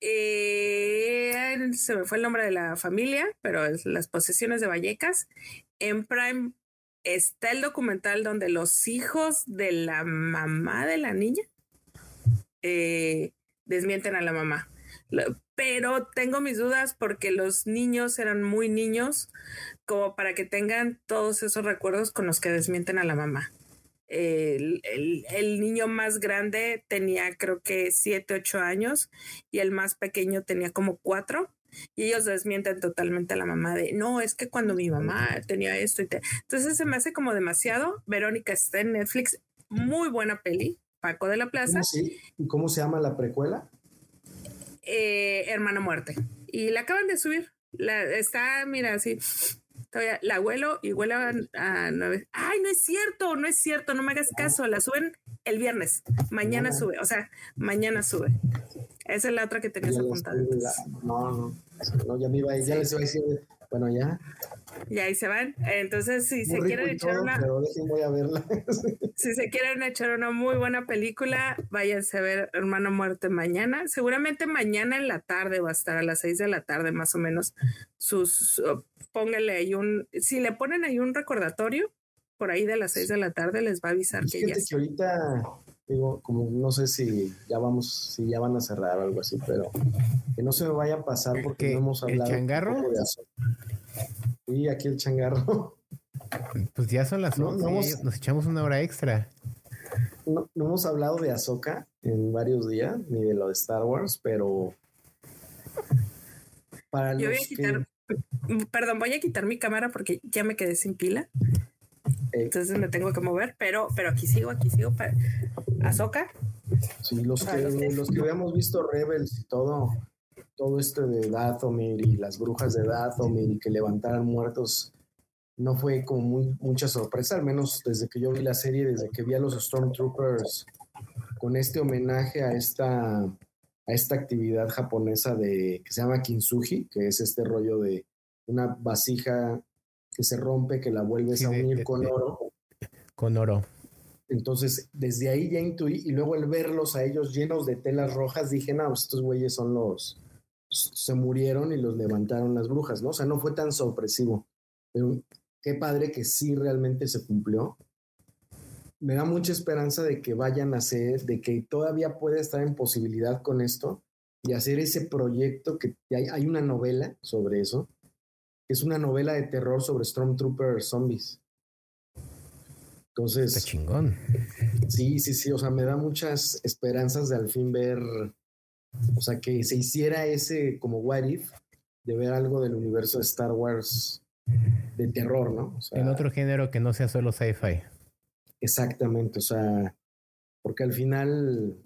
Se me fue el nombre de la familia, pero es las posesiones de Vallecas. En Prime está el documental donde los hijos de la mamá de la niña eh, desmienten a la mamá. Pero tengo mis dudas porque los niños eran muy niños como para que tengan todos esos recuerdos con los que desmienten a la mamá el, niño más grande tenía creo que siete, ocho años y el más pequeño tenía como cuatro. Y ellos desmienten totalmente a la mamá de, no, es que cuando mi mamá tenía esto y te... Entonces se me hace como demasiado. Verónica está en Netflix, muy buena peli, Paco de la Plaza. ¿Y cómo se llama la precuela? Eh, Hermano Muerte. Y la acaban de subir. La, está, mira, así, la abuelo y huele a, nueve. Ay, no es cierto, no es cierto, no me hagas caso. La suben el viernes. Mañana sube, o sea, mañana sube. Esa es la otra que tenías apuntada. No, no, no, ya me iba, ya les iba a decir, bueno, ya. Y ahí se van. Entonces, si se quieren echar una. voy a verla. [LAUGHS] si se quieren echar una muy buena película, váyanse a ver Hermano Muerte mañana. Seguramente mañana en la tarde va a estar a las seis de la tarde, más o menos. Sus. póngale ahí un. Si le ponen ahí un recordatorio, por ahí de las seis de la tarde les va a avisar que ya. Que ahorita Digo, como no sé si ya vamos, si ya van a cerrar o algo así, pero que no se me vaya a pasar porque no hemos hablado. ¿El changarro? Sí, aquí el changarro. [LAUGHS] Pues ya son las 11, nos echamos una hora extra. No, no, hemos hablado de Ahsoka en varios días, ni de lo de Star Wars, pero para Yo voy a quitar, perdón, voy a quitar mi cámara porque ya me quedé sin pila. Eh. Entonces me tengo que mover, pero, pero aquí sigo, aquí sigo. Ahsoka. Sí, los que, los que habíamos visto Rebels y todo, todo esto de Dathomir y las brujas de Dathomir y que levantaran muertos, no fue como muy, mucha sorpresa, al menos desde que yo vi la serie, desde que vi a los Stormtroopers con este homenaje a esta, a esta actividad japonesa de, que se llama kintsugi, que es este rollo de una vasija que se rompe, que la vuelves a unir con oro. Con oro. Entonces, desde ahí ya intuí, y luego el verlos a ellos llenos de telas rojas, dije, no, estos güeyes son los, se murieron y los levantaron las brujas, ¿no? O sea, no fue tan sorpresivo. Pero qué padre que sí realmente se cumplió. Me da mucha esperanza de que vayan a hacer, de que todavía pueda estar en posibilidad con esto y hacer ese proyecto que hay, hay una novela sobre eso, que es una novela de terror sobre Stormtrooper zombies. Entonces. Está chingón. Sí, sí, sí. O sea, me da muchas esperanzas de al fin ver. O sea, que se hiciera ese como what if de ver algo del universo de Star Wars de terror, ¿no? en otro género que no sea solo sci-fi. Exactamente, o sea, porque al final,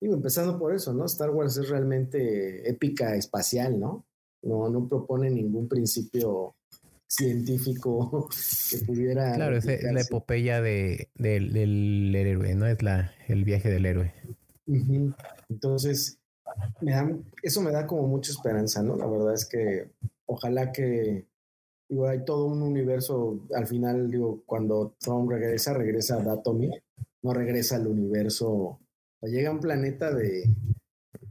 digo, empezando por eso, ¿no? Star Wars es realmente épica espacial, ¿no? No, no propone ningún principio científico [LAUGHS] que pudiera. Claro, es la epopeya de, del héroe, ¿no? Es la, el viaje del héroe. Entonces, me eso me da como mucha esperanza, ¿no? La verdad es que ojalá que digo, hay todo un universo, al final, digo, cuando Trump regresa, regresa a Datomi, no regresa al universo, llega un planeta de,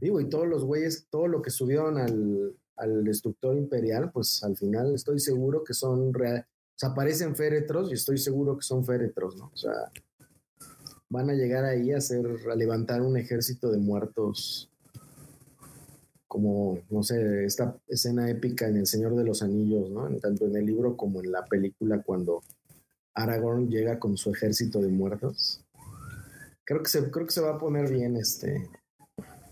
digo, y todos los güeyes, todo lo que subieron al, al destructor imperial, pues al final estoy seguro que son real, o sea, aparecen féretros y estoy seguro que son féretros, ¿no? O sea, van a llegar ahí a hacer, a levantar un ejército de muertos como, no sé, esta escena épica en El Señor de los Anillos, ¿no? Tanto en el libro como en la película cuando Aragorn llega con su ejército de muertos. Creo que se, creo que se va a poner bien este.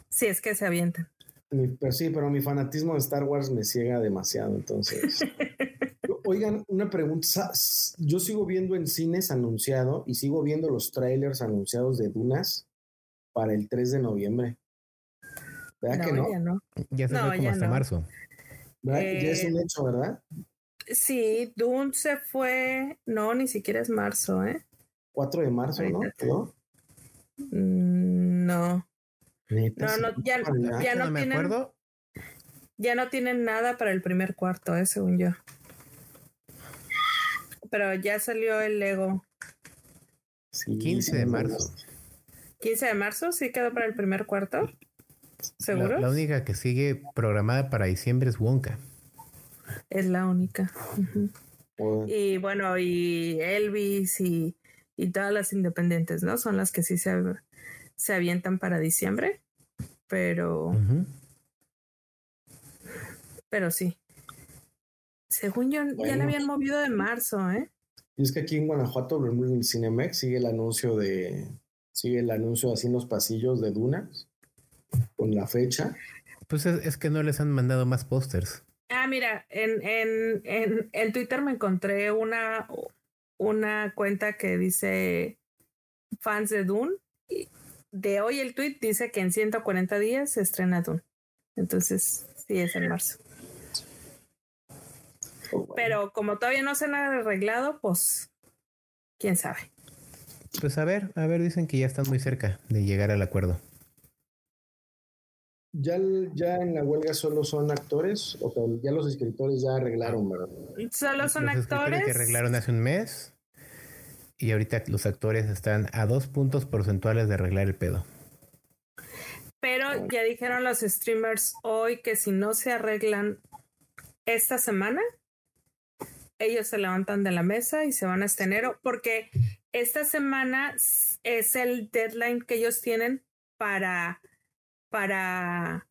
Sí, es que se avientan. pero sí, pero mi fanatismo de Star Wars me ciega demasiado, entonces. [LAUGHS] Oigan, una pregunta. Yo sigo viendo en cines anunciado y sigo viendo los trailers anunciados de Dunas para el 3 de noviembre. ¿Verdad que no? Ya no. Ya se fue como hasta marzo. ¿Verdad? ya es un eh, hecho, ¿verdad? Sí, Dune se fue. No, ni siquiera es marzo, ¿eh? 4 de marzo, ¿no? ¿no? Mm, no. No, no, ya, ya no, me tienen. Acuerdo. Ya no tienen nada para el primer cuarto, ¿eh? Según yo. Pero ya salió el Lego. Sí, 15 de marzo. 15 de marzo, sí quedó para el primer cuarto. ¿Seguro? La, única que sigue programada para diciembre es Wonka. Es la única. Y bueno, y Elvis y, todas las independientes, ¿no? Son las que sí se, se avientan para diciembre. Pero. Pero sí. Según yo, ya la habían movido de marzo, ¿eh? Y es que aquí en Guanajuato, en Cinemex, sigue el anuncio de. Sigue el anuncio así en los pasillos de Dunas con la fecha. Pues es, que no les han mandado más pósters. Ah, mira, en, en, en, en, Twitter me encontré una, una cuenta que dice fans de Dune. De hoy el tweet dice que en 140 días se estrena Dune. Entonces, sí, es en marzo. Oh, Pero como todavía no se han arreglado, pues, quién sabe. Pues a ver, a ver, dicen que ya están muy cerca de llegar al acuerdo. Ya, ya en la huelga solo son actores, o sea, ya los escritores ya arreglaron, ¿verdad? Solo son los actores. que arreglaron hace un mes y ahorita los actores están a dos puntos porcentuales de arreglar el pedo. Pero ya dijeron los streamers hoy que si no se arreglan esta semana, ellos se levantan de la mesa y se van a este enero, porque esta semana es el deadline que ellos tienen para, para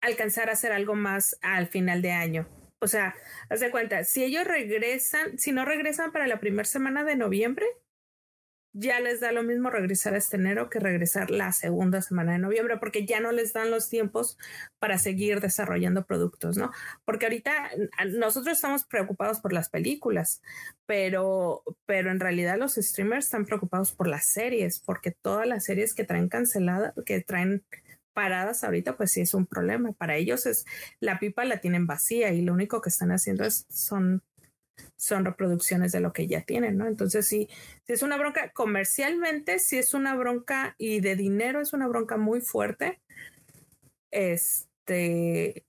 alcanzar a hacer algo más al final de año. O sea, haz de cuenta, si ellos regresan, si no regresan para la primera semana de noviembre, ya les da lo mismo regresar este enero que regresar la segunda semana de noviembre, porque ya no les dan los tiempos para seguir desarrollando productos, ¿no? Porque ahorita nosotros estamos preocupados por las películas, pero, pero en realidad los streamers están preocupados por las series, porque todas las series que traen canceladas, que traen paradas ahorita, pues sí es un problema. Para ellos es la pipa la tienen vacía y lo único que están haciendo es son son reproducciones de lo que ya tienen, ¿no? Entonces, sí, si es una bronca comercialmente, si es una bronca y de dinero es una bronca muy fuerte. Este.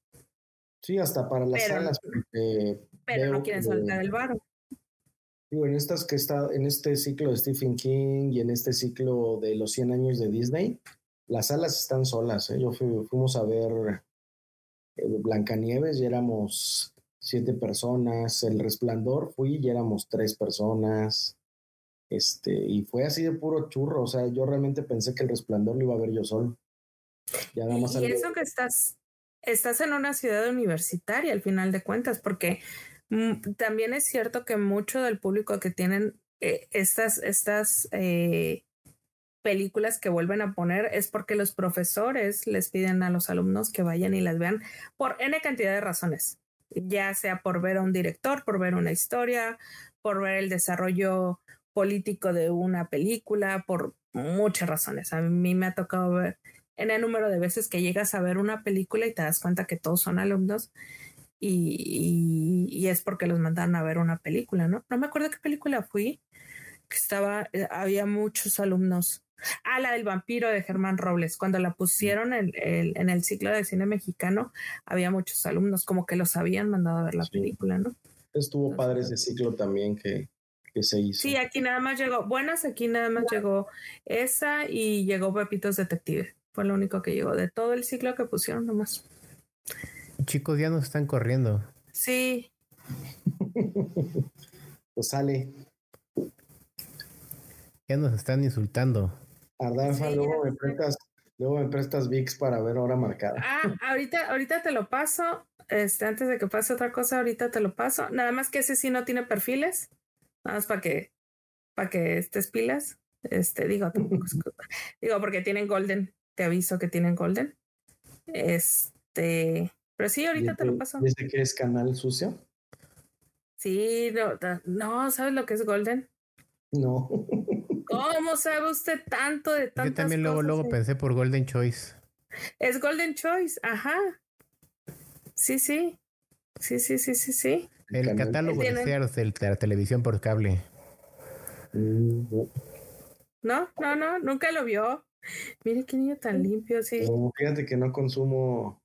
Sí, hasta para las salas. pero no quieren soltar el varo. Digo, en estas que está, en este ciclo de Stephen King y en este ciclo de los 100 años de Disney, las salas están solas. ¿eh? Yo fuimos a ver eh, Blancanieves y éramos siete personas. El Resplandor fui y éramos tres personas. Este, y fue así de puro churro. O sea, yo realmente pensé que el Resplandor lo iba a ver yo solo. Ya y eso que estás, estás en una ciudad universitaria al final de cuentas, porque mm, también es cierto que mucho del público que tienen eh, estas, estas eh, películas que vuelven a poner es porque los profesores les piden a los alumnos que vayan y las vean por N cantidad de razones ya sea por ver a un director, por ver una historia, por ver el desarrollo político de una película, por muchas razones. A mí me ha tocado ver en el número de veces que llegas a ver una película y te das cuenta que todos son alumnos y, y, es porque los mandaron a ver una película, ¿no? No me acuerdo qué película fui, que estaba, eh, había muchos alumnos Ah, la del vampiro de Germán Robles. Cuando la pusieron en, en, el ciclo de cine mexicano, había muchos alumnos como que los habían mandado a ver la película, ¿no? Estuvo padre ese ciclo también que, que se hizo. Sí, aquí nada más llegó, buenas, aquí nada más llegó esa y llegó Pepitos Detective. Fue lo único que llegó de todo el ciclo que pusieron nomás. Chicos, ya nos están corriendo. Sí. [LAUGHS] pues sale. Ya nos están insultando. Ardalfa, luego me prestas, luego me prestas VIX para ver hora marcada. Ah, ahorita, ahorita te lo paso. Este, antes de que pase otra cosa, ahorita te lo paso. Nada más que ese sí no tiene perfiles. Nada más para que, para que estés pilas. Este, digo, [LAUGHS] digo, porque tienen Golden. Te aviso que tienen Golden. Este, pero sí, ahorita te lo paso. ¿Desde que es canal sucio? Sí, no, no, ¿sabes lo que es Golden? No. [LAUGHS] ¿Cómo sabe usted tanto de tantas Yo también luego, luego pensé por Golden Choice. Es Golden Choice, ajá. Sí, sí. Sí, sí, sí, sí, sí. El catálogo de Sears de la televisión por cable. No, no, no, nunca lo vio. Mire qué niño tan limpio, sí. fíjate que no consumo.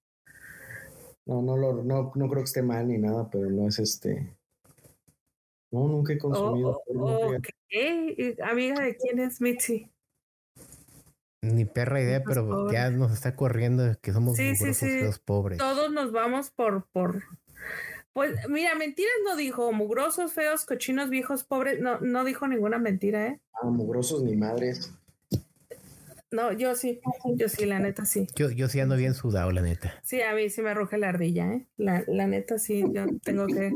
No, no, lo, no, no creo que esté mal ni nada, pero no es este. No, nunca he consumido. Oh, Amiga, ¿de quién es Mitzi? Ni perra idea, pero ya nos está corriendo que somos sí, pobres. Todos nos vamos por, por. Pues mira, mentiras no dijo, mugrosos, feos, cochinos, viejos, pobres, no, no dijo ninguna mentira, ¿eh? Ah, mugrosos ni madres. No, yo sí, yo sí, la neta sí. Yo, yo sí ando bien sudado, la neta. Sí, a mí sí me arroja la ardilla, ¿eh? La, la neta sí, yo tengo que,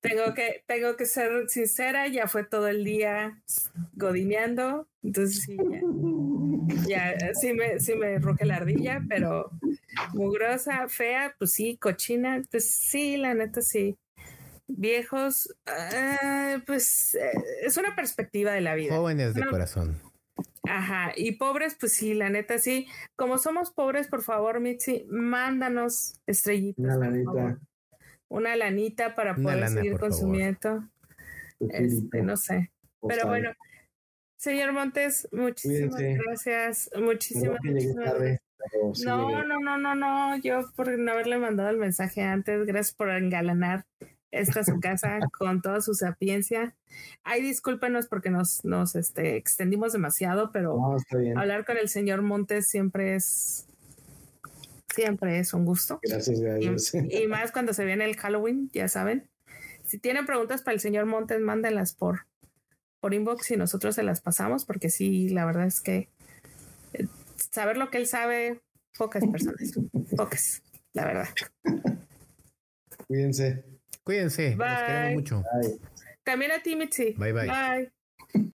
tengo que, tengo que ser sincera, ya fue todo el día godineando, entonces sí, ya, ya sí me, sí me arroja la ardilla, pero mugrosa, fea, pues sí, cochina, pues sí, la neta sí. Viejos, ah, pues eh, es una perspectiva de la vida. Jóvenes de corazón. Ajá, y pobres, pues sí, la neta sí. Como somos pobres, por favor, Mitzi, mándanos estrellitas. Una lanita. Una lanita para poder seguir consumiendo. Este, no sé. Pero bueno, señor Montes, muchísimas gracias. Muchísimas, gracias. No, no, no, no, no. Yo por no haberle mandado el mensaje antes, gracias por engalanar esta es su casa con toda su sapiencia. Ay, discúlpenos porque nos, nos este, extendimos demasiado, pero hablar con el señor Montes siempre es siempre es un gusto. Gracias a Dios. Y, más cuando se viene el Halloween, ya saben. Si tienen preguntas para el señor Montes, mándenlas por por inbox y nosotros se las pasamos, porque sí, la verdad es que eh, saber lo que él sabe, pocas personas, pocas, la verdad. [LAUGHS] Cuídense. Cuídense. Nos queremos mucho. También a ti, Mitzi. Bye, bye. Bye.